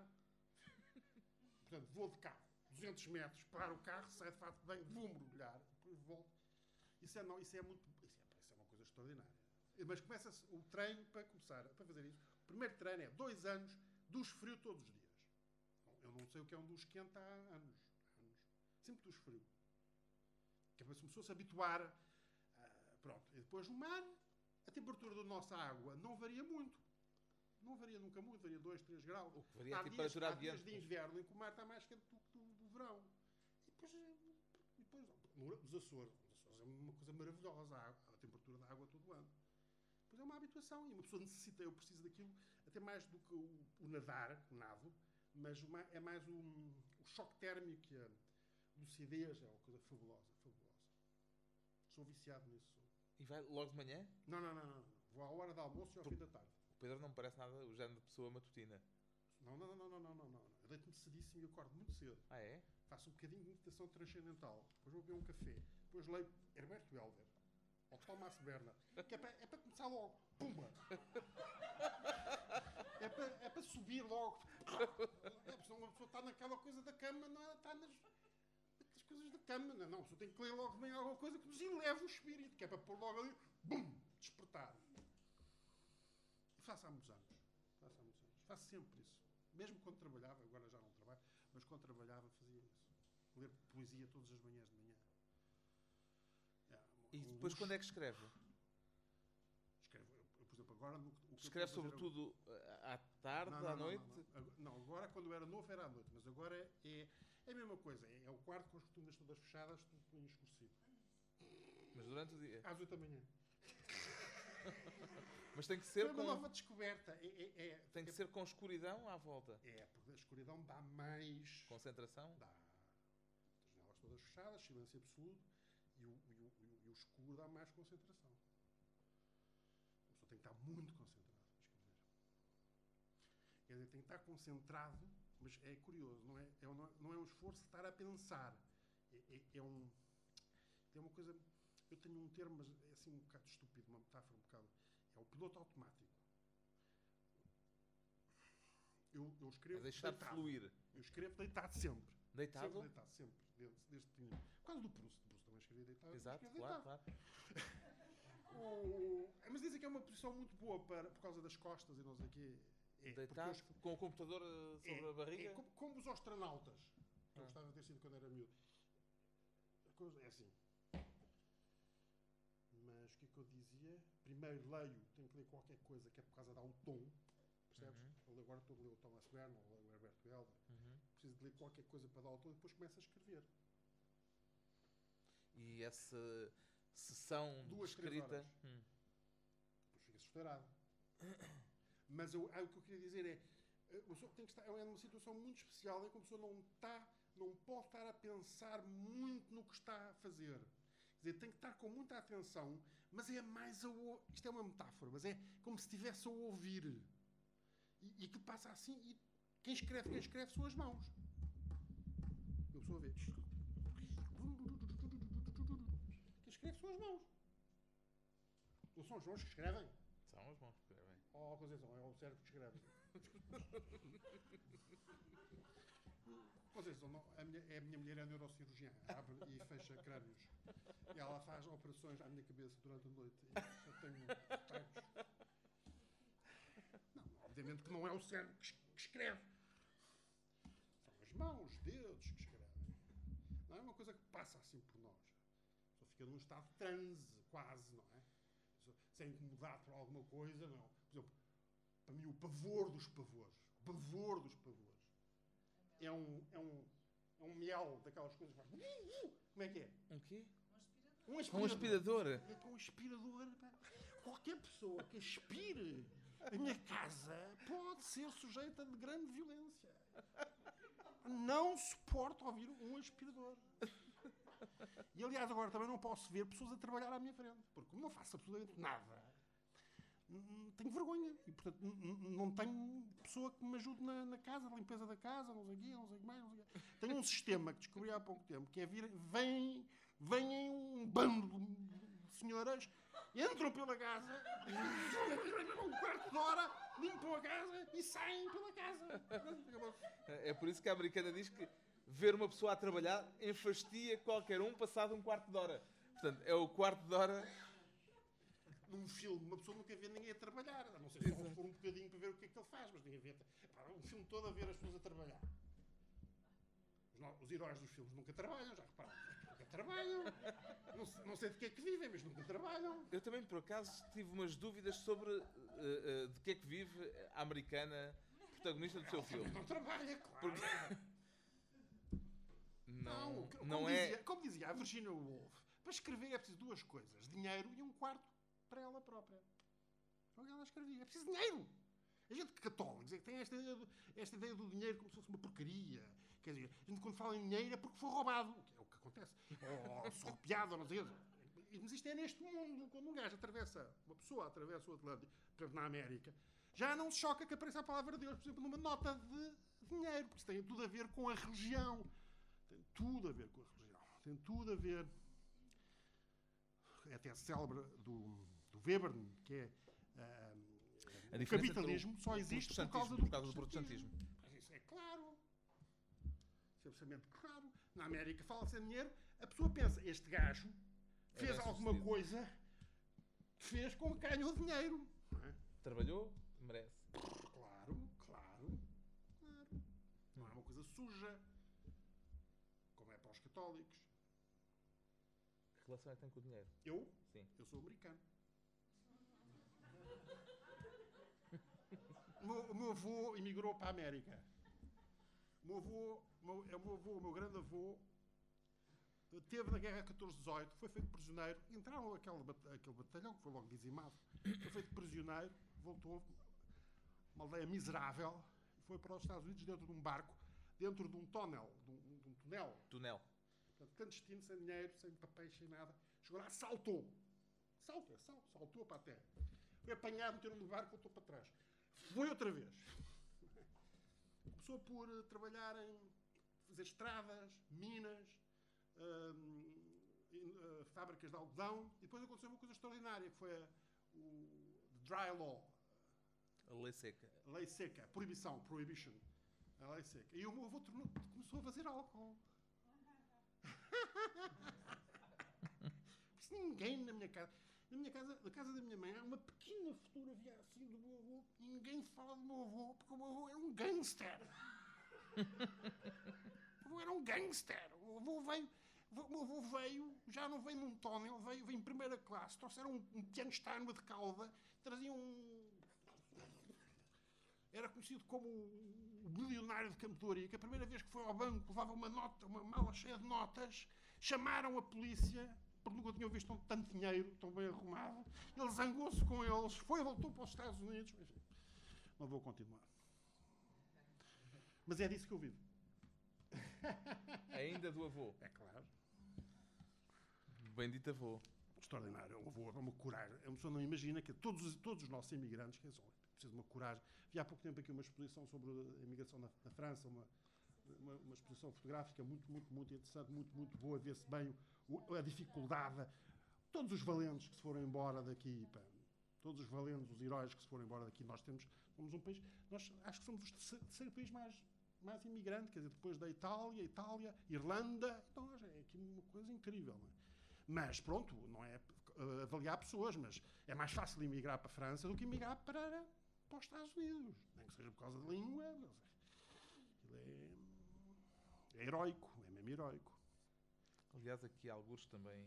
Portanto, vou de carro, 200 metros, paro o carro, saio de fato bem, vou mergulhar, depois volto. Isso é, não, isso é muito. Isso é, isso é uma coisa extraordinária. Mas começa-se o treino para começar para fazer isso. O primeiro treino é dois anos, dos frio todos os dias. Eu não sei o que é um dos quente há anos. anos. Sempre dos frio. Que é para se começou a se habituar. ah, pronto. E depois no mar, a temperatura da nossa água não varia muito. Não varia nunca muito, varia 2, 3 graus. O que varia é há a dias, há dias de inverno em que o mar está mais quente do que do, do verão. E depois, e depois no- nos Açores, os Açores é uma coisa maravilhosa, a, a temperatura da água todo o ano. Depois é uma habituação e uma pessoa [laughs] necessita, eu preciso daquilo, até mais do que o, o nadar, o nado, mas o ma- é mais o, o choque térmico a lucidez, é uma coisa fabulosa, fabulosa. Sou viciado nisso. E vai logo de manhã? Não, não, não, não. Vou à hora do almoço e ao Tu- fim da tarde. O Pedro não me parece nada o género de pessoa matutina. Não, não, não, não, não, não, não. Eu deito-me cedíssimo e acordo muito cedo. Ah, é? Faço um bocadinho de meditação transcendental. Depois vou beber um café. Depois leio Herberto Helder. Ou Thomas Bernard. Que é para, é começar logo. Pumba! É para, é subir logo. É, uma pessoa está naquela coisa da cama, não é? Está nas, nas coisas da cama. Não, pessoa tem que ler logo bem alguma coisa que nos eleve o espírito. Que é para pôr logo ali. Bum! Despertar. E faço há muitos anos. Faço há muitos anos. Faço sempre isso. Mesmo quando trabalhava, agora já não trabalho, mas quando trabalhava fazia isso. Ler poesia todas as manhãs de manhã. É, E depois luxo. quando é que escreve? Escrevo, eu, por exemplo, agora o Escreve sobretudo eh, à tarde, Não, não, à não, noite? Não, Agora- Não, agora quando eu era novo era à noite, mas agora é, é, é a mesma coisa. É, é o quarto com as cortinas todas fechadas, tudo, tudo escurecido. Mas durante o dia. Às 8 da manhã. [laughs] Mas tem que É ser uma com, nova descoberta. É, é, é, tem que é, ser com escuridão à volta. é, porque a escuridão dá mais. Concentração? Dá. As janelas todas fechadas, silêncio absoluto, e o, e o- e o- escuro dá mais concentração. A pessoa tem que estar muito concentrada. Quer dizer, tem que estar concentrado, mas é curioso, não é, é um- não é um esforço de estar a pensar. É, é- é um. É uma coisa. Eu tenho um termo, mas é assim um bocado estúpido, uma metáfora um bocado. É o piloto automático. Eu, eu escrevo. deixar de deitado. fluir. Eu escrevo deitado sempre. Deitado? Sempre deitado, sempre. Desde, desde pequenino. Por causa do Proust. Proust também escrevia deitado. Exato, claro, deitado. claro. [laughs] O- Mas dizem que é uma posição muito boa para, por causa das costas e não sei o quê. É, Deitado escrevo- com o computador eh, sobre é, a barriga? É como, como os astronautas. Que eu Ah. gostava de ter sido quando era miúdo. A coisa é assim. Mas o que é que eu dizia? Primeiro leio, tenho que ler qualquer coisa que é por causa de dar o tom. Percebes? Uhum. Eu agora estou a ler o Thomas Bernal, ou o Herberto Helder. Uhum. Preciso de ler qualquer coisa para dar o tom e depois começo a escrever. E essa sessão de Duas, três escrita. Hum. Depois fica assustado. [coughs] Mas eu, ah, o que eu queria dizer é, eh, uma pessoa tem que estar, é uma situação muito especial em que a pessoa não está, não pode estar a pensar muito no que está a fazer. Quer dizer, tem que estar com muita atenção, mas é mais a isto é uma metáfora, mas é como se estivesse a ouvir. E, e que passa assim, e quem escreve, quem escreve são as mãos. E a pessoa vê. Quem escreve são as mãos. Não são as mãos que escrevem. São as mãos escrevem. Oh, Conceição, é o cérebro que escreve. [laughs] Conceição, não, a, minha, a minha mulher é neurocirurgiã, abre e fecha crânios. E ela faz operações à minha cabeça durante a noite. Eu tenho. Não, obviamente que não é o cérebro que que escreve. São as mãos, os dedos que escrevem. Não é uma coisa que passa assim por nós. Pessoa fica num estado de transe, quase, não é? Pessoa Sem incomodar por alguma coisa, não. Para mim, o pavor dos pavores. O pavor dos pavores. É um, é um, é um miau daquelas coisas que faz. Como é que é? Um quê? Um aspirador. Um aspirador. É com um aspirador. pá. Qualquer pessoa que aspire a minha casa pode ser sujeita de grande violência. Não suporto ouvir um aspirador. E aliás, agora também não posso ver pessoas a trabalhar à minha frente, porque como não faço absolutamente nada, tenho vergonha. E portanto n- n- não tenho pessoa que me ajude na, na casa, na limpeza da casa, não sei o quê, não sei o que mais, não sei quê. Tenho um sistema que descobri há pouco tempo, que é vir, vem, vêm um bando de senhoras entram pela casa, [laughs] um quarto de hora, limpam a casa e saem pela casa. É por isso que a americana diz que ver uma pessoa a trabalhar enfastia qualquer um passado um quarto de hora. Portanto, é o quarto de hora. Num filme, uma pessoa nunca vê ninguém a trabalhar. A não ser se for um bocadinho para ver o que é que ele faz, mas ninguém vê. Pá, um filme todo a ver as pessoas a trabalhar. Os, no- os heróis dos filmes nunca trabalham, já repararam? Nunca trabalham. Não, não sei de que é que vivem, mas nunca trabalham. Eu também, por acaso, tive umas dúvidas sobre eh, eh, de que é que vive a americana protagonista do seu filme. Não trabalha, claro. Porque- Não, Não, como, não é. dizia, como dizia a Virginia Woolf, para escrever é preciso duas coisas: dinheiro e um quarto para ela própria. Foi o que ela escrevia. É preciso dinheiro. A gente católicos é que tem esta ideia, do, esta ideia do dinheiro como se fosse uma porcaria. Quer dizer, a gente quando fala em dinheiro é porque foi roubado, que é o que acontece. Ou, sorropiado, ou não sei. Mas isto é neste mundo. Quando um gajo atravessa, uma pessoa atravessa o Atlântico, por exemplo, na América, já não se choca que apareça a palavra de Deus, por exemplo, numa nota de dinheiro, porque isso tem tudo a ver com a religião. Tem tudo a ver com a religião. Tem tudo a ver. É até célebre do Webern, que é. A o capitalismo só existe por causa por causa do protestantismo. Mas isso é claro. Isso é absolutamente claro. Na América fala-se em dinheiro, a pessoa pensa, este gajo É fez bem alguma coisa que fez com que ganhou dinheiro. é? Trabalhou, merece. Claro, claro, claro. Não é uma coisa suja, como é para os católicos. Que relação é que tem com o dinheiro? Eu? Sim. Eu sou americano. Meu, o meu avô emigrou para a América. O meu avô, o meu, é meu avô, meu grande avô, teve na guerra 14-18, foi feito prisioneiro, entraram naquele bat- aquele batalhão que foi logo dizimado, foi feito prisioneiro, voltou, uma aldeia miserável, foi para os Estados Unidos dentro de um barco, dentro de um túnel, de um, de um túnel, Túnel. Portanto, clandestino, sem dinheiro, sem papéis, sem nada. Chegou lá, saltou. Salta, salto, saltou para a terra. Foi apanhado, meteram no barco, voltou para trás. Foi outra vez. Começou por eh, trabalhar em fazer estradas, minas, hum, fábricas de algodão. E depois aconteceu uma coisa extraordinária, que foi a, o dry law, A lei seca. a lei seca, a proibição, prohibition. A lei seca. E o meu avô tornou- começou a fazer álcool. [laughs] Porque ninguém na minha casa. Na minha casa, na casa da minha mãe, há uma pequena fotografia assim do meu avô. Ninguém fala do meu avô, porque o meu avô era um gangster. [laughs] o avô era um gangster. O avô veio. O meu avô veio, já não veio num tónel, veio, veio em primeira classe, trouxeram um, um piano de cauda, traziam um, era conhecido como o, o milionário de Campedoria, que a primeira vez que foi ao banco levava uma nota, uma mala cheia de notas, chamaram a polícia, porque nunca tinham visto tanto dinheiro, tão bem arrumado. Ele zangou-se com eles, foi, voltou para os Estados Unidos. Enfim, não vou continuar. Mas é disso que eu vivo. Ainda do avô. É claro. Bendito avô. extraordinário. É uma, boa- é uma coragem. A pessoa não imagina que todos, os- todos os nossos imigrantes que são, precisam de uma coragem. Vi há pouco tempo aqui uma exposição sobre a imigração na, na França, uma, uma, uma exposição fotográfica muito, muito, muito interessante, muito, muito boa. Vê-se bem a dificuldade. Todos os valentes que se foram embora daqui, pá, todos os valentes, os heróis que se foram embora daqui, nós temos, somos um país, nós acho que somos o terceiro, país mais, mais imigrante, quer dizer, depois da Itália, Itália, Irlanda, então é aqui uma coisa incrível. Não é? Mas pronto, não é eh, avaliar pessoas, mas é mais fácil emigrar para a França do que emigrar para, para os Estados Unidos. Nem que seja por causa da língua. É, é heroico, é mesmo heroico. Aliás, aqui alguns também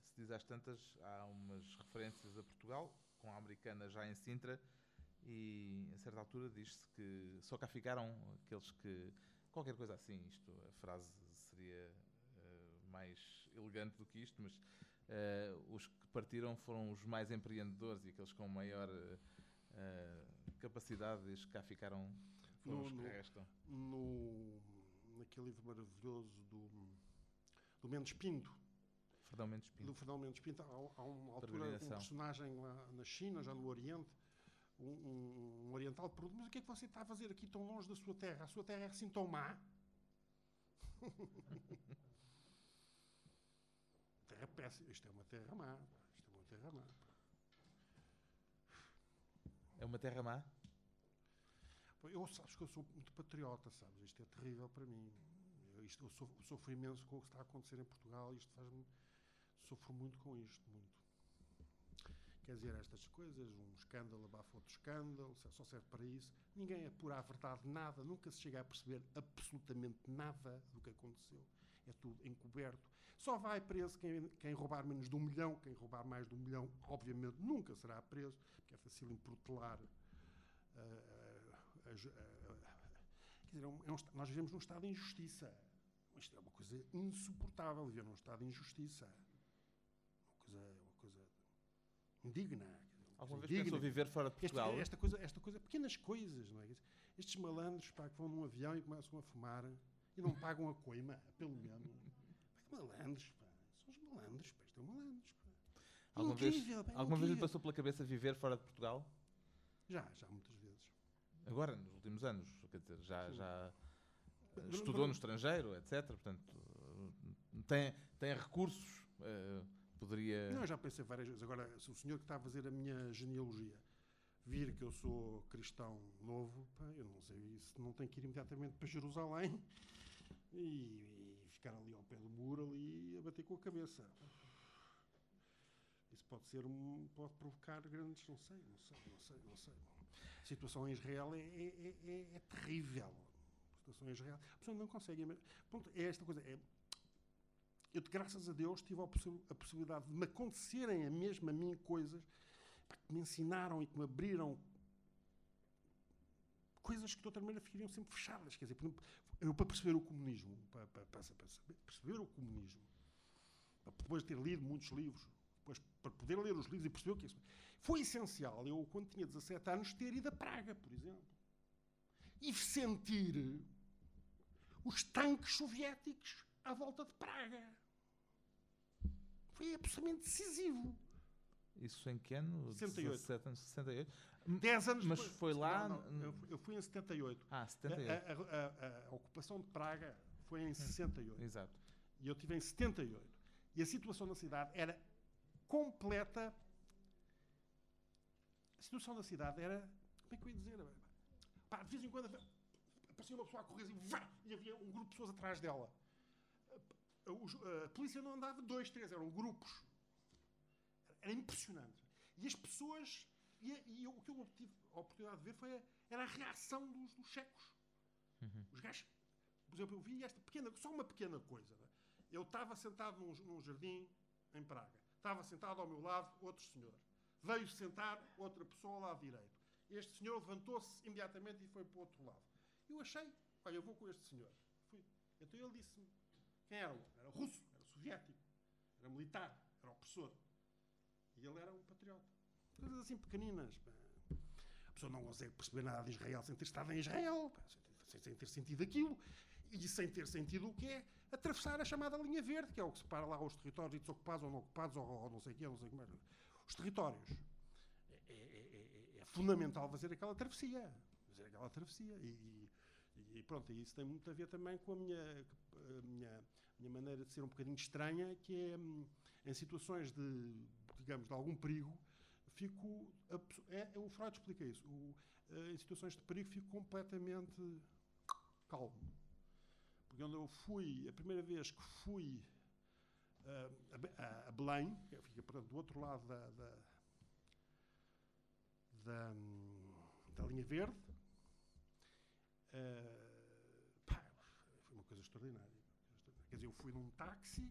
se diz às tantas, há umas referências a Portugal, com a americana já em Sintra, e a certa altura diz-se que só cá ficaram aqueles que. qualquer coisa assim, isto, a frase seria eh, mais elegante do que isto, mas eh, os que partiram foram os mais empreendedores e aqueles com maior eh, capacidade, e os que cá ficaram foram No- os que no- restam. No, naquele livro maravilhoso do, do Mendes Pinto, Fernão Mendes Pinto. do Fernão Mendes Pinto, há, há uma altura um personagem lá na China, já no Oriente, um, um- um oriental pergunta, mas o que é que você está a fazer aqui tão longe da sua terra? A sua terra é assim tão má? [laughs] terra péssima. Isto é uma terra má. Isto é uma terra má. É uma terra má? Eu sabes que eu sou muito patriota, sabes? Isto é terrível para mim. Isto, eu sofro, imenso com o que está a acontecer em Portugal. Isto faz-me. Sofro muito com isto, muito. Quer dizer, estas coisas, um escândalo abafa outro escândalo, só- serve para isso. Ninguém apura a verdade, nada, nunca se chega a perceber absolutamente nada do que aconteceu. É tudo encoberto. Só vai preso quem, quem roubar menos de um milhão, quem roubar mais de um milhão, obviamente, nunca será preso, porque é fácil protelar ah, ah, as- ah, ah, quer dizer, é um- é um esta- nós vivemos num estado de injustiça. Isto é uma coisa insuportável, viver num estado de injustiça. Uma coisa, uma coisa indigna. Alguma vez pensou viver fora de Este- Portugal? esta, coisa, esta coisa, pequenas coisas, não é? Estes malandros pá, que vão num avião e começam a fumar e não pagam a coima, pelo menos. Pá, que malandros, pá. São os malandros, pá. Isto é malandros, pá. Alguma vez, Incrível, pá, alguma vez lhe passou pela cabeça viver fora de Portugal? Já, já muitas vezes. Agora, nos últimos anos, quer dizer, já, já eh, estudou no estrangeiro, etc. Portanto, eh, tem, tem recursos, eh, poderia... Não, eu já pensei várias vezes. Agora, se o senhor que está a fazer a minha genealogia vir que eu sou cristão novo, pá, eu não sei, isso não tem que ir imediatamente para Jerusalém [laughs] e, e ficar ali ao pé do muro ali a bater com a cabeça. Isso pode ser um, pode provocar grandes, não sei, não sei, não sei, não sei. A situação em Israel é, é, é- é- é terrível. A situação em Israel, a pessoa não consegue. Pronto, é esta coisa. É, eu, graças a Deus, tive a, possi- a possibilidade de me acontecerem a mesmo a mim coisas que me ensinaram e que me abriram coisas que de outra maneira ficariam sempre fechadas. Quer dizer, por exemplo, eu para perceber o comunismo, para, para- para saber- perceber o comunismo, para depois de ter lido muitos livros, depois para poder ler os livros e perceber o que é isso, foi essencial eu, quando tinha 17 anos, ter ido a Praga, por exemplo, e sentir os tanques soviéticos à volta de Praga. Foi absolutamente decisivo. Isso em que ano? 68. 17 anos, 68? 10 anos Mas depois. foi lá Não, não, eu, fui- eu fui em 78. Ah, A, 78. a- a- a- a ocupação de Praga foi em 68. Exato. E eu estive em 78. E a situação na cidade era completa. A situação da cidade era. Como é que eu ia dizer? Pá, de vez em quando aparecia uma pessoa a correr assim, vá, e havia um grupo de pessoas atrás dela. A, polícia não andava dois, três, eram grupos. Era impressionante. E as pessoas. E, e eu- o que eu tive a oportunidade de ver foi a, era a reação dos, dos checos. Os gajos. Por exemplo, eu vi esta pequena, só uma pequena coisa. né? Eu estava sentado num, num jardim em Praga. Estava sentado ao meu lado outro senhor. Veio sentar outra pessoa ao lado direito. Este senhor levantou-se imediatamente e foi para o outro lado. Eu achei, olha, eu vou com este senhor. Fui. Então ele disse-me quem era o homem? Era russo, era soviético, era militar, era opressor. E ele era um patriota. Coisas assim pequeninas. A pessoa não consegue perceber nada de Israel sem ter estado em Israel, sem ter sentido aquilo. E sem ter sentido o que é atravessar a chamada linha verde, que é o que separa lá os territórios desocupados ou não ocupados, ou, ou não sei o quê, não sei como é. Os territórios. É, é- é- é- é fundamental fazer aquela travessia. Fazer aquela travessia. E, e- e pronto, e isso tem muito a ver também com a minha, a minha, minha maneira de ser um bocadinho estranha, que é hum, em situações de, digamos, de algum perigo, fico. a É, é, o Freud explica isso. O, eh, em situações de perigo, fico completamente calmo. Porque quando eu fui, a primeira vez que fui ah, a a, Belém, que fica do outro lado da, da, da, da linha verde, ah, pá, foi uma coisa extraordinária. Quer dizer, eu fui num táxi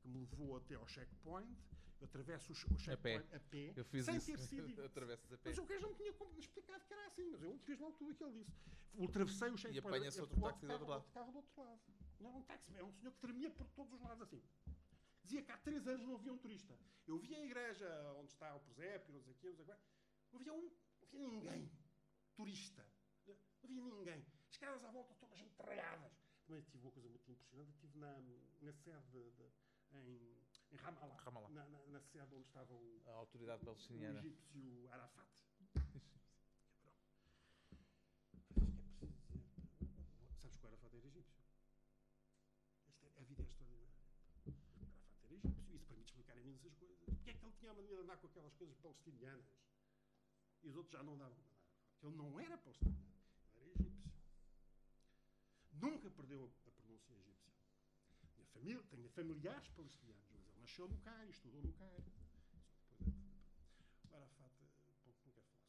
que me levou até ao checkpoint, eu atravesso o, che- o checkpoint a pé, Eu fiz sem isso. ter sido [laughs] Atravessas a pé. mas o gajo não tinha explicado que era assim, mas eu fiz logo tudo o que ele disse. Ultrapassei o checkpoint. apanha-se eu- outro táxi do outro carro- lado. carro do outro lado. Não era um táxi, era um senhor que tremia por todos os lados assim. Dizia que há três anos não havia um turista. Eu vi a igreja onde está o presépio, não sei o quê, não sei o quê. Não havia um, não havia ninguém. Turista. Não havia ninguém. As casas à volta todas entralhadas. Também tive uma coisa muito impressionante. Estive na, na sede de, de- em, em Ramallah. Ramallah. Na, na, na sede onde estava o, A autoridade o palestiniana. egípcio Arafat. Mas é preciso dizer. Sabes que o Arafat era egípcio? Esta é- a vida é extraordinária. O Arafat era egípcio. Isso permite explicar imensas coisas. Porque é que ele tinha a maneira de andar com aquelas coisas palestinianas. E os outros já não davam nada. Porque ele não era palestiniano, ele era egípcio. Nunca perdeu a, a pronúncia egípcia. Minha família, tenho familiares palestinianos, nasceu no Cairo, estudou no Cairo. Depois é que- O Arafat, eh, bom, não quero falar sobre o Arafat.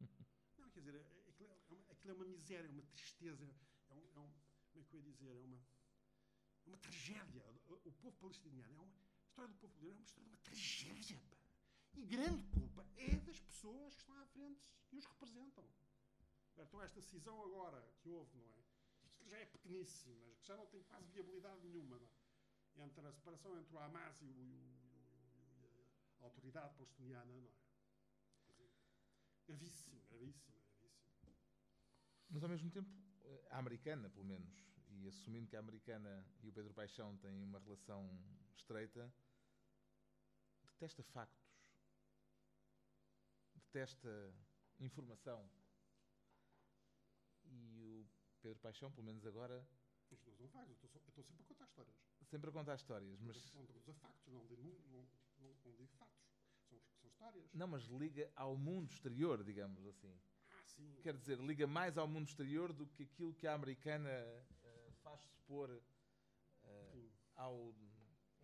[laughs] Não, quer dizer, é- aquilo é uma, aquilo é uma miséria, é uma tristeza, é um, é um- como é que eu ia dizer, é uma, é uma tragédia. O, povo palestiniano é uma, a história do povo palestiniano é uma história de uma tragédia, pá. E grande culpa é das pessoas que estão à frente e os representam. Então esta cisão agora que houve, não é? Isto já é pequeníssimo, mas que já não tem quase viabilidade nenhuma, não é? Entre a separação entre o Hamas e, o, e o- e a autoridade palestiniana, não é? Gravíssimo, gravíssimo, gravíssimo. Mas ao mesmo tempo, a americana, pelo menos, e assumindo que a americana e o Pedro Paixão têm uma relação estreita, detesta factos, detesta informação. E o Pedro Paixão, pelo menos agora, Isto não são factos, eu estou sempre a contar histórias. sempre a contar histórias, mas Não estou a factos, não digo, não, não, não digo factos. São, são histórias. não, mas liga ao mundo exterior, digamos assim. Ah, sim. Quer dizer, liga mais ao mundo exterior do que aquilo que a americana eh, faz supor eh, Sim. ao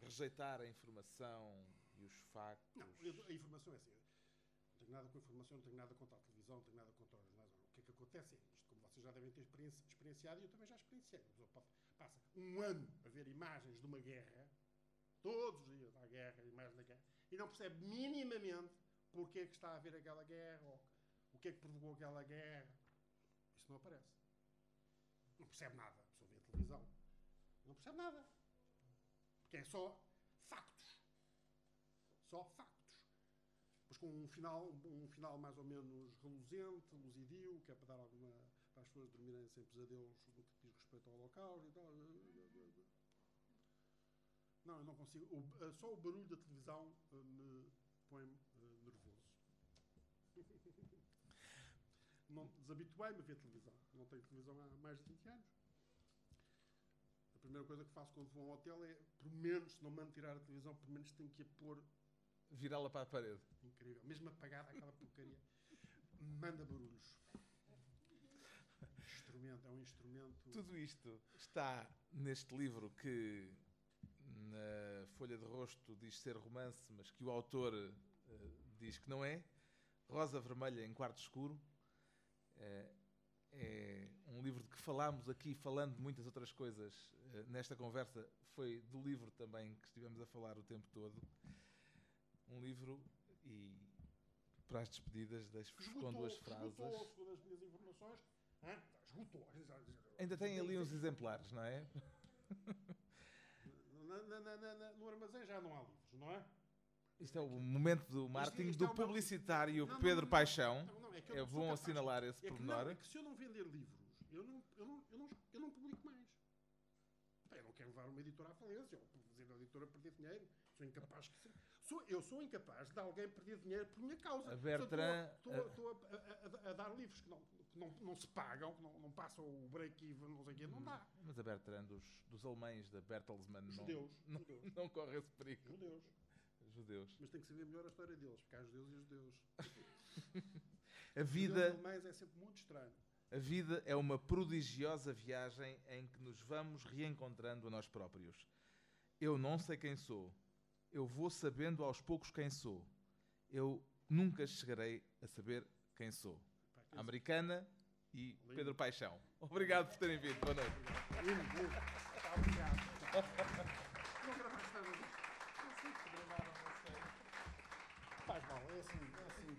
rejeitar a informação e os factos. Não, a informação é assim. Não tenho nada com a informação, não tenho nada contra a televisão, não tenho nada contra os jornais. O que é que acontece é isto, vocês já devem ter experienci- experienciado, e eu também já experienciei. A pessoa passa um ano a ver imagens de uma guerra, todos os dias há guerra, imagens da guerra, e não percebe minimamente porque é que está a haver aquela guerra, ou o que é que provocou aquela guerra. Isso não aparece. Não percebe nada. A pessoa vê a televisão, não percebe nada. Porque é só factos. Só factos. Mas com um final, um final mais ou menos reluzente, luzidio, que é para dar alguma. Para as pessoas dormirem sem pesadelos no que diz respeito ao holocausto e tal. Não, eu não consigo. O- eh, só o barulho da televisão eh, me põe eh, nervoso. [laughs] Não desabituei-me a ver televisão. Não tenho televisão há mais de 20 anos. A primeira coisa que faço quando vou a um hotel é, pelo menos, se não me tirar a televisão, pelo menos tenho que a pôr Virá-la para a parede. incrível. Mesmo apagada aquela porcaria. Manda barulhos. Instrumento, é um instrumento. Tudo isto está neste livro que na folha de rosto diz ser romance, mas que o autor eh, diz que não é. Rosa Vermelha em Quarto Escuro. Eh, é um livro de que falámos aqui, falando de muitas outras coisas eh, nesta conversa. Foi do livro também que estivemos a falar o tempo todo. Um livro e para as despedidas deixo-vos com duas frases. Esgotou, segundo as minhas informações. Esgotou. Ainda tem ali uns exemplares, não é? No armazém já não há livros, não é? Isto é o momento do marketing é do o meu- publicitário Não, não, Pedro não, Paixão. É que eu É bom capaz. assinalar esse É que, pormenor. é que se eu não vender livros, eu não, eu não, eu não, eu não, eu publico mais. Eu não quero levar uma editora à falência, ou fazer a editora perder dinheiro. Sou incapaz que sou, Eu sou incapaz de alguém perder dinheiro por minha causa. A Bertrand- estou a, a- a- a dar livros que não, que não, não se pagam, que não, não passam o break-even, não sei o quê, não dá. Mas a Bertrand dos, dos alemães da Bertelsmann não, Judeus, não, judeus, não corre esse perigo. judeus. Judeus. Mas tem que saber melhor a história deles, porque há judeus e judeus. [laughs] A Judeus vida, alemães é sempre muito estranho. a vida é uma prodigiosa viagem em que nos vamos reencontrando a nós próprios. Eu não sei quem sou. Eu vou sabendo aos poucos quem sou. Eu nunca chegarei a saber quem sou. Americana e Pedro Paixão. Obrigado por terem vindo. Boa noite. Lindo, lindo. Obrigado. Não gravaste nada disto? Não sei se gravaram, não sei. Faz mal, é assim, é assim.